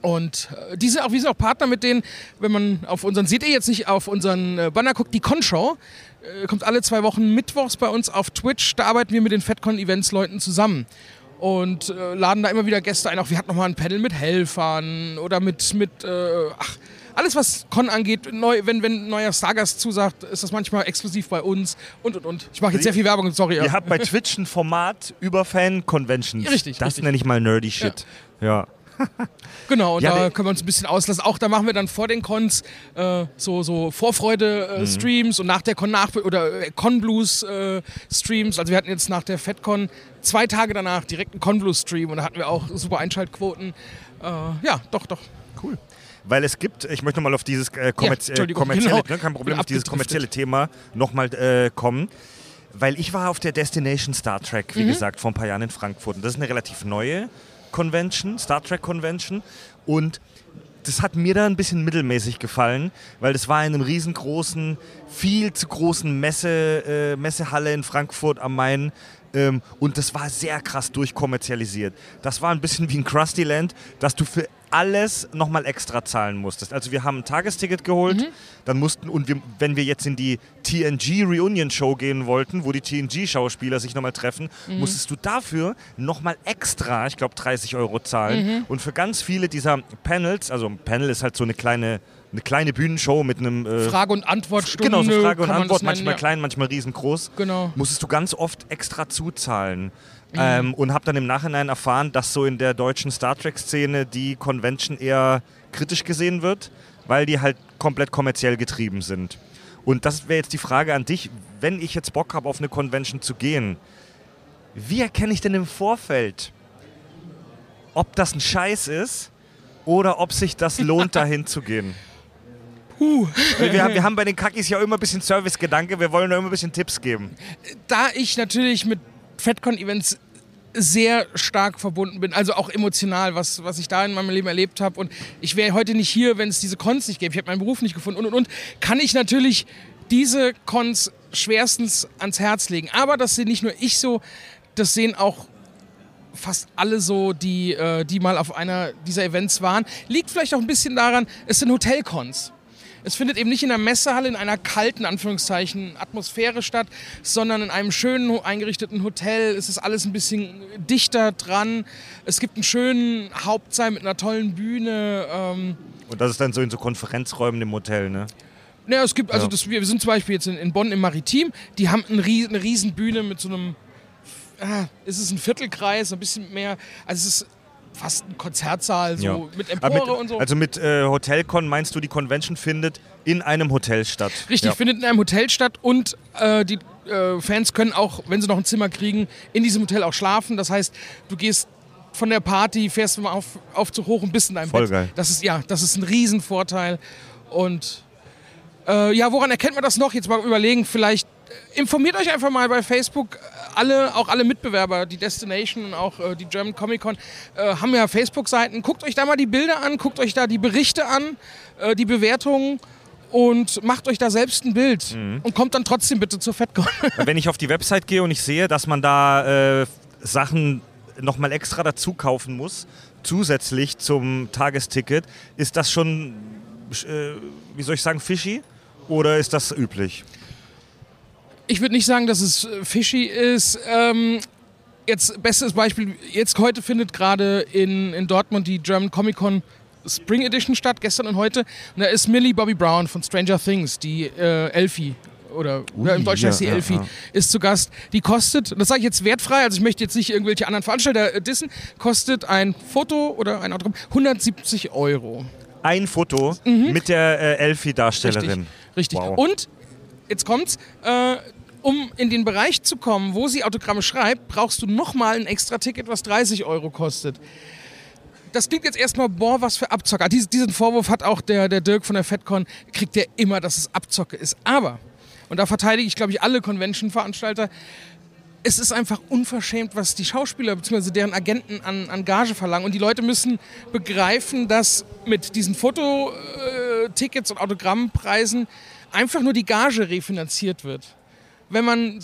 Und äh, die sind auch, wir sind auch Partner mit denen, wenn man auf unseren, seht ihr jetzt nicht auf unseren äh, Banner guckt, die Con-Show äh, kommt alle zwei Wochen mittwochs bei uns auf Twitch. Da arbeiten wir mit den FedCon-Events-Leuten zusammen und äh, laden da immer wieder Gäste ein. Auch wir hatten noch mal ein Panel mit Helfern oder mit, mit äh, ach, alles was Con angeht. Neu, wenn, wenn ein neuer Stargast zusagt, ist das manchmal exklusiv bei uns und und und. Ich mache jetzt sehr viel Werbung, sorry. Ihr habt bei Twitch ein Format über Fan-Conventions. Ja, richtig, Das richtig. nenne ich mal nerdy Shit. Ja. *laughs* Genau, und Ja, da können wir uns ein bisschen auslassen. Auch da machen wir dann vor den Cons äh, so, so Mhm. Vorfreude-Streams und nach der Con nach oder äh, Con-Blues-Streams. also wir hatten jetzt nach der FedCon zwei Tage danach direkt einen Con-Blues-Stream und da hatten wir auch super Einschaltquoten. Äh, ja, doch, doch. Weil es gibt, ich möchte nochmal auf dieses äh, kommerz äh, Entschuldigung, kommerzielle, genau. ne, kein Problem, auf dieses kommerzielle Thema nochmal äh, kommen. Weil ich war auf der Destination Star Trek, Mhm. wie gesagt, vor ein paar Jahren in Frankfurt. Und das ist eine relativ neue Convention, Star Trek Convention. Und das hat mir da ein bisschen mittelmäßig gefallen, weil das war in einem riesengroßen, viel zu großen Messe, äh, Messehalle in Frankfurt am Main. Ähm, und das war sehr krass durchkommerzialisiert. Das war ein bisschen wie ein Krusty Land, dass du für alles nochmal extra zahlen musstest. Also wir haben ein Tagesticket geholt, dann mussten, und wir, wenn wir jetzt in die TNG Reunion Show gehen wollten, wo die TNG-Schauspieler sich nochmal treffen, musstest du dafür nochmal extra, ich glaube 30 Euro zahlen. Und für ganz viele dieser Panels, also ein Panel ist halt so eine kleine, eine kleine Bühnenshow mit einem... Äh, Frage- und Antwortstunde. Genau, so Frage und Antwort, nennen, manchmal ja. klein, manchmal riesengroß. Genau. Musstest du ganz oft extra zuzahlen. Ähm, und habe dann im Nachhinein erfahren, dass so in der deutschen Star Trek-Szene die Convention eher kritisch gesehen wird, weil die halt komplett kommerziell getrieben sind. Und das wäre jetzt die Frage an dich, wenn ich jetzt Bock habe, auf eine Convention zu gehen, wie erkenne ich denn im Vorfeld, ob das ein Scheiß ist oder ob sich das lohnt, *laughs* dahin zu gehen? Weil Wir, haben- wir haben bei den Kakis ja immer ein bisschen Service-Gedanke, wir wollen nur immer ein bisschen Tipps geben. da ich natürlich mit FedCon-Events sehr stark verbunden bin, also auch emotional, was, was ich da in meinem Leben erlebt habe. Und ich wäre heute nicht hier, wenn es diese Cons nicht gäbe. Ich habe meinen Beruf nicht gefunden und und und. Kann ich natürlich diese Cons schwerstens ans Herz legen. Aber das sehe nicht nur ich so, das sehen auch fast alle so, die, äh, die mal auf einer dieser Events waren. Liegt vielleicht auch ein bisschen daran, es sind Hotelcons. Es findet eben nicht in einer Messehalle, in einer kalten, Anführungszeichen, Atmosphäre statt, sondern in einem schönen eingerichteten Hotel. Es ist alles ein bisschen dichter dran. Es gibt einen schönen Hauptsaal mit einer tollen Bühne. Ähm, Und das ist dann so in so Konferenzräumen im Hotel, ne? naja, es gibt, also Ja. das, wir sind zum Beispiel jetzt in, in Bonn im Maritim. Die haben eine riesen Bühne mit so einem, ah, ist es ein Viertelkreis, ein bisschen mehr. Also es ist fast ein Konzertsaal, so Ja. mit Empore mit, und so. Also mit äh, Hotelcon meinst du, die Convention findet in einem Hotel statt? Richtig, Ja. findet in einem Hotel statt und äh, die äh, Fans können auch, wenn sie noch ein Zimmer kriegen, in diesem Hotel auch schlafen. Das heißt, du gehst von der Party, fährst mal auf, Aufzug hoch und bist in deinem Voll Bett. geil. Das ist, ja, das ist ein Riesenvorteil. Und äh, ja, woran erkennt man das noch? Jetzt mal überlegen, vielleicht äh, informiert euch einfach mal bei Facebook. Alle, auch alle Mitbewerber, die Destination und auch äh, die German Comic Con, äh, haben ja Facebook-Seiten. Guckt euch da mal die Bilder an, guckt euch da die Berichte an, äh, die Bewertungen und macht euch da selbst ein Bild. Mhm. Und kommt dann trotzdem bitte zur FedCon. Wenn ich auf die Website gehe und ich sehe, dass man da äh, Sachen nochmal extra dazu kaufen muss, zusätzlich zum Tagesticket, ist das schon, äh, wie soll ich sagen, fishy? Oder ist das üblich? Ich würde nicht sagen, dass es äh, fishy ist. Ähm, jetzt bestes Beispiel, jetzt heute findet gerade in, in Dortmund die German Comic Con Spring Edition statt, gestern und heute. Und da ist Millie Bobby Brown von Stranger Things, die äh, Elfie. Oder ja, im Deutschen ja, heißt sie ja, Elfie, ja. ist zu Gast. Die kostet, das sage ich jetzt wertfrei, also ich möchte jetzt nicht irgendwelche anderen Veranstalter äh, dissen, kostet ein Foto oder ein Autogramm 170 Euro. Ein Foto mit der äh, Elfie-Darstellerin. Richtig. Wow. Und jetzt kommt's. Äh, um in den Bereich zu kommen, wo sie Autogramme schreibt, brauchst du nochmal ein extra Ticket, was 30 Euro kostet. Das klingt jetzt erstmal, boah, was für Abzocker. Dies, diesen Vorwurf hat auch der, der Dirk von der FedCon, kriegt der immer, dass es Abzocke ist. Aber, und da verteidige ich, glaube ich, alle Convention-Veranstalter, es ist einfach unverschämt, was die Schauspieler bzw. deren Agenten an, an Gage verlangen. Und die Leute müssen begreifen, dass mit diesen Fototickets und Autogrammpreisen einfach nur die Gage refinanziert wird. Wenn man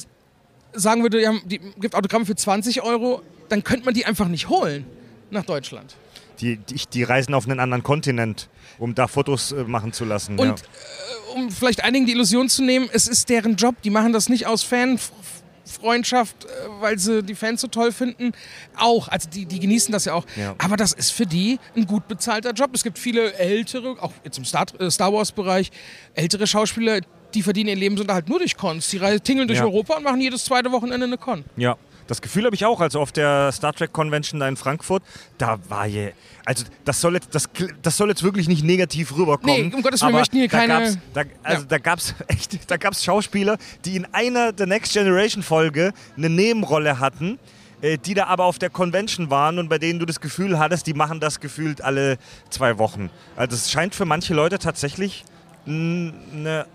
sagen würde, ja, die gibt Autogramme für 20 Euro, dann könnte man die einfach nicht holen nach Deutschland. Die, die, die reisen auf einen anderen Kontinent, um da Fotos äh, machen zu lassen. Und ja. äh, um vielleicht einigen die Illusion zu nehmen, es ist deren Job. Die machen das nicht aus Fanfreundschaft, äh, weil sie die Fans so toll finden. Auch, also die, die genießen das ja auch. Ja. Aber das ist für die ein gut bezahlter Job. Es gibt viele ältere, auch jetzt im Star, Star Wars-Bereich, ältere Schauspieler, die verdienen ihr Lebensunterhalt nur durch Cons. Die reisen- tingeln durch Ja. Europa und machen jedes zweite Wochenende eine Con. Ja, das Gefühl habe ich auch. Also auf der Star Trek Convention da in Frankfurt, da war je. Also das soll jetzt, das, das soll jetzt wirklich nicht negativ rüberkommen. Nee, um Gottes Willen, wir möchten hier keine- Gab's, da, also Ja. da gab's *laughs* echt, da gab's Schauspieler, die in einer der Next Generation Folge eine Nebenrolle hatten. äh, Die da aber auf der Convention waren und bei denen du das Gefühl hattest, die machen das gefühlt alle zwei Wochen. Also es scheint für manche Leute tatsächlich eine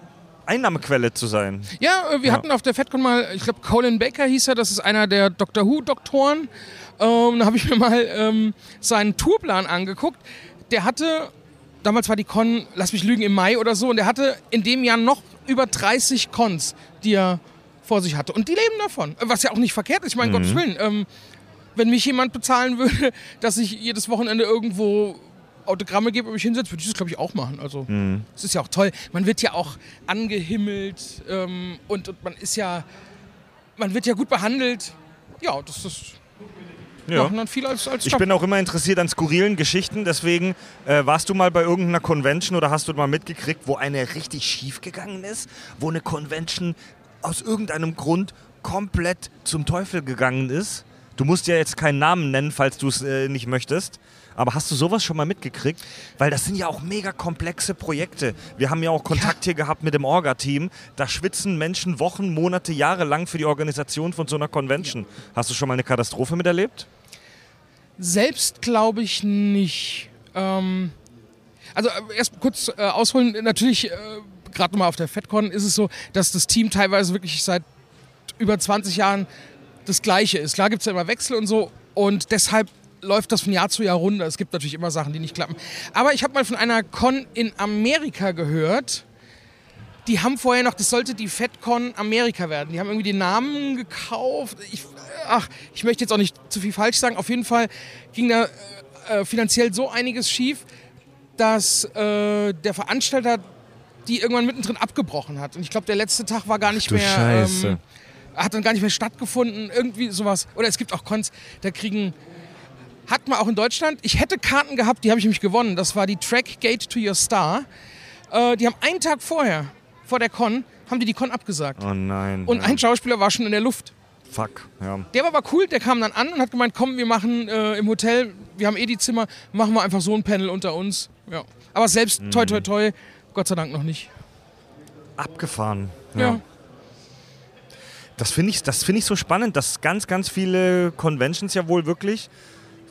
Einnahmequelle zu sein. Ja, äh, wir Ja. hatten auf der FedCon mal, ich glaube, Colin Baker hieß er, das ist einer der Doctor Who-Doktoren. Ähm, da habe ich mir mal ähm, seinen Tourplan angeguckt. Der hatte, damals war die Con, lass mich lügen, im Mai oder so, und der hatte in dem Jahr noch über 30 Cons, die er vor sich hatte. Und die leben davon. Äh, Was ja auch nicht verkehrt ist, ich meine, Gottes Willen. Ähm, wenn mich jemand bezahlen *laughs* würde, dass ich jedes Wochenende irgendwo Autogramme gebe und mich hinsetze, würde ich das, glaube ich, auch machen. Also, es ist ja auch toll. Man wird ja auch angehimmelt ähm, und, und man ist ja, man wird ja gut behandelt. Ja, das, das Ja. als, als Ich bin auch immer interessiert an skurrilen Geschichten, deswegen äh, warst du mal bei irgendeiner Convention oder hast du mal mitgekriegt, wo eine richtig schief gegangen ist, wo eine Convention aus irgendeinem Grund komplett zum Teufel gegangen ist? Du musst ja jetzt keinen Namen nennen, falls du es äh, nicht möchtest. Aber hast du sowas schon mal mitgekriegt? Weil das sind ja auch mega komplexe Projekte. Wir haben ja auch Kontakt hier gehabt mit dem Orga-Team. Da schwitzen Menschen Wochen, Monate, Jahre lang für die Organisation von so einer Convention. Hast du schon mal eine Katastrophe miterlebt? Selbst glaube ich nicht. Ähm, also äh, erst kurz äh, ausholen. Natürlich, äh, gerade nochmal auf der FedCon ist es so, dass das Team teilweise wirklich seit über 20 Jahren das Gleiche ist. Klar gibt es ja immer Wechsel und so. Und deshalb läuft das von Jahr zu Jahr runter. Es gibt natürlich immer Sachen, die nicht klappen. Aber ich habe mal von einer Con in Amerika gehört. Die haben vorher noch, das sollte die FedCon Amerika werden. Die haben irgendwie den Namen gekauft. Ich, ach, ich möchte jetzt auch nicht zu viel falsch sagen. Auf jeden Fall ging da äh, finanziell so einiges schief, dass äh, der Veranstalter die irgendwann mittendrin abgebrochen hat. Und ich glaube, der letzte Tag war gar nicht du mehr. Scheiße. Ähm, hat dann gar nicht mehr stattgefunden. Irgendwie sowas. Oder es gibt auch Cons, da kriegen. Hat man auch in Deutschland. Ich hätte Karten gehabt, die habe ich nämlich gewonnen. Das war die Track Gate to Your Star. Äh, die haben einen Tag vorher, vor der Con, haben die die Con abgesagt. Oh nein. Und ja. ein Schauspieler war schon in der Luft. Fuck, ja. Der war aber cool, der kam dann an und hat gemeint, komm, wir machen äh, im Hotel, wir haben eh die Zimmer, machen wir einfach so ein Panel unter uns. Ja. Aber selbst, Mhm. toi toi toi, Gott sei Dank noch nicht. Abgefahren. Ja. Das finde ich, das find ich so spannend, dass ganz, ganz viele Conventions ja wohl wirklich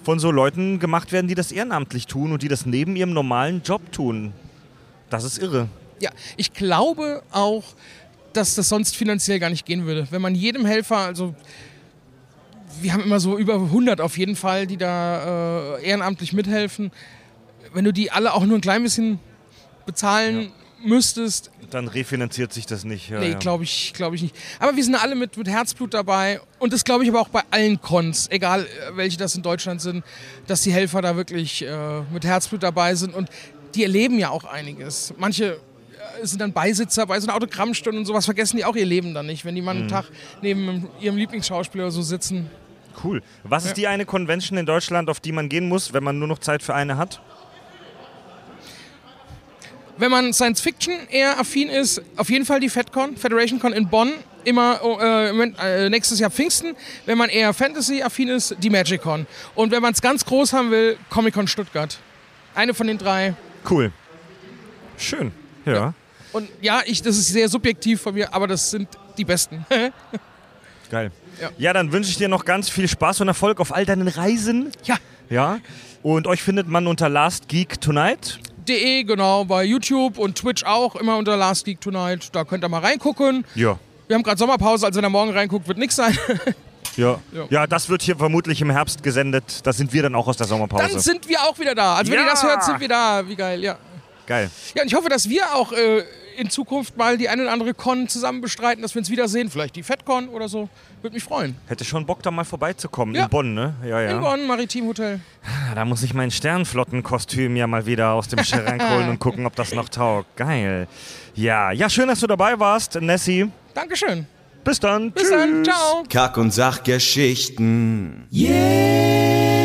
von so Leuten gemacht werden, die das ehrenamtlich tun und die das neben ihrem normalen Job tun. Das ist irre. Ja, ich glaube auch, dass das sonst finanziell gar nicht gehen würde. Wenn man jedem Helfer, also wir haben immer so über 100 auf jeden Fall, die da äh, ehrenamtlich mithelfen. Wenn du die alle auch nur ein klein bisschen bezahlen müsstest, Dann refinanziert sich das nicht. Ja, nee, ja. glaube ich, glaube ich nicht. Aber wir sind alle mit, mit Herzblut dabei und das glaube ich aber auch bei allen Cons, egal äh, welche das in Deutschland sind, dass die Helfer da wirklich äh, mit Herzblut dabei sind und die erleben ja auch einiges. Manche äh, sind dann Beisitzer bei so einer Autogrammstunde und sowas, vergessen die auch ihr Leben dann nicht, wenn die mal einen Tag neben ihrem Lieblingsschauspieler so sitzen. Cool. Was ist die eine Convention in Deutschland, auf die man gehen muss, wenn man nur noch Zeit für eine hat? Wenn man Science Fiction eher affin ist, auf jeden Fall die FedCon, Federation Con in Bonn, immer äh, im Moment, äh, nächstes Jahr Pfingsten. Wenn man eher Fantasy affin ist, die Magic Con. Und wenn man es ganz groß haben will, Comic Con Stuttgart. Eine von den drei. Cool. Schön. Ja. Und ja, ich, das ist sehr subjektiv von mir, aber das sind die besten. *laughs* Geil. Ja. Ja, dann wünsche ich dir noch ganz viel Spaß und Erfolg auf all deinen Reisen. ja. Ja. Und euch findet man unter Last Geek Tonight. De, genau, bei YouTube und Twitch auch, immer unter Last Geek Tonight. Da könnt ihr mal reingucken. Ja. Wir haben gerade Sommerpause, also wenn ihr morgen reinguckt, wird nichts sein. *laughs* Ja. Ja. ja, das wird hier vermutlich im Herbst gesendet. Da sind wir dann auch aus der Sommerpause. Dann sind wir auch wieder da. Also wenn Ja. ihr das hört, sind wir da. Wie geil, ja. Geil. Ja, und ich hoffe, dass wir auch äh, in Zukunft mal die eine oder andere Con zusammen bestreiten, dass wir uns wiedersehen. Vielleicht die FedCon oder so. Würde mich freuen. Hätte schon Bock, da mal vorbeizukommen. Ja. In Bonn, ne? Ja, ja. In Bonn, Maritim Hotel. Ah, Da muss ich mein Sternflottenkostüm ja mal wieder aus dem Schrank *laughs* holen und gucken, ob das noch taugt. Geil. Ja, ja, schön, dass du dabei warst, Nessie. Dankeschön. Bis dann. Bis Tschüss. dann. Ciao. Kack- und Sachgeschichten. Yeah.